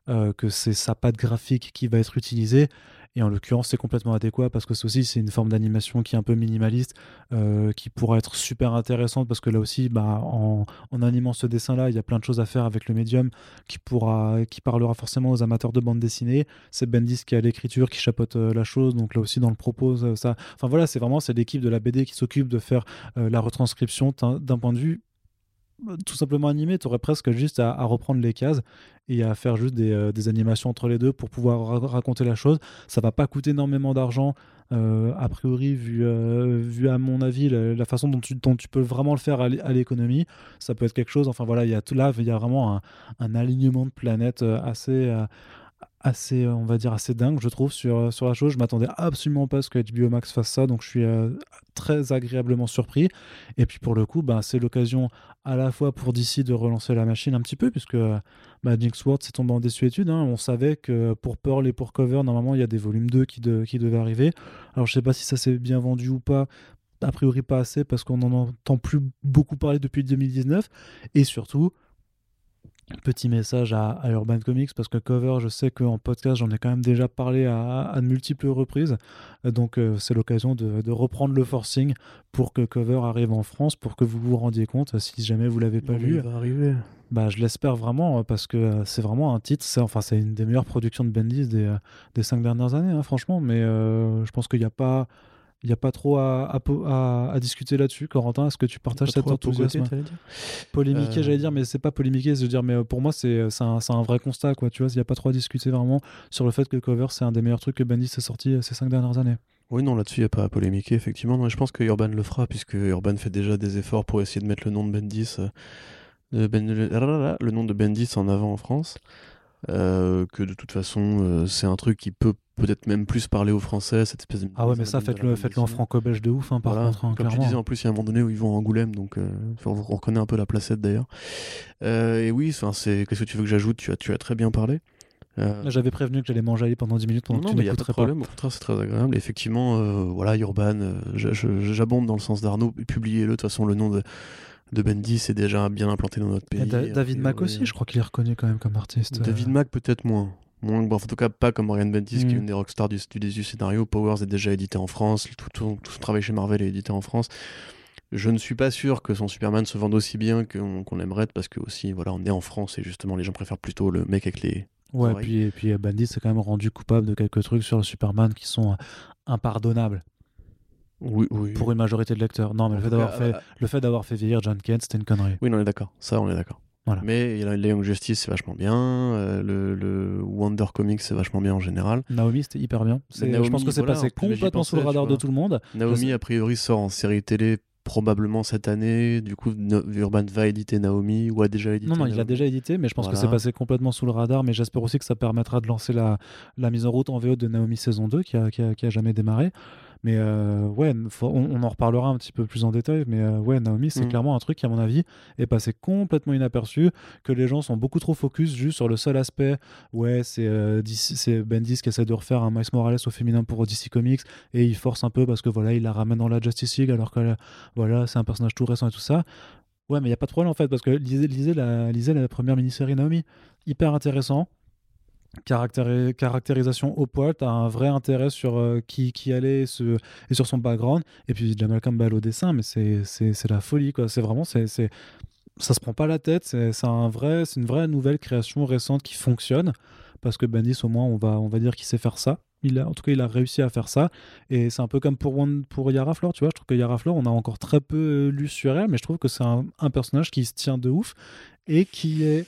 euh, que c'est sa patte graphique qui va être utilisée. Et en l'occurrence, c'est complètement adéquat parce que c'est aussi c'est une forme d'animation qui est un peu minimaliste, euh, qui pourra être super intéressante parce que là aussi, bah, en, en animant ce dessin-là, il y a plein de choses à faire avec le médium qui pourra, qui parlera forcément aux amateurs de bande dessinée. C'est Bendis qui a l'écriture, qui chapeaute euh, la chose, donc là aussi dans le propos, ça. Enfin voilà, c'est vraiment c'est l'équipe de la BD qui s'occupe de faire la retranscription d'un point de vue tout simplement animé, tu aurais presque juste à, reprendre les cases et à faire juste des, euh, animations entre les deux pour pouvoir ra- raconter la chose. Ça va pas coûter énormément d'argent, euh, a priori, vu, euh, vu à mon avis la, façon dont tu, peux vraiment le faire à l'é- à l'économie. Ça peut être quelque chose, enfin voilà, il y a là, il y a vraiment un, un alignement de planètes assez. Euh, assez, euh, on va dire, assez dingue, je trouve, sur, sur la chose. Je m'attendais absolument pas à ce que HBO Max fasse ça, donc je suis euh, très agréablement surpris. Et puis pour le coup, bah, c'est l'occasion à la fois pour DC de relancer la machine un petit peu, puisque euh, bah, Jinx World s'est tombé en désuétude. hein. On savait que pour Pearl et pour Cover, normalement, il y a des volumes 2 qui, de- qui devaient arriver. Alors je sais pas si ça s'est bien vendu ou pas, a priori pas assez parce qu'on n'en entend plus beaucoup parler depuis 2019. Et surtout, Petit message à, Urban Comics parce que Cover, je sais qu'en podcast, j'en ai quand même déjà parlé à, de multiples reprises. Donc, euh, c'est l'occasion de, reprendre le forcing pour que Cover arrive en France, pour que vous vous rendiez compte, si jamais vous l'avez pas vu. va arriver. Bah, je l'espère vraiment parce que euh, c'est vraiment un titre. C'est enfin, c'est une des meilleures productions de Bendis des, euh, des cinq dernières années, hein, franchement. Mais je pense qu'il n'y a pas il n'y a pas trop à, à, discuter là-dessus. Corentin, est-ce que tu partages cet enthousiasme Polémiquer, euh. j'allais dire, mais c'est pas polémiquer. Je veux dire, mais euh, pour moi, c'est un, un, vrai constat. Quoi. Tu vois, il n'y a pas trop à discuter vraiment sur le fait que le cover, c'est un des meilleurs trucs que Bendis a sorti euh, ces cinq dernières années. Oui, non, là-dessus, il n'y a pas à polémiquer, effectivement. Non, je pense que Urban le fera, puisque Urban fait déjà des efforts pour essayer de mettre le nom de Bendis, de ben, le nom de Bendis en avant en France. Que de toute façon, c'est un truc qui peut peut-être même plus parler aux Français, cette espèce de. Ah ouais, mais ça, faites-le faites en franco-belge de ouf, hein, par contre. Hein, Comme tu disais, en plus, il y a un moment donné où ils vont à Angoulême, donc euh, on reconnaît un peu la placette d'ailleurs. Euh, et oui, c'est qu'est-ce que tu veux que j'ajoute? Tu as, tu as très bien parlé. Euh... J'avais prévenu que j'allais manger pendant 10 minutes pendant non, que tu a pas de problème, au contraire, c'est très agréable. effectivement, euh, voilà, Urban, j'abonde dans le sens d'Arnaud, publiez-le, de toute façon, le nom de de Bendy, c'est déjà bien implanté dans notre pays. David Mack aussi, je crois qu'il est reconnu quand même comme artiste. David Mack peut-être moins. Moins, bon, en tout cas, pas comme Ryan Bendis, qui est mm. une des rockstars du, du, du, scénario. Powers est déjà édité en France. Tout, tout, son travail chez Marvel est édité en France. Je ne suis pas sûr que son Superman se vende aussi bien qu'on aimerait, parce que aussi, voilà, on est en France et justement, les gens préfèrent plutôt le mec avec les. Ouais, et puis, et puis Bendis s'est quand même rendu coupable de quelques trucs sur le Superman qui sont impardonnables. Oui, oui. Pour une majorité de lecteurs. Non, mais le fait d'avoir fait, le fait d'avoir fait vieillir John Kent, c'était une connerie. Oui, on est d'accord. Ça, on est d'accord. Mais il y a Young Justice, c'est vachement bien. Euh, le, Wonder Comics, c'est vachement bien en général. Naomi, c'était hyper bien. je pense que c'est passé complètement sous le radar de tout le monde. Naomi, a priori, sort en série télé probablement cette année. Du coup, Urban va éditer Naomi ou a déjà édité. Non, non, il a déjà édité, mais je pense que c'est passé complètement sous le radar. Mais j'espère aussi que ça permettra de lancer la, la mise en route en VO de Naomi saison 2 qui a, qui a, qui a jamais démarré. Mais euh, ouais, on, en reparlera un petit peu plus en détail. Mais euh, ouais, Naomi, c'est mm. clairement un truc qui, à mon avis, est passé complètement inaperçu. Que les gens sont beaucoup trop focus juste sur le seul aspect. Ouais, c'est euh, Bendis qui essaie de refaire un Miles Morales au féminin pour DC Comics et il force un peu parce que voilà, il la ramène dans la Justice League alors que voilà, c'est un personnage tout récent et tout ça. Ouais, mais il n'y a pas de problème en fait parce que lisez, lisez, la, lisez la première mini-série Naomi. Hyper intéressant caractérisation au poil, tu as un vrai intérêt sur euh, qui, qui allait et sur son background. Et puis Jamal Campbell au dessin, mais c'est la folie, quoi. C'est vraiment, c'est ça se prend pas la tête. C'est un vrai, une vraie nouvelle création récente qui fonctionne. Parce que Bendis, au moins, on va, on va dire qu'il sait faire ça. Il a, en tout cas, il a réussi à faire ça. Et c'est un peu comme pour, pour Yara Flor, tu vois. Je trouve que Yara Flor, on a encore très peu euh, lu sur elle, mais je trouve que c'est un, un, personnage qui se tient de ouf et qui est.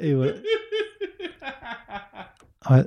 Et ouais. Ouais.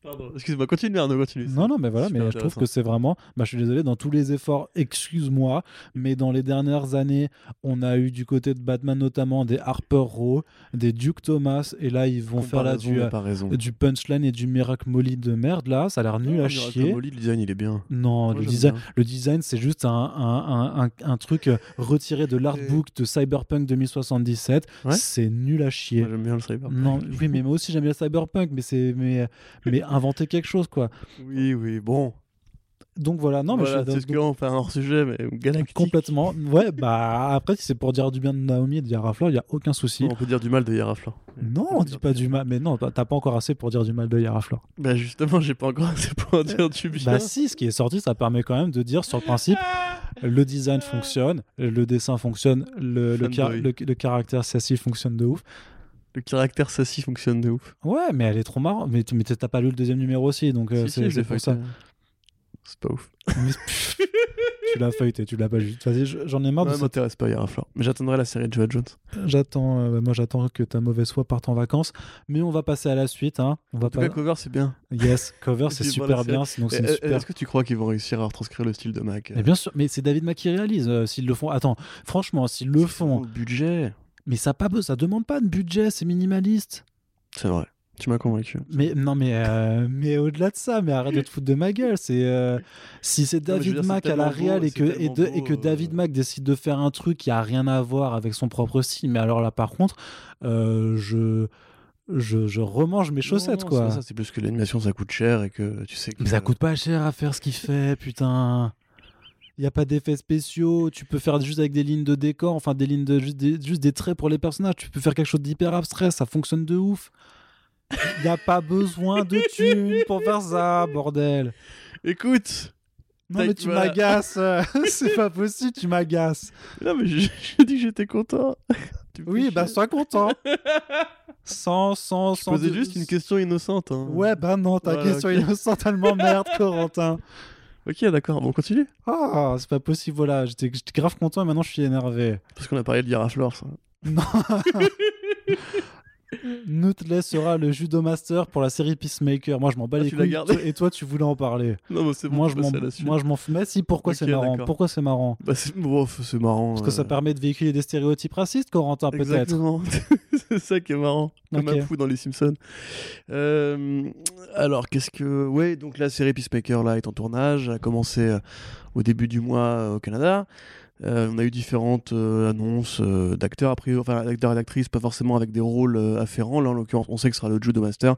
Pardon, excuse-moi, continue Arnaud, continue. Non, non, mais voilà, mais je trouve que c'est vraiment. Bah, je suis désolé, dans tous les efforts, excuse-moi, mais dans les dernières années, on a eu du côté de Batman notamment des Harper Row, des Duke Thomas, et là, ils vont faire là du, euh, du punchline et du Miracle Molly de merde, là, ça a l'air nul à chier. Molly, le design, il est bien. Non, le, design, le design, c'est juste un, un, un, un, truc retiré de l'artbook de Cyberpunk 2077. C'est nul à chier. J'aime bien le Cyberpunk. Non, oui, mais moi aussi, j'aime bien le Cyberpunk, mais c'est. Mais, mais inventer quelque chose, quoi. Oui, oui, bon. Donc voilà, non, mais c'est ce qu'on fait un hors sujet, mais galactique. Complètement. Ouais, bah après, si c'est pour dire du bien de Naomi et de Yara Flor, il n'y a aucun souci. on peut dire du mal de Yara Flor. Non, on dit pas du mal, mais non, t'as pas encore assez pour dire du mal de Yara Flor. Bah justement, j'ai pas encore assez pour dire du bien. Bah si, ce qui est sorti, ça permet quand même de dire sur le principe, le design fonctionne, le dessin fonctionne, le, le, le caractère sassy fonctionne de ouf. Le caractère sassy fonctionne de ouf. Ouais, mais elle est trop marrante. Mais, mais t'as pas lu le deuxième numéro aussi, donc euh, c'est pour ça. C'est pas ouf. tu l'as feuilleté, tu l'as pas lu. J'en ai marre de ça. m'intéresse pas Yara. Mais j'attendrai la série de Joe Jones. J'attends, euh, moi j'attends que ta mauvaise foi parte en vacances. Mais on va passer à la suite. Hein. On en va tout cas, cover c'est bien. Yes, cover c'est super bien. Sinon c'est super. Est-ce que tu crois qu'ils vont réussir à retranscrire le style de Mac Mais bien sûr, mais c'est David Mac qui réalise. Euh, s'ils le font, attends, franchement, s'ils le font. Le budget. Mais ça pas ça demande pas de budget, c'est minimaliste. C'est vrai. Tu m'as convaincu. Mais non, mais, euh, mais au-delà de ça, mais arrête de te foutre de ma gueule. C'est euh, si c'est David Mack à la Real et que, et, et, que David euh. Mack décide de faire un truc qui a rien à voir avec son propre style, mais alors là, par contre, je. Je, je, remange mes chaussettes quoi. C'est plus que l'animation ça coûte cher et que tu sais que... Mais ça coûte pas cher à faire ce qu'il fait, putain. Il n'y a pas d'effets spéciaux. Tu peux faire juste avec des lignes de décor, enfin des lignes de juste des, juste des traits pour les personnages. Tu peux faire quelque chose d'hyper abstrait. Ça fonctionne de ouf. Il n'y a pas besoin de thunes pour faire ça, bordel. Écoute, Non, mais tu m'agaces. C'est pas possible, tu m'agaces. non mais j'ai j'ai dit que j'étais content. Oui, bah sois content. Sans, sans, Je sans. posais de- juste une question innocente. hein. Ouais, bah non, ta Voilà, question ok. innocente, elle m'emmerde, Corentin. Ok, d'accord, bon, on continue. Ah, c'est pas possible, voilà. J'étais grave content et maintenant je suis énervé. Parce qu'on a parlé de Giraflore, ça. Non. Nutley sera le judo master pour la série Peacemaker. Moi, je m'en bats Ah, les couilles. Et toi, tu voulais en parler. Non, mais c'est bon, moi, je m'en, moi, je m'en fous. Mais si, pourquoi c'est marrant. Pourquoi c'est marrant Bah, c'est c'est marrant. Parce que ça euh, permet de véhiculer des stéréotypes racistes, Corentin, peut-être. Exactement. c'est ça qui est marrant. Comme un fou dans les Simpsons. Euh, alors, qu'est-ce que. Ouais, donc la série Peacemaker là, est en tournage. Elle a commencé euh, au début du mois au Canada. Euh, on a eu différentes euh, annonces euh, d'acteurs, enfin d'acteurs et d'actrices, pas forcément avec des rôles euh, afférents. Là, en l'occurrence, on sait que ce sera le Judo Master.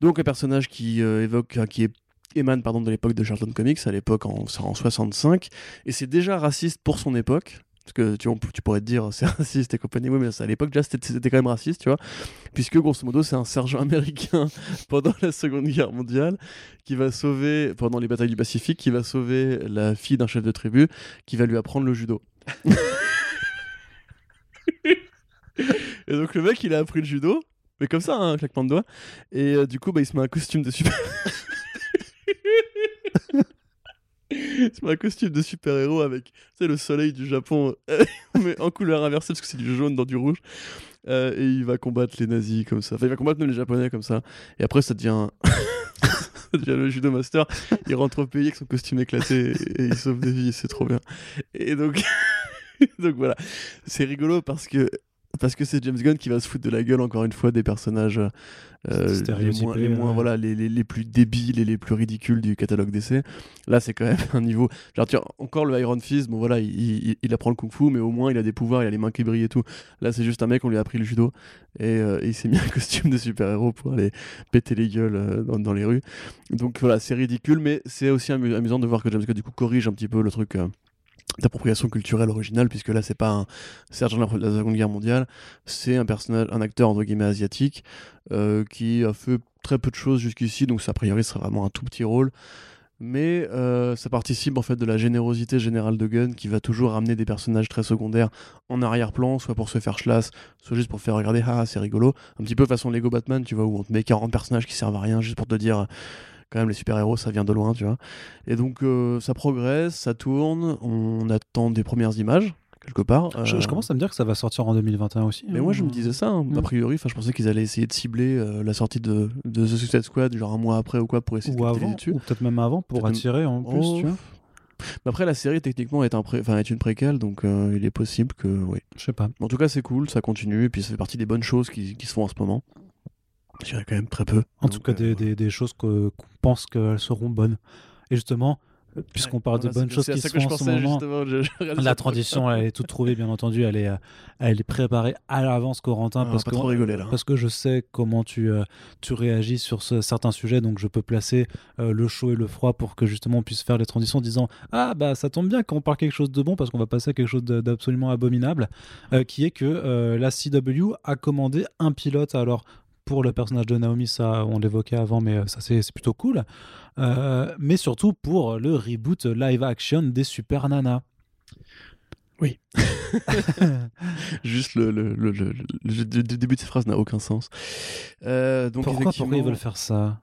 Donc, un personnage qui évoque, qui émane pardon de l'époque de Charlton Comics, à l'époque en, en 65, et c'est déjà raciste pour son époque. Parce que tu, tu pourrais te dire c'est raciste et compagnie, oui, mais à l'époque déjà c'était quand même raciste, tu vois. Puisque grosso modo c'est un sergent américain pendant la Seconde Guerre mondiale qui va sauver, pendant les batailles du Pacifique, qui va sauver la fille d'un chef de tribu, qui va lui apprendre le judo. et donc le mec il a appris le judo, mais comme ça, hein, un claquement de doigts. Et euh, du coup bah, il se met un costume de super. Met un costume de super-héros avec le soleil du Japon, mais en couleur inversée parce que c'est du jaune dans du rouge. Euh, et il va combattre les nazis comme ça. Enfin, il va combattre même les japonais comme ça. Et après, ça devient. ça devient le judo master. Il rentre au pays avec son costume éclaté et, et il sauve des vies. C'est trop bien. Et donc. donc voilà. C'est rigolo parce que. Parce que c'est James Gunn qui va se foutre de la gueule encore une fois des personnages euh, les moins, les, moins, ouais. voilà, les, les, les plus débiles et les plus ridicules du catalogue d'essai. Là, c'est quand même un niveau. Genre, tu vois, encore le Iron Fist, bon voilà, il, il, il apprend le kung fu, mais au moins il a des pouvoirs, il a les mains qui brillent et tout. Là, c'est juste un mec, on lui a appris le judo et, euh, et il s'est mis un costume de super-héros pour aller péter les gueules euh, dans, dans les rues. Donc voilà, c'est ridicule, mais c'est aussi amu- amusant de voir que James Gunn du coup corrige un petit peu le truc. D'appropriation culturelle originale puisque là c'est pas un sergent de la, Seconde Guerre mondiale c'est un personnage un acteur entre guillemets asiatique euh, qui a fait très peu de choses jusqu'ici donc ça a priori serait vraiment un tout petit rôle. Mais euh, ça participe en fait de la générosité générale de Gunn qui va toujours ramener des personnages très secondaires en arrière-plan, soit pour se faire chlasse, soit juste pour faire regarder, ah c'est rigolo, un petit peu façon Lego Batman, tu vois, où on te met 40 personnages qui servent à rien juste pour te dire, quand même les super-héros ça vient de loin, tu vois. Et donc euh, ça progresse, ça tourne, on attend des premières images, quelque part. Je, je Euh, commence à me dire que ça va sortir en 2021 aussi. mais hein. moi je me disais ça, hein. Mm. a priori, enfin je pensais qu'ils allaient essayer de cibler euh, la sortie de, de The Suicide Squad, genre un mois après ou quoi, pour essayer de Ou capitaliser avant, dessus. ou peut-être même avant pour même- attirer en plus, Oh, tu vois. Mais après, la série techniquement est, un pré- enfin, est une préquelle, donc euh, il est possible que. Oui. Je sais pas. En tout cas, c'est cool, ça continue, et puis ça fait partie des bonnes choses qui, qui se font en ce moment. Je dirais quand même très peu. En Donc, tout cas, euh, des, des, des choses que- qu'on pense qu'elles seront bonnes. Et justement, euh, puisqu'on parle voilà, de bonnes choses qui se font en ce moment, je- je la transition, elle est toute trouvée, bien entendu. Elle est, euh, elle est préparée à l'avance, Corentin, Ah, parce que rigoler là. parce que je sais comment tu, euh, tu réagis sur ce- certains sujets, donc je peux placer euh, le chaud et le froid pour que justement on puisse faire les transitions en disant Ah, bah ça tombe bien quand on parle quelque chose de bon, parce qu'on va passer à quelque chose d'absolument abominable, euh, qui est que euh, la CW a commandé un pilote. Alors, pour le personnage de Naomi, ça on l'évoquait avant, mais euh, ça c'est plutôt cool. Euh, mais surtout pour le reboot live action des Super Nana. Oui. Juste le, le, le, le- le- le- le début de ces phrases n'a aucun sens. Euh, donc pourquoi, pourquoi ils veulent faire ça?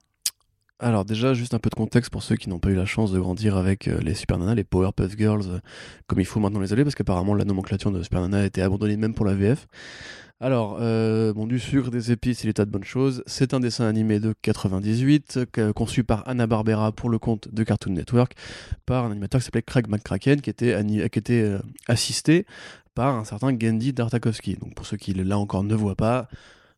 Alors déjà, juste un peu de contexte pour ceux qui n'ont pas eu la chance de grandir avec euh, les Super Nana, les Powerpuff Girls, euh, comme il faut maintenant les appeler, parce qu'apparemment la nomenclature de Super Nana a été abandonnée même pour la VF. Alors, euh, bon, du sucre, des épices et des tas de bonnes choses. C'est un dessin animé de 98, que- conçu par Hanna-Barbera pour le compte de Cartoon Network, par un animateur qui s'appelait Craig McCracken, qui était, qui euh, assisté par un certain Gendy Tartakovsky. Donc pour ceux qui là encore ne voient pas,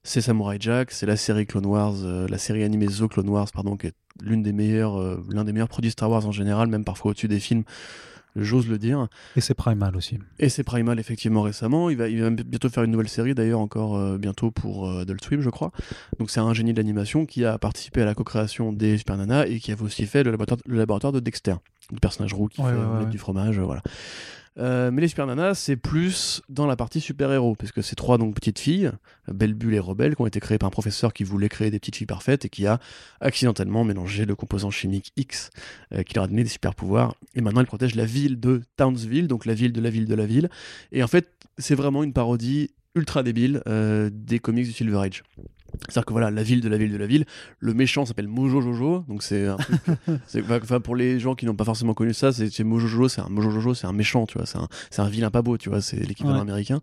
c'est Samurai Jack, c'est la série Clone Wars, euh, la série animée The Clone Wars, pardon, qui est l'une des meilleures, l'un des meilleurs produits Star Wars en général, même parfois au-dessus des films j'ose le dire. Et c'est Primal aussi. Et c'est Primal effectivement récemment. Il va, il va bientôt faire une nouvelle série d'ailleurs encore euh, bientôt pour euh, Adult Swim je crois. Donc c'est un génie de l'animation qui a participé à la co-création des Super Nana et qui a aussi fait le laboratoire, le laboratoire de Dexter, le personnage roux qui Ouais, fait ouais, ouais. du fromage, euh, voilà. Euh, mais les Super Nanas, c'est plus dans la partie super-héros, parce que c'est trois donc petites filles, Belle Bulle et Rebelle, qui ont été créées par un professeur qui voulait créer des petites filles parfaites et qui a accidentellement mélangé le composant chimique X euh, qui leur a donné des super pouvoirs. Et maintenant, elle protège la ville de Townsville, donc la ville de la ville de la ville. Et en fait, c'est vraiment une parodie ultra débile euh, des comics du Silver Age. C'est-à-dire que voilà, la ville de la ville de la ville, le méchant s'appelle Mojo Jojo, donc c'est un truc. Enfin, pour les gens qui n'ont pas forcément connu ça, c'est Mojo Jojo, c'est un Mojo Jojo, c'est un méchant, tu vois, c'est un, c'est un vilain pas beau, tu vois, c'est l'équivalent Ouais. américain.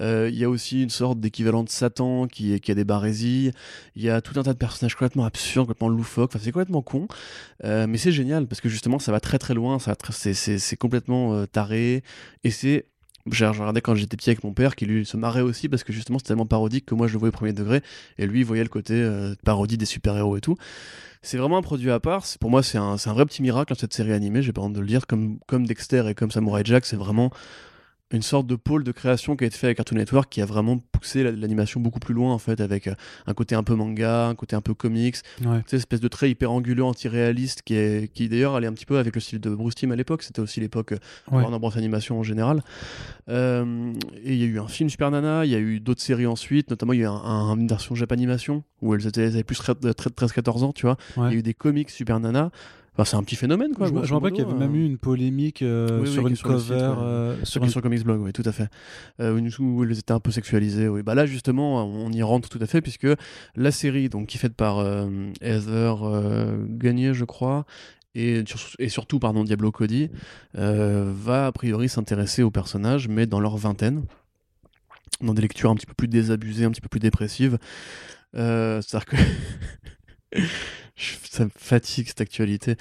Euh, Il y a aussi une sorte d'équivalent de Satan qui, a des barésies. Il y a tout un tas de personnages complètement absurdes, complètement loufoques. Enfin, c'est complètement con, Euh, mais c'est génial parce que justement, ça va très très loin. Ça va très- c'est- c'est c'est complètement euh, taré et c'est j'ai regardé quand j'étais petit avec mon père qui lui se marrait aussi parce que justement c'est tellement parodique que moi je le voyais premier degré et lui voyait le côté euh, parodie des super-héros et tout. C'est vraiment un produit à part. Pour moi, c'est un, un vrai petit miracle dans cette série animée. J'ai pas honte de le dire. Comme Dexter et comme Samurai Jack, c'est vraiment une sorte de pôle de création qui a été fait avec Cartoon Network qui a vraiment poussé la- l'animation beaucoup plus loin en fait avec euh, un côté un peu manga, un côté un peu comics, Ouais. cette espèce de trait hyper anguleux, anti-réaliste qui, est, qui d'ailleurs allait un petit peu avec le style de Bruce Timm à l'époque. C'était aussi l'époque euh, Ouais. Warner Bros Animation en général. Euh, et il y a eu un film Super Nana, il y a eu d'autres séries ensuite, notamment il y a eu un- un- une version Japanimation où elles, étaient, elles avaient plus de 13-14 ans, tu vois. Ouais. Il y a eu des comics Super Nana. Enfin, c'est un petit phénomène quoi. je me rappelle qu'il y avait euh. même eu une polémique euh, Oui, oui, sur est une sur site, cover. ouais. euh, sur Sur, une- sur Comics Blog, oui, tout à fait. Euh, où elles étaient un peu sexualisées, oui. Bah là, justement, on y rentre tout à fait, puisque la série, donc, qui est faite par euh, Heather Gagné, je crois, et, sur- et surtout, pardon, Diablo Cody, va a priori s'intéresser aux personnages, mais dans leur vingtaine, dans des lectures un petit peu plus désabusées, un petit peu plus dépressives. C'est-à-dire que. Ça me fatigue cette actualité.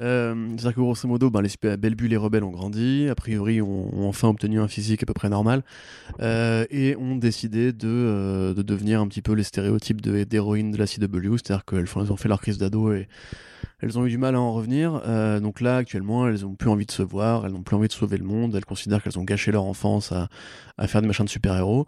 Euh, C'est-à-dire que grosso modo, ben, les super- Belle Bulle et Rebelles ont grandi, a priori ont, enfin obtenu un physique à peu près normal, euh, et ont décidé de, euh, de devenir un petit peu les stéréotypes de- d'héroïnes de la CW, c'est-à-dire qu'elles ont fait leur crise d'ado et elles ont eu du mal à en revenir. Donc là, actuellement, elles ont plus envie de se voir, elles n'ont plus envie de sauver le monde, elles considèrent qu'elles ont gâché leur enfance à, à faire des machins de super-héros.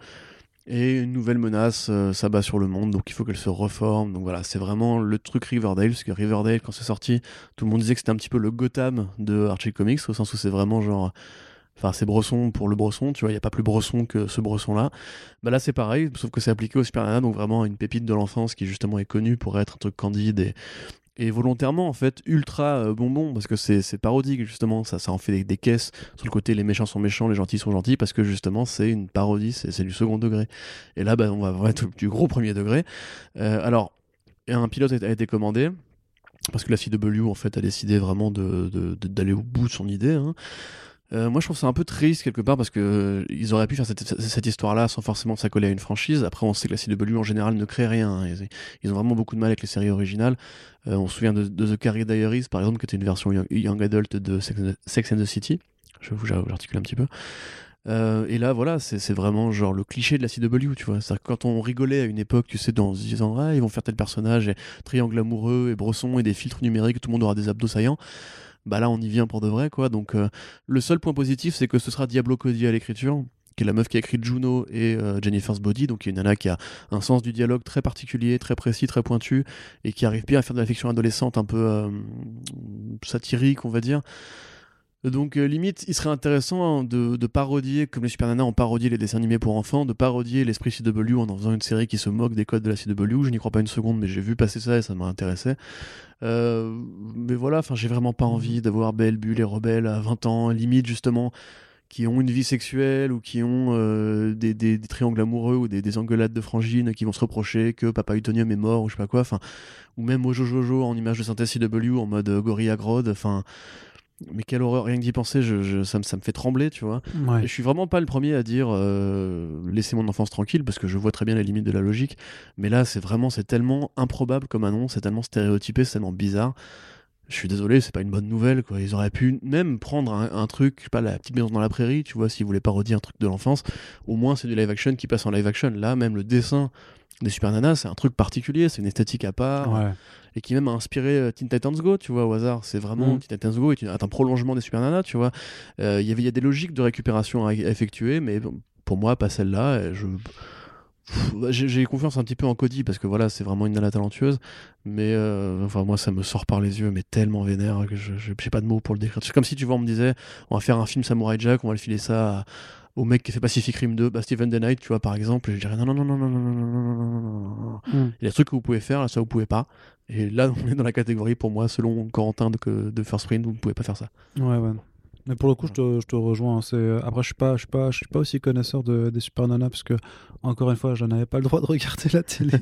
Et une nouvelle menace euh, s'abat sur le monde, donc il faut qu'elle se reforme. Donc voilà, c'est vraiment le truc Riverdale, parce que Riverdale, quand c'est sorti, tout le monde disait que c'était un petit peu le Gotham de Archie Comics, au sens où c'est vraiment genre. Enfin, c'est Bresson pour le Bresson, tu vois, il n'y a pas plus Bresson que ce Bresson-là. Bah là, c'est pareil, sauf que c'est appliqué au Super Nana, donc vraiment une pépite de l'enfance qui justement est connue pour être un truc candide et, et volontairement en fait ultra euh, bonbon parce que c'est parodique justement. Ça ça en fait des, caisses sur le côté les méchants sont méchants les gentils sont gentils parce que justement c'est une parodie c'est du second degré. Et là bah, on va avoir du gros premier degré. Euh, alors un pilote a été commandé parce que la CW en fait a décidé vraiment de- de- d'aller au bout de son idée hein. Euh, moi, je trouve ça un peu triste quelque part parce que euh, ils auraient pu faire cette, cette histoire-là sans forcément s'accoler à une franchise. Après, on sait que la CW en général ne crée rien. hein. Ils, ont vraiment beaucoup de mal avec les séries originales. Euh, on se souvient de, The Carrie Diaries, par exemple, qui était une version young, adult de Sex and, the, City. Je vous j'articule un petit peu. Et là, voilà, c'est c'est vraiment genre le cliché de la CW, tu vois. Que quand on rigolait à une époque, tu sais, dans se disant, ah, ils vont faire tel personnage, et triangle amoureux, et bresson, et des filtres numériques, tout le monde aura des abdos saillants bah là on y vient pour de vrai quoi. Donc euh, le seul point positif c'est que ce sera Diablo Cody à l'écriture qui est la meuf qui a écrit Juno et euh, Jennifer's Body. Donc une nana qui a un sens du dialogue très particulier très précis très pointu et qui arrive bien à faire de la fiction adolescente un peu euh, satirique on va dire donc euh, limite, il serait intéressant hein, de, parodier, comme les Super Nanas ont parodié les dessins animés pour enfants, de parodier l'esprit CW en en faisant une série qui se moque des codes de la CW. Je n'y crois pas une seconde, mais j'ai vu passer ça et ça m'a intéressé. Euh, mais voilà, j'ai vraiment pas envie d'avoir Belle, Bulle et Rebelle à 20 ans, limite justement, qui ont une vie sexuelle ou qui ont euh, des, triangles amoureux ou des, des engueulades de frangines qui vont se reprocher que Papa Utonium est mort ou je sais pas quoi, ou même Mojo Jojo en image de synthèse CW en mode Gorilla Grodd, enfin. Mais quelle horreur, rien que d'y penser, je, je- ça, me, ça me fait trembler, tu vois. Ouais. Et je suis vraiment pas le premier à dire euh, laissez mon enfance tranquille parce que je vois très bien les limites de la logique. Mais là, c'est vraiment, c'est tellement improbable comme annonce, c'est tellement stéréotypé, c'est tellement bizarre. Je suis désolé, c'est pas une bonne nouvelle. Quoi. Ils auraient pu même prendre un, truc, je sais pas, la petite maison dans la prairie, tu vois, s'ils voulaient parodier un truc de l'enfance. Au moins, c'est du live action qui passe en live action. Là, même le dessin des Super Nanas, c'est un truc particulier, c'est une esthétique à part. Et qui même a inspiré euh, Teen Titans Go, tu vois, au hasard. C'est vraiment mm. Teen Titans Go est, un prolongement des Super Nanas, tu vois. Euh, il y a des logiques de récupération à, effectuer, mais pour moi, pas celle-là. Je j'ai confiance un petit peu en Cody parce que voilà, c'est vraiment une nana talentueuse. Mais euh, enfin, moi, ça me sort par les yeux, mais tellement vénère que je j'ai pas de mots pour le décrire. C'est comme si tu vois, on me disait, on va faire un film Samurai Jack, on va le filer ça au mec qui fait Pacific Rim 2, bah, Steven The Knight, tu vois, par exemple. Et je dirais non, non, non, non, non, non, non, non, non, Il y a des trucs que vous pouvez faire, là, ça vous pouvez pas. Et là, on est dans la catégorie, pour moi, selon Corentin de, de First Print, vous ne pouvez pas faire ça. Ouais, ouais. Mais pour le coup, je te, je te rejoins. C'est après, je suis pas, je suis pas, je suis pas aussi connaisseur de, des Super Nana parce que encore une fois, je n'avais pas le droit de regarder la télé.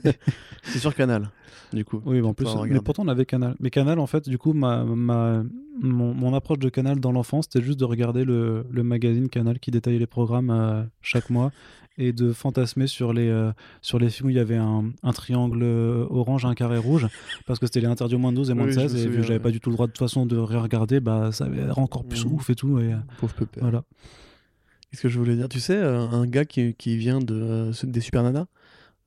c'est sur Canal, du coup. Oui, mais en plus, mais pourtant on avait Canal. Mais Canal, en fait, du coup, ma, ma mon, mon approche de Canal dans l'enfance, c'était juste de regarder le, le, magazine Canal qui détaillait les programmes euh, chaque mois et de fantasmer sur les, euh, sur les films où il y avait un, un triangle euh, orange et un carré rouge, parce que c'était les interdits au moins de 12 et moins de 16, et vu que j'avais pas du tout le droit de toute façon de regarder, bah, ça avait l'air encore plus mmh. ouf et tout. Et, Pauvre Voilà. Qu'est-ce que je voulais dire? Tu sais, un gars qui, qui vient de, des Super Nana,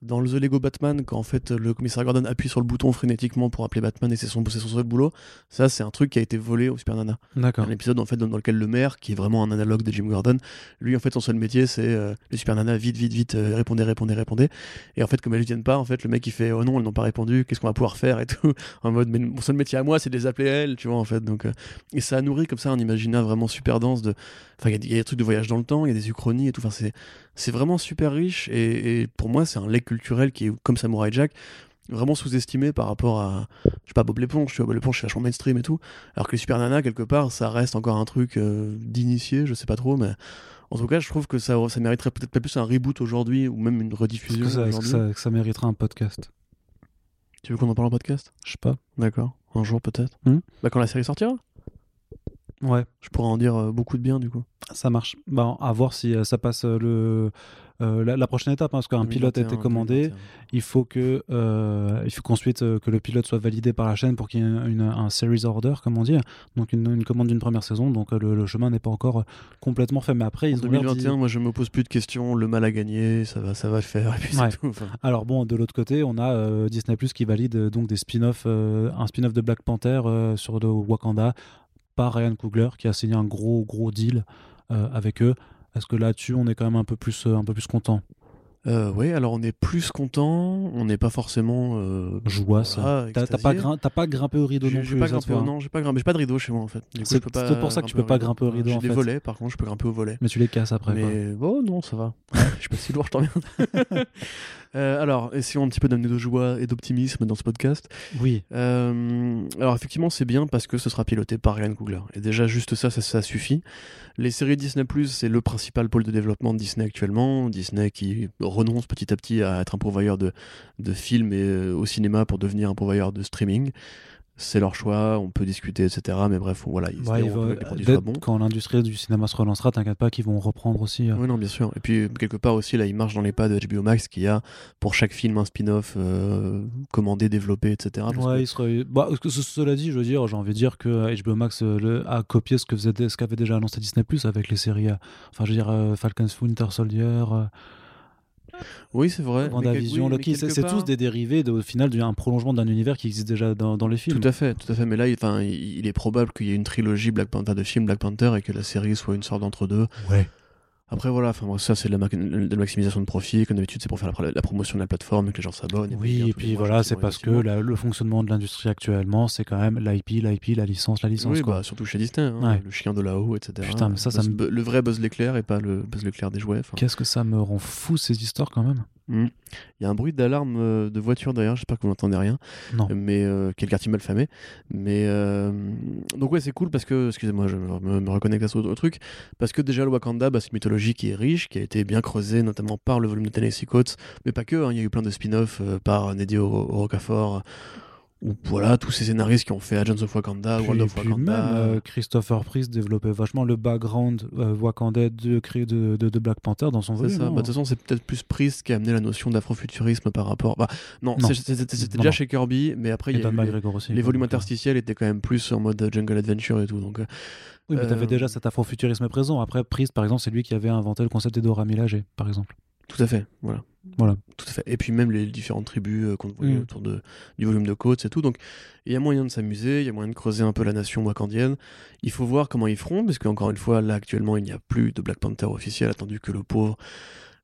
dans le The Lego Batman, quand en fait le commissaire Gordon appuie sur le bouton frénétiquement pour appeler Batman et c'est son, son seul boulot, ça c'est un truc qui a été volé au Super Nana. D'accord. Un épisode en fait dans, lequel le maire, qui est vraiment un analogue de Jim Gordon, lui en fait son seul métier c'est euh, le Super Nana, vite, vite, vite, euh, répondez, répondez, répondez. Et en fait comme elles ne viennent pas, en fait le mec il fait oh non, elles n'ont pas répondu, qu'est-ce qu'on va pouvoir faire et tout. en mode mais mon seul métier à moi c'est de les appeler elles, tu vois en fait. Donc, euh, et ça a nourri comme ça un imaginaire vraiment super dense de. Enfin il y, a des trucs de voyage dans le temps, il y a des uchronies et tout. Enfin c'est c'est vraiment super riche et, pour moi c'est un lait culturel qui est comme Samurai Jack vraiment sous-estimé par rapport à je sais pas Bob l'éponge tu vois Bob l'éponge c'est vachement mainstream et tout. Alors que les Super Nana quelque part ça reste encore un truc euh, d'initié je sais pas trop mais en tout cas je trouve que ça, ça mériterait peut-être pas plus un reboot aujourd'hui ou même une rediffusion que, ça, que ça, mériterait un podcast? Tu veux qu'on en parle en podcast? Je sais pas. D'accord. Un jour peut-être. Hmm? Bah quand la série sortira Ouais. Je pourrais en dire euh, beaucoup de bien du coup. Ça marche. Bah, à voir si euh, ça passe euh, le, la, prochaine étape, hein, parce qu'un pilote a été commandé. Il faut que, il faut qu'ensuite que le pilote soit validé par la chaîne pour qu'il y ait une, un series order, comme on dit, donc une, commande d'une première saison. Donc le, chemin n'est pas encore complètement fait. Mais après, en 2021, moi je me pose plus de questions. Le mal à gagner, ça va, ça va le faire. Et puis tout, Alors bon, de l'autre côté, on a Disney Plus qui valide donc des spin-offs, un spin-off de Black Panther sur Wakanda Ryan Coogler qui a signé un gros gros deal euh, avec eux. Est-ce que là-dessus on est quand même un peu plus euh, un peu plus content? Euh, oui, alors on est plus content, on n'est pas forcément. Euh, Joie, ça. T'as pas, pas, grimpé au rideau non plus pas grimpé, Non, j'ai pas grimpé. J'ai pas de rideau chez moi en fait. C'est pour ça que tu peux pas grimper au rideau. J'ai des volets, par contre, je peux grimper au volet. Mais tu les casses après. Mais oh non, ça va. je suis pas si lourd, je t'en reviens. Euh, alors, essayons un petit peu d'amener de joie et d'optimisme dans ce podcast. Oui. Euh, alors, effectivement, c'est bien parce que ce sera piloté par Ryan Coogler. Et déjà, juste ça, ça, suffit. Les séries Disney, c'est le principal pôle de développement de Disney actuellement. Disney qui renonce petit à petit à être un pourvoyeur de, de films et, euh, au cinéma pour devenir un pourvoyeur de streaming c'est leur choix, on peut discuter, etc. Mais bref, voilà, ils Quand l'industrie du cinéma se relancera, t'inquiète pas qu'ils vont reprendre aussi. Euh. Oui, non, bien sûr. Et puis, quelque part aussi, là, ils marchent dans les pas de HBO Max qui a pour chaque film un spin-off euh, commandé, développé, etc. Ouais, bah, cela dit, je veux dire, j'ai envie de dire que HBO Max euh, a copié ce que ce qu'avait déjà annoncé Disney Plus avec les séries. enfin, je veux dire, Falcon's Winter Soldier. Oui, c'est vrai. Loki, c'est tous des dérivés de, au final d'un prolongement d'un univers qui existe déjà dans, les films. Tout à fait, tout à fait. Mais là, il, il est probable qu'il y ait une trilogie Black Panther de films Black Panther et que la série soit une sorte d'entre deux. Ouais. Après, voilà, enfin, ça, c'est de, la maximisation de profit. Comme d'habitude, c'est pour faire la, promotion de la plateforme et que les gens s'abonnent. Oui, et puis, voilà, c'est parce que le fonctionnement de l'industrie actuellement, c'est quand même l'IP, l'IP, la licence, la licence. Oui, Bah, surtout chez Disney, hein, le chien de là-haut, etc. Putain, mais ça, ça me... Le vrai Buzz l'éclair et pas le Buzz l'éclair des jouets. Qu'est-ce que ça me rend fou, ces histoires, quand même? Hmm. Il y a un bruit d'alarme euh, de voiture d'ailleurs, j'espère que vous n'entendez rien. Non. Mais euh, quel quartier mal famé. Mais euh, donc ouais, c'est cool parce que, excusez-moi, je me, reconnecte à ce autre truc, parce que déjà le Wakanda, bah, c'est une mythologie qui est riche, qui a été bien creusée notamment par le volume de Tennessee Coates, mais pas que. Hein. il y a eu plein de spin-offs par Neddy Okafor ou voilà, tous ces scénaristes qui ont fait Agents of Wakanda, Puis- World of puis Wakanda. même, euh, Christopher Priest développait vachement le background euh, wakandais de, de, de, de Black Panther dans son C'est volume. ça. hein. Bah, de toute façon, c'est peut-être plus Priest qui a amené la notion d'afrofuturisme par rapport. Bah, non, c'était déjà non. chez Kirby, mais après, il y a Dan eu- aussi. les volumes euh, interstitiels étaient quand même plus en mode Jungle Adventure et tout. Donc, euh, Oui, mais t'avais déjà cet afrofuturisme présent. Après, Priest, par exemple, c'est lui qui avait inventé le concept des Dora Milaje, par exemple. Tout à fait. Voilà. Voilà. Tout à fait. Et puis même les différentes tribus euh, qu'on voyait Mm. autour de, du volume de côtes et tout. Donc il y a moyen de s'amuser, il y a moyen de creuser un peu la nation wakandienne. Il faut voir comment ils feront, parce qu'encore une fois, là actuellement, il n'y a plus de Black Panther officiel, attendu que le pauvre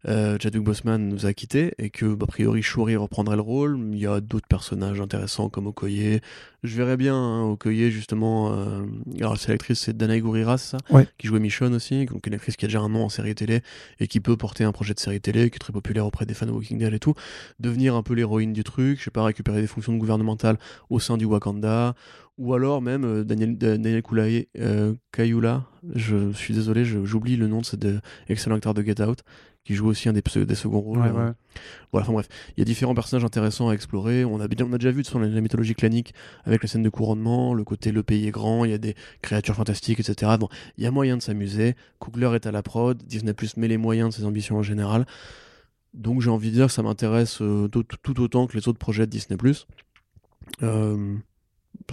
euh, Chadwick Boseman nous a quittés et que, bah, a priori, Shuri reprendrait le rôle. Il y a d'autres personnages intéressants comme Okoye. Je verrais bien hein, Okoye, justement. euh, Alors, c'est l'actrice, c'est Danae Gurira, c'est ça? Ouais. Qui jouait Michonne aussi, donc une actrice qui a déjà un nom en série télé et qui peut porter un projet de série télé, qui est très populaire auprès des fans de Walking Dead et tout. Devenir un peu l'héroïne du truc, je sais pas, récupérer des fonctions gouvernementales au sein du Wakanda. Ou alors même euh, Daniel, Da- Daniel Koulaye, euh, Kayula, je suis désolé, j'oublie le nom de cet euh, excellent acteur de Get Out, qui joue aussi un des, seconds rôles. Ouais, ouais. voilà, enfin bref, il y a différents personnages intéressants à explorer. On a, bien- on a déjà vu sur la, la mythologie clanique avec la scène de couronnement, le côté le pays est grand, il y a des créatures fantastiques, etc. Bon, il y a moyen de s'amuser. Coogler est à la prod, Disney Plus met les moyens de ses ambitions en général. Donc j'ai envie de dire que ça m'intéresse euh, tout, tout autant que les autres projets de Disney Plus. Euh,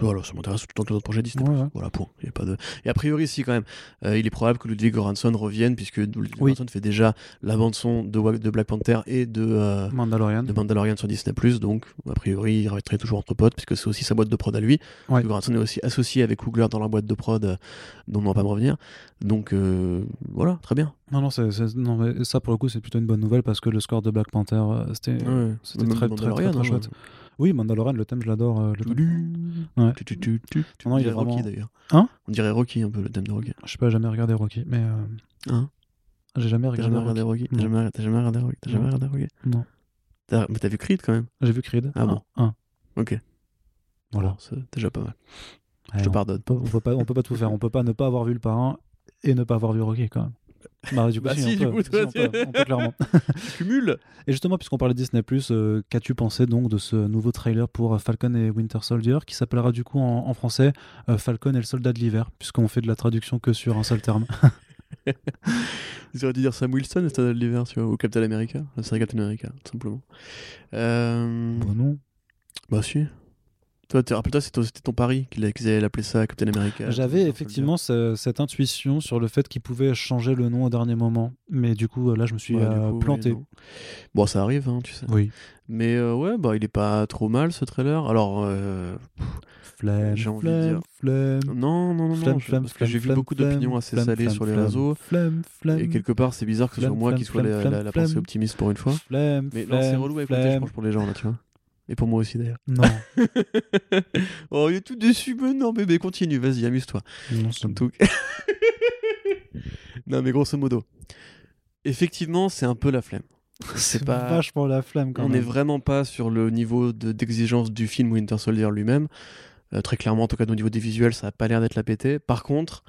voilà, ça m'intéresse tout autant que les autres projets Disney+. Ouais, ouais. Voilà, point. Il y a pas de... Et a priori, si, quand même, euh, il est probable que Ludwig Göransson revienne, puisque Ludwig Oui. Göransson fait déjà la bande-son de, Black Panther et de, euh, Mandalorian. de Mandalorian sur Disney+, donc a priori, il resterait toujours entre potes, puisque c'est aussi sa boîte de prod à lui. Ouais. Göransson est aussi associé avec Coogler dans la boîte de prod, euh, dont on va pas me revenir. Donc, voilà, très bien. Non, non, mais ça pour le coup, c'est plutôt une bonne nouvelle parce que le score de Black Panther, c'était, très, très, très, très hein. Oui, Mandalorian, le thème, je l'adore. euh, le thème. Ouais. Tu, tu, tu. Non, On il est Rocky d'ailleurs. Hein On dirait Rocky un peu le thème de Rocky. Je sais pas, j'ai jamais regardé Rocky, mais. euh, Hein J'ai jamais T'as regardé, jamais regardé Rocky. Rocky T'as jamais, regardé Rocky T'as jamais Non. regardé Rocky Non. T'as- Mais t'as vu Creed quand même J'ai vu Creed. Ah bon. Un. un. Ok. Voilà. C'est déjà pas mal. Ouais, Je te on, pardonne. peut, on peut pas, on peut pas tout faire. On peut pas ne pas avoir vu le parrain et ne pas avoir vu Rocky quand même. Bah, du coup, Bah si, si, on du peut. coup, Si, toi, on, peut, on peut clairement. Tu cumules Et justement, puisqu'on parlait de Disney, euh, qu'as-tu pensé donc de ce nouveau trailer pour euh, Falcon et Winter Soldier qui s'appellera du coup en, en français euh, Falcon et le soldat de l'hiver, puisqu'on fait de la traduction que sur un seul terme Ils auraient dû dire Sam Wilson, Stade de l'hiver, ou Captain America, la série Captain America, tout simplement. Euh... Bon, non. Bah si. Toi, rappelle-toi, c'était ton, pari qu'ils allaient l'appeler ça Captain America. J'avais effectivement ce- cette intuition sur le fait qu'ils pouvaient changer le nom au dernier moment, mais du coup, là, je me suis. Ouais, euh, coup, planté. bon, ça arrive, hein, tu sais. oui. Mais euh, ouais, bah il est pas trop mal ce trailer. Alors, euh, Flemme, J'ai envie de flemme, dire- flemme. non, non, non, Flemme, je- parce que j'ai vu beaucoup d'opinions assez salées sur les réseaux. Flemme, flemme. Et quelque part, c'est bizarre que ce soit moi qui soit la, flemme, la- la pensée optimiste pour une fois. Flemme, Mais non, c'est relou à écouter, je pense, pour les gens là, tu vois. Et pour moi aussi d'ailleurs. Non. oh, il est tout déçu, mais non, bébé, continue, vas-y, amuse-toi. non c'est tout non, mais grosso modo. Effectivement, c'est un peu la flemme. C'est pas- vachement la flemme quand On n'est même. vraiment pas sur le niveau de- d'exigence du film Winter Soldier lui-même. Euh, très clairement, en tout cas, au niveau des visuels, ça a pas l'air d'être la pété. Par contre,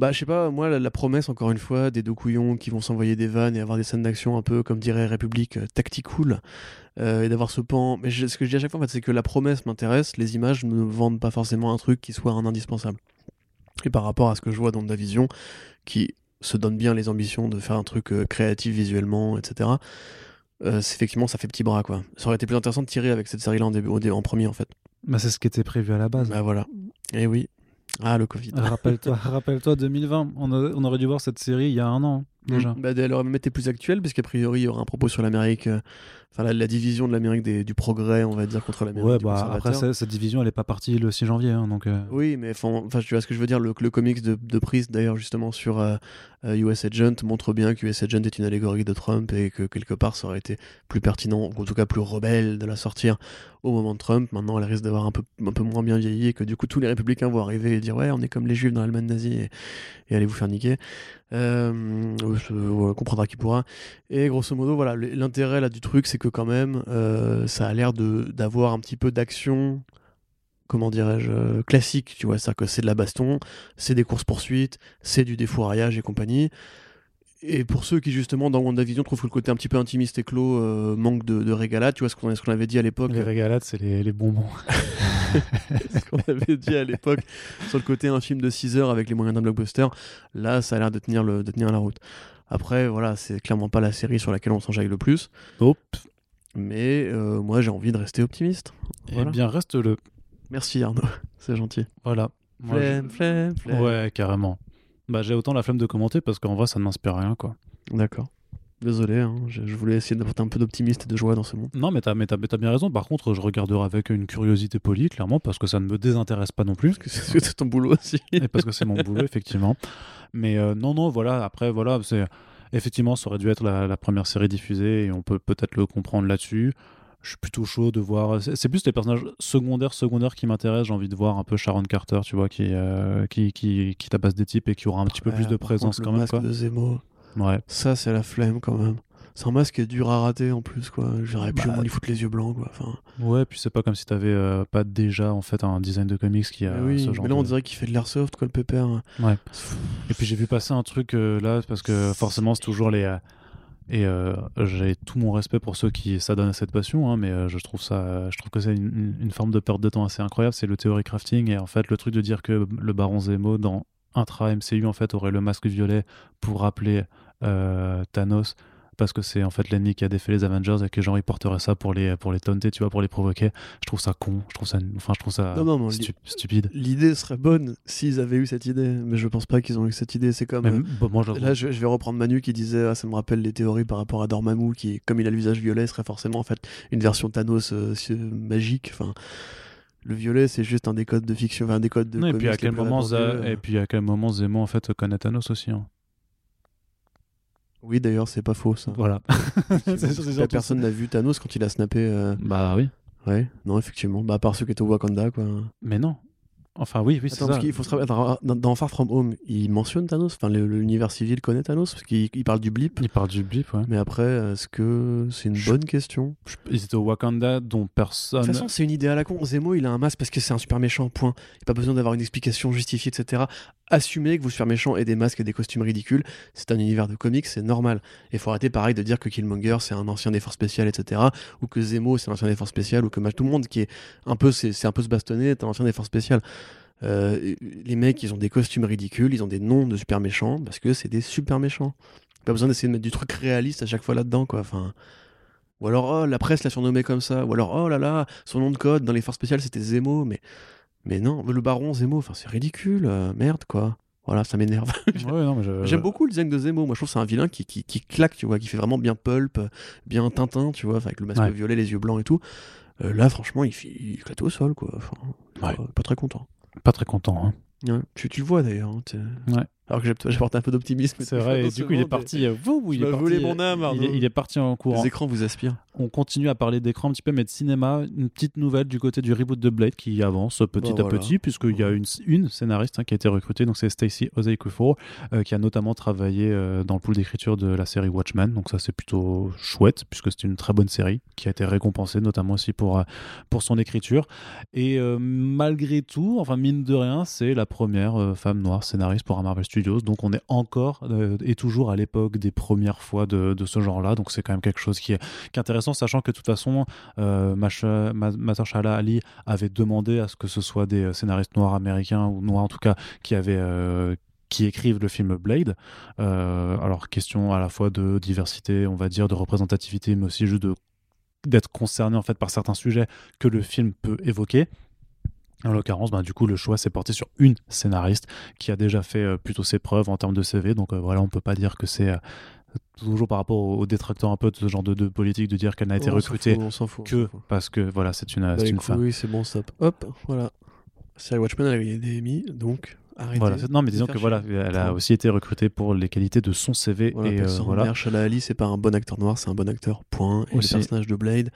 bah, je sais pas, moi, la, la promesse, encore une fois, des deux couillons qui vont s'envoyer des vannes et avoir des scènes d'action un peu, comme dirait République, euh, tacticool, euh, et d'avoir ce pan. Mais je- ce que je dis à chaque fois, en fait, c'est que la promesse m'intéresse, les images ne vendent pas forcément un truc qui soit un indispensable. Et par rapport à ce que je vois dans Vision, qui se donne bien les ambitions de faire un truc euh, créatif visuellement, etc. euh, effectivement, ça fait petit bras, quoi. Ça aurait été plus intéressant de tirer avec cette série-là en, en premier, en fait. Bah, c'est ce qui était prévu à la base. Bah voilà. Et oui. Ah, le Covid. Rappelle-toi, rappelle-toi 2020. On, a- on aurait dû voir cette série il y a un an déjà. Bah, elle aurait même été plus actuelle, puisqu'a priori, il y aura un propos sur l'Amérique, euh, enfin la, la division de l'Amérique du progrès, on va dire, contre l'Amérique Ouais, du bah après conservateur. cette division elle est pas partie le 6 janvier, hein, donc. euh, Oui, mais enfin, tu vois ce que je veux dire. Le, le comics de, de Priest, d'ailleurs, justement, sur euh, euh, US Agent, montre bien que US Agent est une allégorie de Trump et que quelque part, ça aurait été plus pertinent, ou en tout cas plus rebelle de la sortir au moment de Trump. Maintenant, elle risque d'avoir un peu, un peu moins bien vieilli et que du coup, tous les républicains vont arriver et dire Ouais, on est comme les juifs dans l'Allemagne nazie et, et allez vous faire niquer. Euh, voilà, comprendra qui pourra. Et grosso modo, voilà, l'intérêt là du truc, c'est que quand même, euh, ça a l'air d'avoir un petit peu d'action comment dirais-je, euh, classique, tu vois, c'est-à-dire que c'est de la baston, c'est des courses-poursuites, c'est du défouraillage et compagnie. Et pour ceux qui, justement, dans WandaVision, trouvent que le côté un petit peu intimiste et clos euh, manque de, de régalade, tu vois ce qu'on qu'on avait dit à l'époque. Les régalades, c'est les, les bonbons. ce qu'on avait dit à l'époque sur le côté un film de 6 heures avec les moyens d'un blockbuster. Là, ça a l'air de tenir, le, de tenir la route. Après, voilà, c'est clairement pas la série sur laquelle on s'enjaille le plus. Hop. Mais euh, moi, j'ai envie de rester optimiste. Eh bien, reste le. Merci Arnaud, c'est gentil. Voilà. Moi, je- Flemme, flemme, flemme. Ouais, carrément. Bah, j'ai autant la flemme de commenter parce qu'en vrai, ça ne m'inspire rien, quoi. D'accord. Désolé, hein, je, je voulais essayer d'apporter un peu d'optimisme et de joie dans ce monde. Non, mais t'as, mais t'as, mais t'as bien raison. Par contre, je regarderai avec une curiosité polie, clairement, parce que ça ne me désintéresse pas non plus. Parce que c'est c'est ton boulot aussi. et parce que c'est mon boulot, effectivement. Mais euh, non, non, voilà, après, voilà, c'est. Effectivement, ça aurait dû être la, la première série diffusée et on peut peut-être le comprendre là-dessus. Je suis plutôt chaud de voir. C'est plus les personnages secondaires, secondaires qui m'intéressent. J'ai envie de voir un peu Sharon Carter, tu vois, qui, euh, qui, qui, qui tabasse des types et qui aura un petit peu plus de présence contre, quand le même, masque quoi. de Zemo, Ouais. ça c'est la flemme quand même. C'est un masque qui est dur à rater en plus, quoi. J'aurais pu Bah, au moins lui foutre les yeux blancs, quoi. Enfin, Ouais, puis c'est pas comme si t'avais euh, pas déjà en fait un design de comics qui a mais oui, ce genre mais là on de- dirait qu'il fait de l'airsoft, quoi, le pépère. Ouais. Et puis j'ai vu passer un truc euh, là, parce que forcément c'est toujours les... euh, et j'ai tout mon respect pour ceux qui s'adonnent à cette passion, hein, mais je trouve ça, je trouve que c'est une, forme de perte de temps assez incroyable. C'est le théorie crafting et en fait le truc de dire que le Baron Zemo dans intra MCU en fait aurait le masque violet pour rappeler Thanos parce que c'est en fait l'ennemi qui a défait les Avengers et que genre ils porteraient ça pour les pour les taunter, tu vois, pour les provoquer. Je trouve ça con. Je trouve ça, enfin je trouve ça Non, non, non, stu- stupide. L'idée serait bonne s'ils avaient eu cette idée, mais je pense pas qu'ils ont eu cette idée. C'est comme. Mais, euh, bon, moi, je- Là, je, je vais reprendre Manu qui disait ah, ça me rappelle les théories par rapport à Dormammu, qui, comme il a le visage violet, serait forcément en fait une version Thanos euh, magique. Enfin, le violet, c'est juste un décode de fiction, enfin, un décode de. Non, et puis à quel moment et puis à quel moment Zemo en fait connaît Thanos aussi hein. Oui, d'ailleurs, c'est pas faux ça. Voilà. C'est sûr, c'est La surtout personne n'a vu Thanos quand il a snappé. euh, Bah oui. Ouais, non, effectivement. Bah, à part ceux qui étaient au Wakanda, quoi. Mais non. Enfin oui, oui, c'est Attends, ça. parce qu'il faut se rappeler- attends, dans, dans Far From Home, il mentionne Thanos Enfin, le- l'univers civil connaît Thanos Parce qu'il il parle du blip. Il parle du blip, ouais. Mais après, est-ce que c'est une Je- bonne question? Je- Ils étaient au Wakanda dont personne. De toute façon, c'est une idée à la con. Zemo, il a un masque parce que c'est un super méchant, point. Il n'y a pas besoin d'avoir une explication justifiée, etc. Assumez que vos super méchants aient des masques et des costumes ridicules. C'est un univers de comics, c'est normal. Et il faut arrêter pareil de dire que Killmonger, c'est un ancien des forces spéciales, etc. Ou que Zemo, c'est un ancien des forces spéciales, ou que tout le monde qui est un peu, c'est un peu se bastonner, est un ancien des forces spéciales. Euh, les mecs, ils ont des costumes ridicules, ils ont des noms de super méchants parce que c'est des super méchants. Pas besoin d'essayer de mettre du truc réaliste à chaque fois là-dedans, quoi. Enfin. Ou alors, oh, la presse l'a surnommé comme ça. Ou alors, oh là là, son nom de code dans les forces spéciales, c'était Zemo. Mais, mais non, le baron Zemo, enfin, c'est ridicule. euh, merde, quoi. Voilà, ça m'énerve. Ouais, je- J'aime beaucoup le design de Zemo. Moi, je trouve que c'est un vilain qui, qui, qui claque, tu vois, qui fait vraiment bien pulp, bien Tintin, tu vois, avec le masque Ouais. violet, les yeux blancs et tout. Euh, là, franchement, il, il éclate au sol, quoi. Enfin, Ouais. euh, pas très content. Pas très content. hein. Tu, tu le vois d'ailleurs. hein, Ouais. Alors que j'apporte un peu d'optimisme. C'est vrai. Et du coup, il est parti. euh, vous, il est parti. volé mon âme, il, est, il est parti en courant. Les écrans vous aspirent. On continue à parler d'écran un petit peu, mais de cinéma. Une petite nouvelle du côté du reboot de Blade qui avance petit Bah, à voilà. petit, puisqu'il y a une, une scénariste hein, qui a été recrutée, donc c'est Stacey Ozeikufo, euh, qui a notamment travaillé euh, dans le pool d'écriture de la série Watchmen. Donc ça, c'est plutôt chouette, puisque c'est une très bonne série qui a été récompensée, notamment aussi pour, euh, pour son écriture. Et euh, malgré tout, enfin mine de rien, c'est la première euh, femme noire scénariste pour un Marvel Studios. Donc on est encore euh, et toujours à l'époque des premières fois de, ce genre-là. Donc c'est quand même quelque chose qui est, intéressant, sachant que de toute façon, euh, Ali avait demandé à ce que ce soit des euh, scénaristes noirs américains ou noirs en tout cas qui euh, écrivent le film Blade. Alors question à la fois de diversité, on va dire, de représentativité, mais aussi juste d'être concerné en fait par certains sujets que le film peut évoquer. En l'occurrence, ben, du coup, le choix s'est porté sur une scénariste qui a déjà fait euh, plutôt ses preuves en termes de CV. Donc euh, voilà, on peut pas dire que c'est euh, toujours par rapport aux, aux détracteurs un peu de ce genre de, de politique de dire qu'elle n'a été Oh, recrutée fout, fout, que parce que voilà, c'est une, Bah, une femme. Oui, c'est bon, stop. Hop, voilà. Série Watchmen, elle a gagné des Emmy, donc Voilà. Non, mais disons que voilà, elle a aussi été recrutée pour les qualités de son CV Voilà, et euh, voilà. Ali, c'est pas un bon acteur noir, c'est un bon acteur, point. Et Aussi. le personnage de Blade,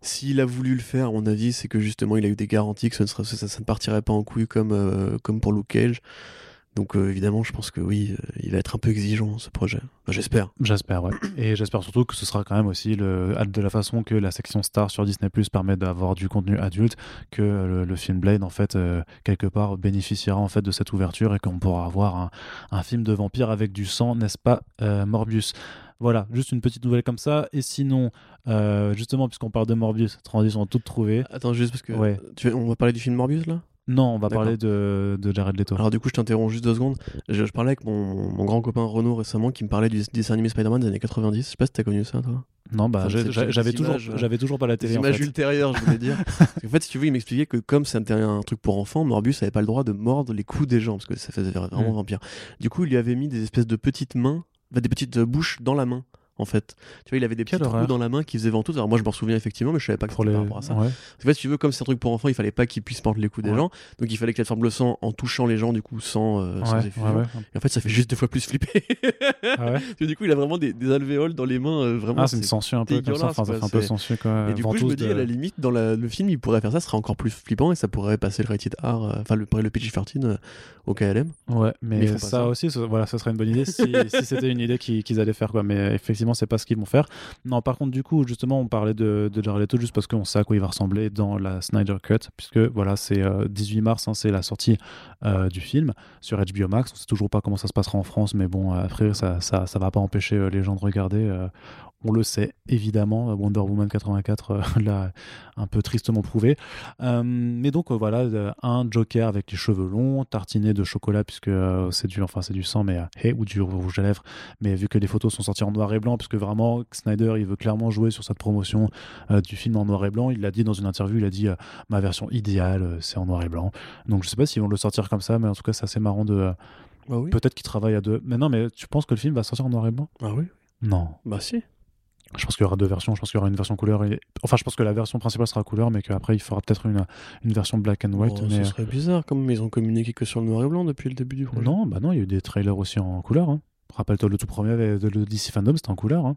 s'il a voulu le faire, à mon avis, c'est que justement, il a eu des garanties que ce ne, serait- ça, ça ne partirait pas en couille comme, euh, comme pour Luke Cage. Donc euh, évidemment, je pense que oui, euh, il va être un peu exigeant ce projet. Enfin, j'espère. J'espère, ouais. Et j'espère surtout que ce sera quand même aussi le, de la façon que la section Star sur Disney Plus permet d'avoir du contenu adulte, que le, le film Blade, en fait, euh, quelque part, bénéficiera en fait de cette ouverture et qu'on pourra avoir un, un, film de vampire avec du sang, n'est-ce pas, Morbius? Voilà, juste une petite nouvelle comme ça. Et sinon, euh, justement, puisqu'on parle de Morbius, transition toute trouvée. Attends, juste parce que ouais. tu, on va parler du film Morbius là? Non, on va parler de, de, Jared Leto. Alors du coup, je t'interromps juste deux secondes. Je, parlais avec mon, mon, grand copain Renaud récemment qui me parlait du dessin animé Spider-Man des années 90. Je sais pas si t'as connu ça, toi. Non, bah j'avais toujours, euh, j'avais toujours pas la télé. Image ultérieure, je voulais dire. en fait, si tu veux, il m'expliquait que comme c'était un truc pour enfants, Morbius avait pas le droit de mordre les coups des gens parce que ça faisait vraiment mm. vampire. Du coup, il lui avait mis des espèces de petites mains, des petites bouches dans la main en fait. Tu vois, il avait des petits trous dans la main qui faisaient ventouses. Alors moi, je m'en souviens effectivement, mais je savais pas que c'était par rapport à ça. En fait, si tu veux, comme c'est un truc pour enfants, il fallait pas qu'il puisse mordre les coups des gens. Donc il fallait qu'elle forme le sang en touchant les gens, du coup, sans, euh, sans effusion. Et en fait, ça fait juste deux fois plus flipper. ah du coup, il a vraiment des, des alvéoles dans les mains. Euh, vraiment, ah, c'est une censure un peu comme ça. Enfin, ça fait un peu censure, quoi. Et du coup, je me dis, à la limite, dans le film, il pourrait faire ça, ce serait encore plus flippant et ça pourrait passer le rated R, euh, enfin, le, le PG-13 au KLM. Ouais, mais, ça, aussi, voilà, ça serait une bonne idée si, c'était une idée qu'ils allaient faire, quoi. Mais effectivement, c'est pas ce qu'ils vont faire. Non, par contre, du coup, justement, on parlait de, de juste parce qu'on sait à quoi il va ressembler dans la Snyder Cut, puisque voilà, c'est 18 euh, mars, hein, c'est la sortie euh, du film sur HBO Max. On sait toujours pas comment ça se passera en France, mais bon, après, ça, ça, ça va pas empêcher euh, les gens de regarder on le sait évidemment, Wonder Woman 84 euh, l'a un peu tristement prouvé. Euh, mais donc euh, voilà, un Joker avec les cheveux longs, tartiné de chocolat puisque c'est du, enfin c'est du sang, mais ou du rouge à lèvres. Mais vu que les photos sont sorties en noir et blanc, puisque vraiment Snyder il veut clairement jouer sur cette promotion du film en noir et blanc. Il l'a dit dans une interview, il a dit ma version idéale c'est en noir et blanc. Donc je sais pas s'ils vont le sortir comme ça, mais en tout cas c'est assez marrant de. Bah Peut-être qu'ils travaillent à deux. Mais non, mais tu penses que le film va sortir en noir et blanc? Ah oui. Non. Bah si. Je pense qu'il y aura deux versions. Je pense qu'il y aura une version couleur. Et... Enfin, je pense que la version principale sera couleur, mais qu'après, il faudra peut-être une, une version black and white. Oh, mais... Ce serait bizarre, comme ils ont communiqué que sur le noir et blanc depuis le début du projet. Non, bah non, il y a eu des trailers aussi en couleur. Hein. Rappelle-toi, le tout premier de DC Fandom, c'était en couleur. Hein.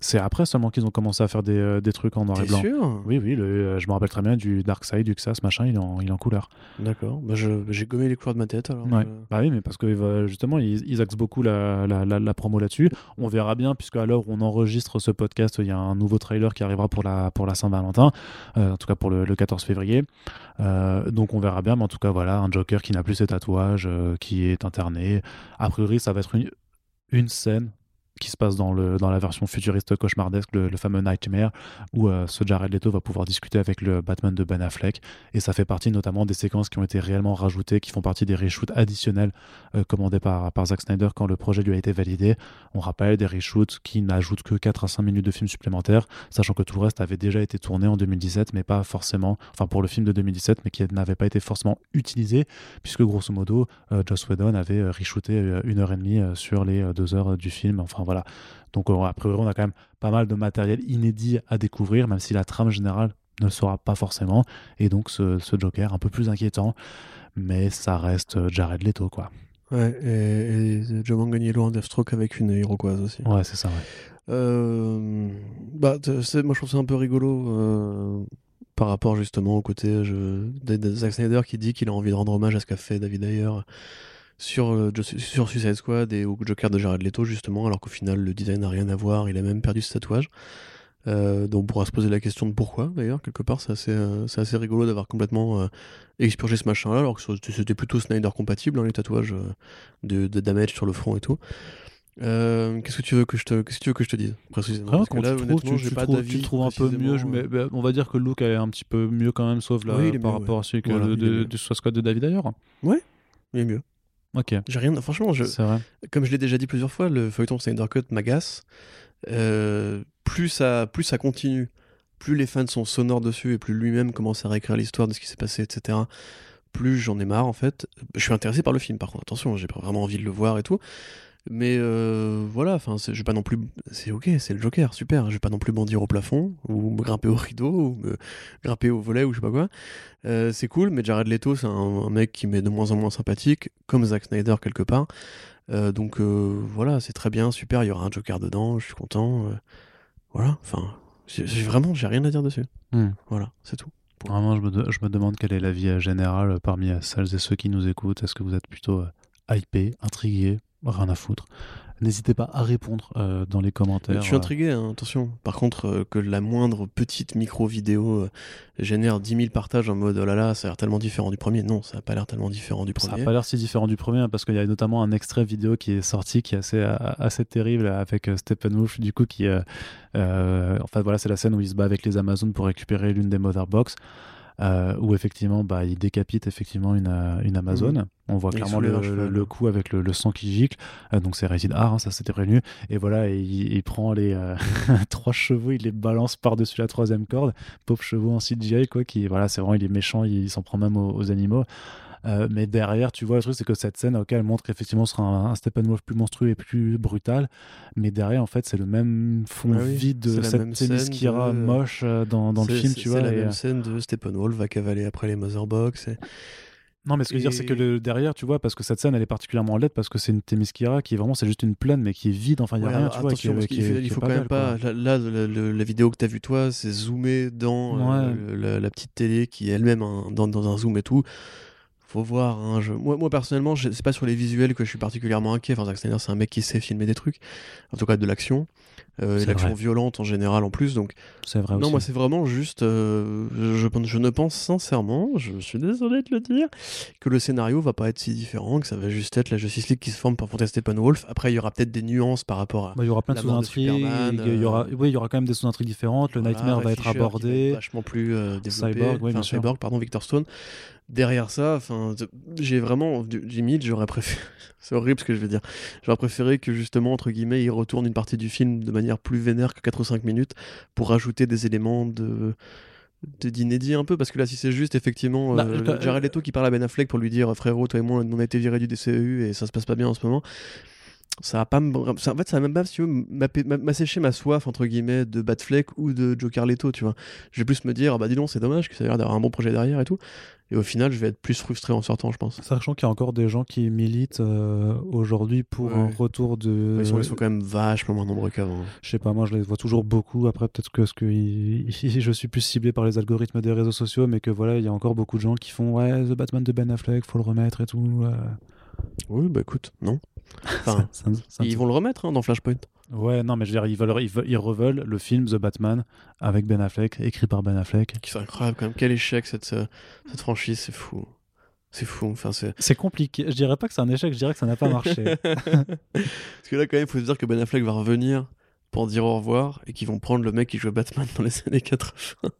C'est après seulement qu'ils ont commencé à faire des, euh, des trucs en noir et blanc. sûr Oui, oui, le, euh, je me rappelle très bien du Dark Side, du Xas, machin, il est en, il est en couleur. D'accord. Bah j'ai gommé les couleurs de ma tête alors. Ouais. Bah oui, mais parce que justement, ils, ils axent beaucoup la, la, la, promo là-dessus. On verra bien, puisque à l'heure où on enregistre ce podcast, il y a un nouveau trailer qui arrivera pour la, pour la Saint-Valentin, euh, en tout cas pour le, le 14 février. Euh, donc on verra bien, mais en tout cas, voilà, un Joker qui n'a plus ses tatouages, qui est interné. A priori, ça va être une, une scène qui se passe dans, le, dans la version futuriste cauchemardesque, le, fameux Nightmare, où euh, ce Jared Leto va pouvoir discuter avec le Batman de Ben Affleck. Et ça fait partie notamment des séquences qui ont été réellement rajoutées, qui font partie des reshoots additionnels euh, commandés par, par Zack Snyder quand le projet lui a été validé. On rappelle des reshoots qui n'ajoutent que 4 à 5 minutes de film supplémentaires, sachant que tout le reste avait déjà été tourné en 2017, mais pas forcément, enfin pour le film de 2017, mais qui n'avait pas été forcément utilisé, puisque grosso modo, euh, Joss Whedon avait reshooté une heure et demie sur les deux heures du film. Enfin voilà. Donc, euh, a priori, on a quand même pas mal de matériel inédit à découvrir, même si la trame générale ne le sera pas forcément. Et donc, ce, Joker, un peu plus inquiétant, mais ça reste euh, Jared Leto, quoi. Ouais, et, et Joe Manganiello en Deathstroke avec une Iroquoise aussi. Ouais, c'est ça, ouais. Euh, bah, moi, je trouve ça un peu rigolo par rapport justement au côté je, de, Zack Snyder qui dit qu'il a envie de rendre hommage à ce qu'a fait David Ayer sur, euh, sur Suicide Squad et au Joker de Jared Leto justement, alors qu'au final le design n'a rien à voir, il a même perdu ses tatouages. Euh, donc on pourra se poser la question de pourquoi d'ailleurs, quelque part c'est assez, euh, assez, rigolo d'avoir complètement expurgé ce machin là, alors que c'était plutôt Snyder compatible, hein, les tatouages de, de, damage sur le front et tout. qu'est-ce que tu veux que je te, qu'est-ce que tu veux que je te dise précisément? Parce que là, tu honnêtement, j'ai pas d'avis. Tu trouves un peu mieux, bah, on va dire que le look est un petit peu mieux quand même, sauf là par rapport à celui que de, de, de, Squad de David d'ailleurs. Ouais, il est mieux. Ok. J'ai rien. Franchement, je, comme je l'ai déjà dit plusieurs fois, le feuilleton Snyder Cut m'agace. Euh, plus ça, plus ça continue, plus les fans sont sonores dessus et plus lui-même commence à réécrire l'histoire de ce qui s'est passé, etc. Plus j'en ai marre en fait. Je suis intéressé par le film, par contre. Attention, j'ai vraiment envie de le voir et tout. Mais euh, voilà, enfin, je vais pas non plus. C'est ok, c'est le Joker, super. Je vais pas non plus bandir au plafond ou me grimper au rideau ou me grimper au volet ou je sais pas quoi. Euh, c'est cool, mais Jared Leto, c'est un, mec qui m'est de moins en moins sympathique, comme Zack Snyder quelque part. Euh, donc voilà, c'est très bien, super. Il y aura un Joker dedans, je suis content. voilà, enfin, vraiment, j'ai rien à dire dessus. Hmm. Voilà, c'est tout. Vraiment, je me, je me, demande quelle est la vie générale parmi celles et ceux qui nous écoutent. Est-ce que vous êtes plutôt hypé, intrigué, rien à foutre. N'hésitez pas à répondre euh, dans les commentaires. Je suis intrigué, hein, attention. Par contre, euh, que la moindre petite micro-vidéo euh, génère 10 000 partages en mode oh là là, ça a l'air tellement différent du premier. Non, ça n'a pas l'air tellement différent du premier. Ça n'a pas l'air si différent du premier hein, parce qu'il y a notamment un extrait vidéo qui est sorti qui est assez, assez terrible avec Steppenwolf, du coup, qui. enfin voilà, c'est la scène où il se bat avec les Amazones pour récupérer l'une des Mother Box. Euh, où effectivement bah, il décapite effectivement une, euh, une Amazone. Mhm. On voit clairement le, le, coup avec le, sang qui gicle. Euh, donc c'est Régine Art, hein, ça c'était prévenu. Et voilà, il, prend les trois chevaux, il les balance par-dessus la troisième corde. Pauvre chevaux en CGI, quoi, qui, voilà, c'est vraiment, il est méchant, il, s'en prend même aux animaux. Euh, mais derrière, tu vois, le truc, c'est que cette scène, ok, elle montre qu'effectivement ce sera un, Steppenwolf plus monstrueux et plus brutal. Mais derrière, en fait, c'est le même fond vide de cette Témiskira moche euh, dans, dans le film, tu vois. C'est la même euh, scène de Steppenwolf va cavaler après les Motherbox. Et... Non, mais ce que je veux dire, c'est que le derrière, tu vois, parce que cette scène, elle est particulièrement laide, parce que c'est une Témiskira qui est vraiment, c'est juste une plaine, mais qui est vide. Enfin, il n'y a rien, tu vois. Qui, il faut, quand même pas. Là, la, vidéo que tu as vue, toi, c'est zoomé dans la, petite télé qui est elle-même dans, dans, un zoom et tout faut voir. Hein, moi, moi, personnellement, c'est pas sur les visuels que je suis particulièrement inquiet. Enfin, c'est un mec qui sait filmer des trucs, en tout cas de l'action, euh, l'action violente en général en plus. Donc, c'est vrai. Non, moi, c'est vraiment juste. Euh, je, je, ne pense sincèrement, je suis désolé de le dire, que le scénario va pas être si différent, que ça va juste être la Justice League qui se forme par Stephen Wolf. Après, il y aura peut-être des nuances par rapport à. Bah, il y aura plein de sous-intrigues. Il y aura, euh, oui, il y aura quand même des sous-intrigues différentes. Le Nightmare va être abordé. vachement plus développé. Cyborg, enfin, Cyborg, pardon, Victor Stone derrière ça, enfin, j'ai vraiment, limite, j'aurais préféré, c'est horrible ce que je vais dire, j'aurais préféré que justement, entre guillemets, il retourne une partie du film de manière plus vénère que 4 ou 5 minutes pour rajouter des éléments de d'inédit un peu parce que là si c'est juste effectivement bah, euh, Jared Leto qui parle à Ben Affleck pour lui dire frérot toi et moi on a été virés du DCEU et ça se passe pas bien en ce moment ça va pas en fait ça va même pas si tu veux m'assécher ma soif entre guillemets de Batfleck ou de Joker Leto tu vois je vais plus me dire ah bah dis donc c'est dommage que ça a l'air d'avoir un bon projet derrière et tout et au final, je vais être plus frustré en sortant, je pense. Sachant qu'il y a encore des gens qui militent euh, aujourd'hui pour un retour de. Ils sont, ils sont, quand même vachement moins nombreux qu'avant. Je sais pas, moi je les vois toujours beaucoup. Après, peut-être que, que je suis plus ciblé par les algorithmes des réseaux sociaux, mais que voilà, il y a encore beaucoup de gens qui font Ouais, The Batman de Ben Affleck, faut le remettre et tout. Oui, bah écoute, non. Enfin, ils vont le remettre hein, dans Flashpoint. Ouais, non, mais je veux dire, ils, veulent, ils, reveulent le film The Batman avec Ben Affleck, écrit par Ben Affleck. Qui incroyable quand même. Quel échec cette, euh, cette franchise, c'est fou. C'est fou. Enfin, c'est compliqué. Je dirais pas que c'est un échec, je dirais que ça n'a pas marché. Parce que là, quand même, il faut se dire que Ben Affleck va revenir pour dire au revoir et qu'ils vont prendre le mec qui joue Batman dans les années 80.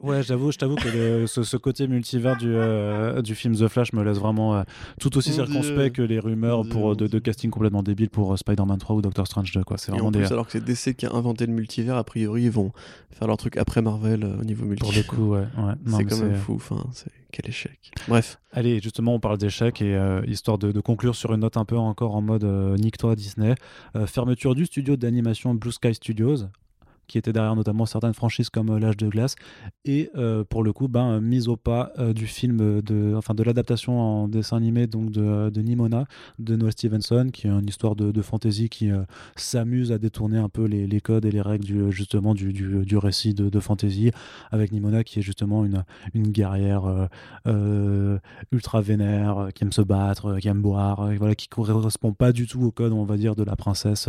Ouais, j'avoue, je t'avoue que ce, côté multivers du, euh, du film The Flash me laisse vraiment euh, tout aussi circonspect que les rumeurs pour, de, de, casting complètement débile pour euh, Spider-Man 3 ou Doctor Strange 2. Quoi. C'est vraiment des... alors que c'est DC qui a inventé le multivers, a priori, ils vont faire leur truc après Marvel au niveau multivers. Pour le coup, ouais. ouais. C'est quand même fou. Enfin, quel échec. Bref. Allez, justement, on parle d'échec et histoire de, de, conclure sur une note un peu encore en mode nique-toi Disney. fermeture du studio d'animation Blue Sky Studios qui était derrière notamment certaines franchises comme euh, L'âge de glace, et euh, pour le coup, ben, mise au pas euh, du film, de, enfin de l'adaptation en dessin animé donc de, de, Nimona de Noah Stevenson, qui est une histoire de, de fantasy qui s'amuse à détourner un peu les, les, codes et les règles du, justement du, du, du récit de, de, fantasy, avec Nimona qui est justement une, une guerrière ultra vénère, qui aime se battre, qui aime boire, et voilà, qui correspond pas du tout au code, on va dire, de la princesse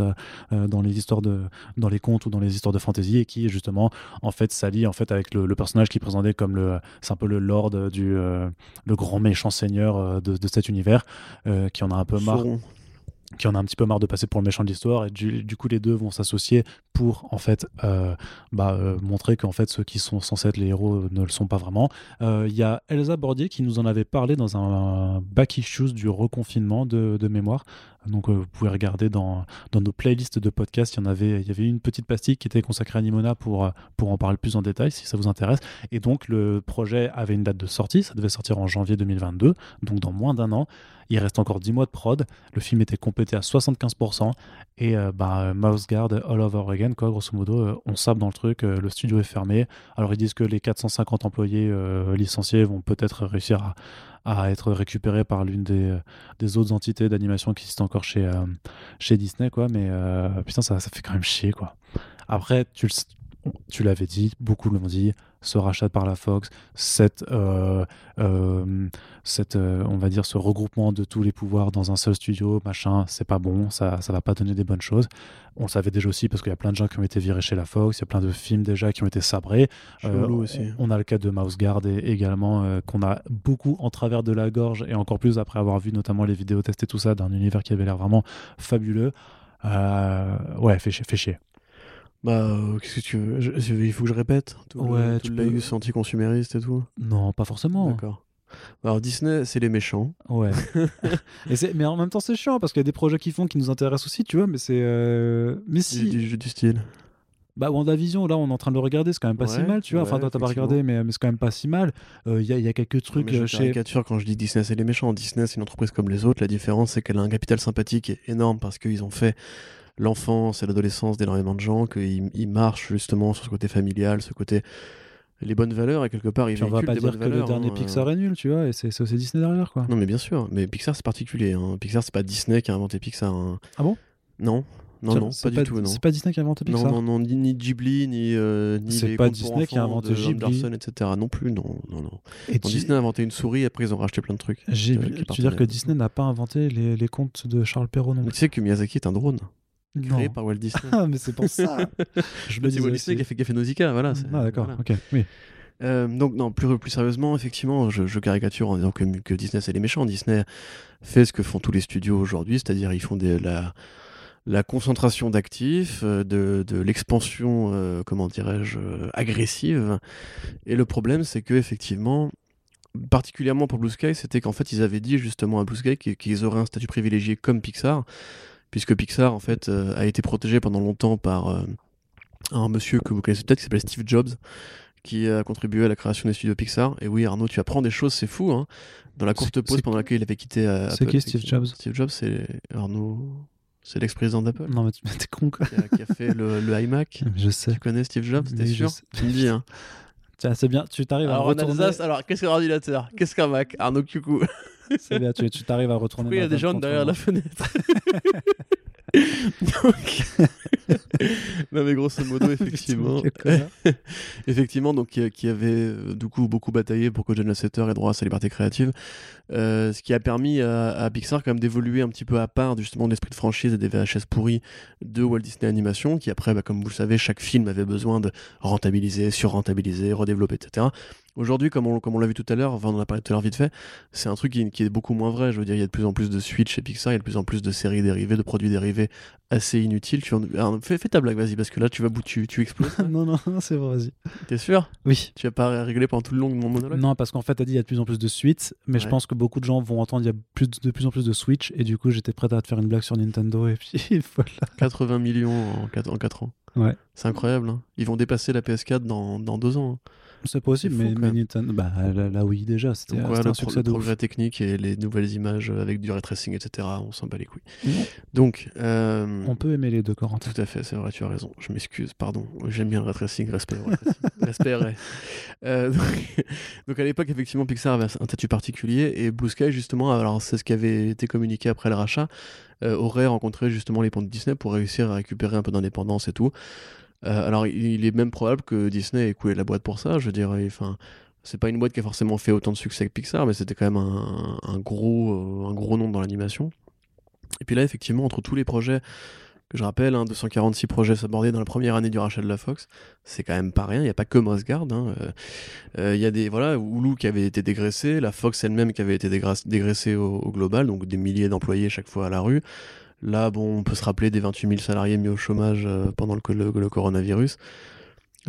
dans les histoires de, dans les contes ou dans les histoires de fantasy et qui justement en fait s'allie en fait avec le, personnage qui présenté comme le c'est un peu le lord du euh, le grand méchant seigneur euh, de, de cet univers euh, qui en a un peu marre qui en a un petit peu marre de passer pour le méchant de l'histoire et du, coup les deux vont s'associer pour en fait euh, bah, montrer qu'en fait ceux qui sont censés être les héros ne le sont pas vraiment. Il y a Elsa Bordier qui nous en avait parlé dans un, back issues du reconfinement de, mémoire. Donc vous pouvez regarder dans, dans nos playlists de podcasts, il y en avait, il y avait une petite pastille qui était consacrée à Nimona pour, pour en parler plus en détail si ça vous intéresse. Et donc le projet avait une date de sortie, ça devait sortir en janvier 2022, donc dans moins d'un an. Il reste encore 10 mois de prod. Le film était complété à 75%. Et euh, bah, Mouse Guard all over again, quoi, grosso modo. Euh, on sape dans le truc, euh, le studio est fermé. Alors ils disent que les 450 employés licenciés vont peut-être réussir à, être récupérés par l'une des, des, autres entités d'animation qui existent encore chez, chez Disney, quoi. Mais putain, ça, ça fait quand même chier, quoi. Après, tu, tu l'avais dit, beaucoup l'ont dit, ce rachat par la Fox, cette, euh, euh, cette on va dire, ce regroupement de tous les pouvoirs dans un seul studio, machin, c'est pas bon, ça, ça va pas donner des bonnes choses. On le savait déjà aussi parce qu'il y a plein de gens qui ont été virés chez la Fox, il y a plein de films déjà qui ont été sabrés. aussi. On, a le cas de Mouse Guard également, qu'on a beaucoup en travers de la gorge et encore plus après avoir vu notamment les vidéos tests et tout ça d'un univers qui avait l'air vraiment fabuleux. ouais, fait, fait chier. Bah, euh, qu'est-ce que tu veux? Il faut que je répète tout Ouais, le, tu tout peux- anti-consumériste et tout? Non, pas forcément. D'accord. Alors Disney, c'est les méchants. Ouais. et mais en même temps, c'est chiant parce qu'il y a des projets qui font qui nous intéressent aussi, tu vois. Mais c'est. euh, Mais si. du, du style. Bah, WandaVision, là, on est en train de le regarder, c'est quand même pas si mal, tu vois. Enfin, toi, t'as pas regardé, mais, mais c'est quand même pas si mal. Euh, Il y, a, il y a quelques trucs Mais je chez. caricature quand je dis Disney, c'est les méchants. Disney, c'est une entreprise comme les autres. La différence, c'est qu'elle a un capital sympathique énorme parce qu'ils ont fait l'enfance et l'adolescence d'énormément de gens, qu'ils ils marchent justement sur ce côté familial, ce côté les bonnes valeurs et quelque part ils on va pas des dire que le dernier hein, Pixar est nul, tu vois, et c'est aussi Disney derrière, quoi. Non mais bien sûr, mais Pixar c'est particulier. hein. Pixar c'est pas Disney qui a inventé Pixar. hein. Ah bon? Non, non, non, pas du tout, non. C'est pas Disney qui a inventé Non, Pixar? Non, non, ni, ni Ghibli, ni, euh, ni C'est les pas Disney qui a inventé Ghibli. Anderson, etc. Non plus, non, non, non. Et Non, Disney a inventé une souris, après ils ont racheté plein de trucs. Euh, Tu veux dire que Disney n'a pas inventé les, les contes de Charles Perrault non Mais tu sais que Miyazaki est un drone, créé Non. par Walt Disney. Ah, mais c'est pour ça. Je me c'est Walt Disney qui a fait, fait Nausicaa, voilà. Ah, d'accord, voilà. ok. Oui. Euh, donc non, plus, plus sérieusement, effectivement, je, je caricature en disant que, que Disney c'est les méchants. Disney fait ce que font tous les studios aujourd'hui, c'est-à-dire ils font des, la, la concentration d'actifs, euh, de, de l'expansion, euh, comment dirais-je, agressive. Et le problème, c'est que effectivement, particulièrement pour Blue Sky, c'était qu'en fait ils avaient dit justement à Blue Sky qu'ils auraient un statut privilégié comme Pixar, puisque Pixar en fait euh, a été protégé pendant longtemps par euh, un monsieur que vous connaissez peut-être qui s'appelle Steve Jobs qui a contribué à la création des studios Pixar. Et oui, Arnaud, tu apprends des choses, c'est fou. Hein Dans la courte C'est- pause c'est pendant laquelle il avait quitté euh, C'est Apple, qui, Steve. Jobs Steve Jobs, c'est Arnaud, c'est l'ex-président d'Apple Non, mais t'es con, quoi. qui, a, qui a fait le, le iMac. Je sais. Tu connais Steve Jobs, t'es sûr. Tu me dis, hein. Tiens, c'est bien, tu t'arrives à retourner. Alsace, alors qu'est-ce qu'un ordinateur Qu'est-ce qu'un Mac? Arnaud Cucou. C'est bien, tu tu t'arrives à retourner. Pourquoi il y a des gens derrière la fenêtre? Donc... non mais grosso modo effectivement effectivement donc qui, qui avait euh, du coup beaucoup bataillé pour que John Lasseter ait droit à sa liberté créative Euh, ce qui a permis à, à Pixar quand même d'évoluer un petit peu à part justement de l'esprit de franchise et des VHS pourris de Walt Disney Animation qui après bah, comme vous le savez chaque film avait besoin de rentabiliser surrentabiliser redévelopper etc Aujourd'hui, comme on, comme on l'a vu tout à l'heure, enfin on en a parlé tout à l'heure vite fait, c'est un truc qui, qui est beaucoup moins vrai. Je veux dire, il y a de plus en plus de Switch chez Pixar, il y a de plus en plus de séries dérivées, de produits dérivés assez inutiles. Tu en- alors, fais, fais ta blague, vas-y, parce que là, tu vas bout, tu, tu exploses. non, non, non, c'est vrai, vas-y. T'es sûr? Oui. Tu vas pas rigoler pendant tout le long de mon monologue? Non, parce qu'en fait, t'as dit il y a de plus en plus de suites, mais je pense que beaucoup de gens vont entendre il y a plus de, de plus en plus de Switch, et du coup, j'étais prêt à te faire une blague sur Nintendo, et puis voilà. 80 millions en 4, en quatre ans. Ouais. C'est incroyable. hein. Ils vont dépasser la PS4 dans, dans deux ans. hein. C'est possible, mais, mais. Nintendo, bah là, là, oui, déjà, c'était voilà, un le, pro- succès le de ouf. progrès technique et les nouvelles images avec du ray tracing, etc. On s'en bat les couilles. Non. Donc, euh, On peut aimer les deux, Corentin. Tout à fait, c'est vrai, tu as raison. Je m'excuse, pardon. J'aime bien le ray tracing, respect. au ray tracing. respect, Ray. Euh, donc, donc à l'époque, effectivement, Pixar avait un statut particulier et Blue Sky, justement, alors c'est ce qui avait été communiqué après le rachat, euh, aurait rencontré justement les ponts de Disney pour réussir à récupérer un peu d'indépendance et tout. Euh, alors il, est même probable que Disney ait coulé la boîte pour ça, je dirais. Enfin, c'est pas une boîte qui a forcément fait autant de succès que Pixar, mais c'était quand même un, gros, euh, un gros nom dans l'animation. Et puis là, effectivement, entre tous les projets que je rappelle, hein, 246 projets abordés dans la première année du rachat de la Fox, c'est quand même pas rien. Il n'y a pas que Moss Guard. hein. Euh, Il y a des voilà, Hulu qui avait été dégraissé, la Fox elle-même qui avait été dégra- dégraissée au global, donc des milliers d'employés chaque fois à la rue. Là, bon, on peut se rappeler des 28 000 salariés mis au chômage euh, pendant le, co- le- le coronavirus.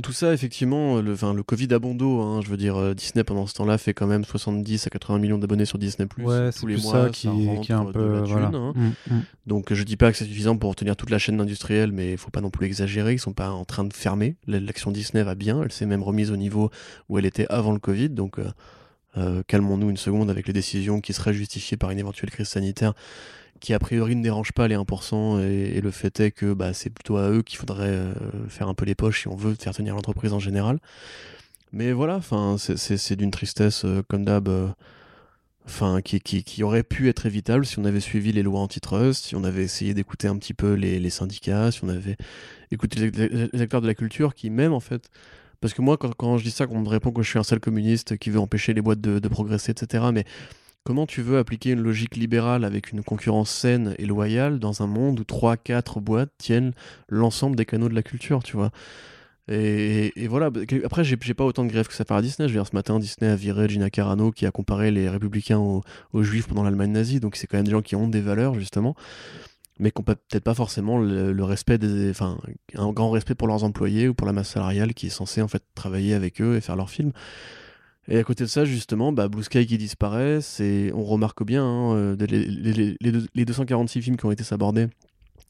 Tout ça, effectivement, le, enfin, le Covid a bon dos. hein, je veux dire, euh, Disney pendant ce temps-là fait quand même 70 à 80 millions d'abonnés sur Disney Ouais, tous les plus mois. ça qui, rentre qui est un de peu. la voilà. hein. Mm, mm. Donc je dis pas que c'est suffisant pour tenir toute la chaîne industrielle, mais il faut pas non plus exagérer. Ils sont pas en train de fermer. L'action Disney va bien. Elle s'est même remise au niveau où elle était avant le Covid. Donc euh, euh, calmons-nous une seconde avec les décisions qui seraient justifiées par une éventuelle crise sanitaire, qui a priori ne dérange pas les 1%. Et, le fait est que bah, c'est plutôt à eux qu'il faudrait euh, faire un peu les poches si on veut faire tenir l'entreprise en général. Mais voilà, c'est- d'une tristesse euh, comme d'hab. euh, enfin qui, qui, aurait pu être évitable si on avait suivi les lois antitrust, si on avait essayé d'écouter un petit peu les, syndicats, si on avait écouté les, acteurs de la culture qui même en fait Parce que moi, quand, quand je dis ça, on me répond que je suis un sale communiste qui veut empêcher les boîtes de, de progresser, etc. Mais comment tu veux appliquer une logique libérale avec une concurrence saine et loyale dans un monde où 3-4 boîtes tiennent l'ensemble des canaux de la culture, tu vois? Et, voilà, bah, après, j'ai pas autant de grève que ça faire à Disney. Je veux dire, ce matin, Disney a viré Gina Carano qui a comparé les républicains aux, juifs pendant l'Allemagne nazie. Donc, c'est quand même des gens qui ont des valeurs, justement, mais qui n'ont peut-être pas forcément le, le respect des. Enfin, un grand respect pour leurs employés ou pour la masse salariale qui est censée, en fait, travailler avec eux et faire leurs films. Et à côté de ça, justement, bah, Blue Sky qui disparaît, c'est, on remarque bien, hein, euh, les 246 films qui ont été sabordés,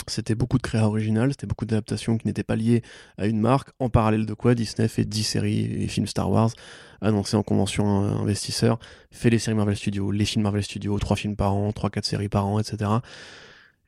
c'était beaucoup de créa originales, c'était beaucoup d'adaptations qui n'étaient pas liées à une marque. En parallèle de quoi, Disney fait 10 séries et films Star Wars, annoncés en convention euh, investisseur, fait les séries Marvel Studios, les films Marvel Studios, 3 films par an, 3-4 séries par an, etc.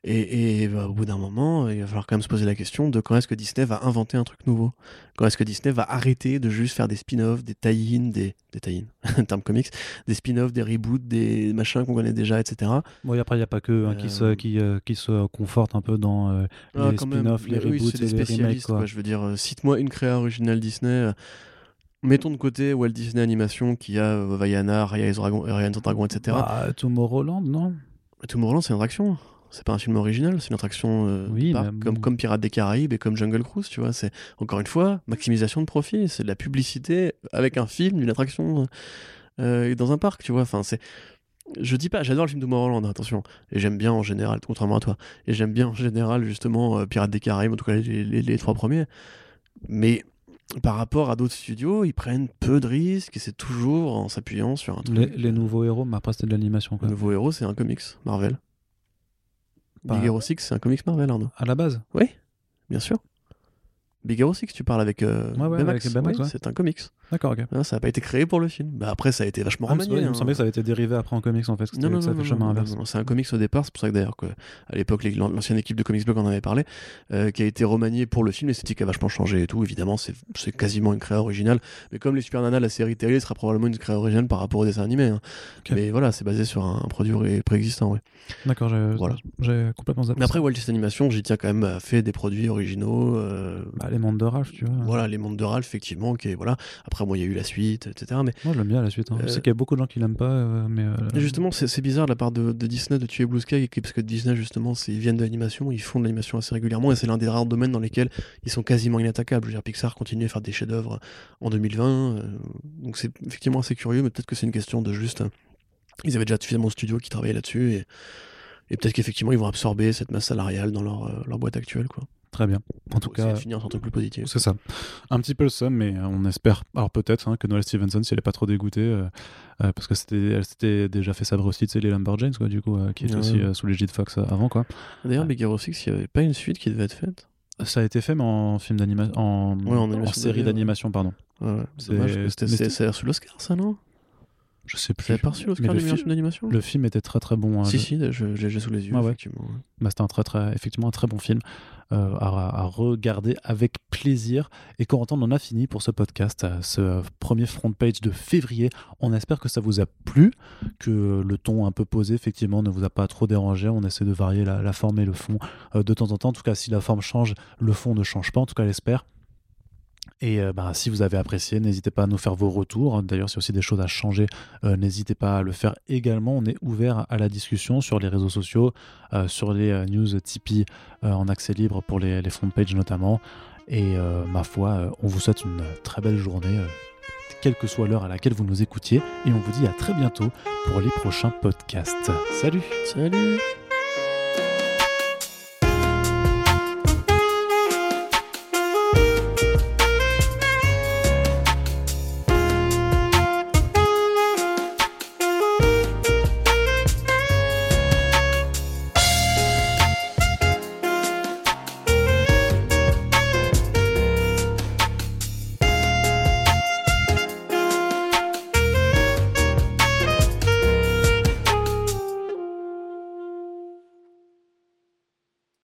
Et, et, bah, au bout d'un moment, il va falloir quand même se poser la question de quand est-ce que Disney va inventer un truc nouveau? Quand est-ce que Disney va arrêter de juste faire des spin-offs, des tie-in, des, des tie-in, terme comics, des spin-offs, des reboots, des machins qu'on connaît déjà, etc. Bon, et après, il n'y a pas que hein, qui, se, Euh, qui, euh, qui se conforte un peu dans euh, Ah, les spin-offs, les oui, reboots c'est et des les remakes. spécialistes, Quoi. quoi. Je veux dire, cite-moi une créa originale Disney. mettons de côté Walt Disney Animation qui a euh, Vaiana, Raya et Dragon, Dragon, etc. Bah, Tomorrowland, non? Tomorrowland, c'est une attraction. C'est pas un film original, c'est une attraction euh, Oui, parc, mais comme, comme Pirates des Caraïbes et comme Jungle Cruise, tu vois. C'est encore une fois maximisation de profit. C'est de la publicité avec un film, d'une attraction euh, dans un parc, tu vois. Enfin, c'est. Je dis pas, j'adore le film Tomorrowland, attention, et j'aime bien en général, contrairement à toi, et j'aime bien en général justement euh, Pirates des Caraïbes, en tout cas les, les- les trois premiers. Mais par rapport à d'autres studios, ils prennent peu de risques et c'est toujours en s'appuyant sur un truc. les, les nouveaux héros, mais après, c'était de l'animation. quoi. Le nouveau héros, c'est un comics Marvel. Bah- Big Hero 6, c'est un comics Marvel, Arnaud. À la base Bien sûr. Big Hero 6, tu parles avec euh, Ouais, avec. C'est un comics. D'accord, ok. Hein, ça n'a pas été créé pour le film. Bah, après, ça a été vachement Ah, remanié. vrai, il me hein. semblait que ça avait été dérivé après en comics en fait. Non, non, non, fait non, c'est un comics au départ, c'est pour ça que d'ailleurs, à l'époque, l'ancienne équipe de Comics Blog en avait parlé, euh, qui a été remanié pour le film, l'esthétique a vachement changé et tout, évidemment, c'est quasiment une créa originale, mais comme les Super Nana, la série télé sera probablement une créa originale par rapport au dessin animé, hein. Mais voilà, c'est basé sur un, un produit ré- préexistant. D'accord, j'ai Voilà. complètement zappé. Mais après. Walt Disney Animation, j'y tiens quand même, a fait des produits originaux, euh, Bah, les mondes de Ralph, tu vois. voilà, les mondes de Ralph, effectivement, qui est, voilà, après, moi, il y a eu la suite, etc., mais Moi, j'aime bien la suite. hein. Je Euh, sais qu'il y a beaucoup de gens qui l'aiment pas, euh, mais. euh, Et justement, c'est bizarre de la part de, de Disney de tuer Blue Sky, parce que Disney, justement, ils viennent de l'animation, ils font de l'animation assez régulièrement, et c'est l'un des rares domaines dans lesquels ils sont quasiment inattaquables. Je veux dire, Pixar continue à faire des chefs-d'œuvre en 2020, euh, donc c'est effectivement assez curieux, mais peut-être que c'est une question de juste. Ils avaient déjà suffisamment de studios qui travaillaient là-dessus, et, et peut-être qu'effectivement, ils vont absorber cette masse salariale dans leur, leur boîte actuelle, quoi. Très bien. En tout cas, finir sur un truc plus positif. c'est ça. Un petit peu le seum, mais on espère. Alors peut-être hein, que Noël Stevenson, si elle est pas trop dégoûtée, euh, euh, parce que c'était, elle s'était déjà fait sabre aussi, tu sais, les Lumberjanes, quoi, du coup, euh, qui Ouais. aussi sous l'égide Fox avant, quoi. D'ailleurs, Big Hero 6, il n'y avait pas une suite qui devait être faite? Ça a été fait, mais en film d'animation, en, Ouais, en en animation série 2D, ouais. d'animation, pardon. Ouais, ouais. C'est- Dommage, que c'était- c'est c'était- c'est reçu l'Oscar, ça, non? Je sais plus. Ça pas reçu l'Oscar le meilleur film- d'animation? Le film était très très bon. hein. Si, si, l'ai sous les yeux, Ah ouais. effectivement. Bah, c'était un très, très, effectivement un très bon film euh, à, regarder avec plaisir. Et Corentin, on en a fini pour ce podcast, euh, ce premier front page de février. On espère que ça vous a plu, que le ton un peu posé, effectivement, ne vous a pas trop dérangé. On essaie de varier la, la forme et le fond euh, de temps en temps. En tout cas, si la forme change, le fond ne change pas. En tout cas, l'espère. Et euh, bah, si vous avez apprécié, n'hésitez pas à nous faire vos retours. D'ailleurs, s'il y a aussi des choses à changer, euh, n'hésitez pas à le faire également. On est ouvert à la discussion sur les réseaux sociaux, euh, sur les news Tipeee en accès libre pour les, les front pages notamment. Et ma foi, on vous souhaite une très belle journée, quelle que soit l'heure à laquelle vous nous écoutiez. Et on vous dit à très bientôt pour les prochains podcasts. Salut Salut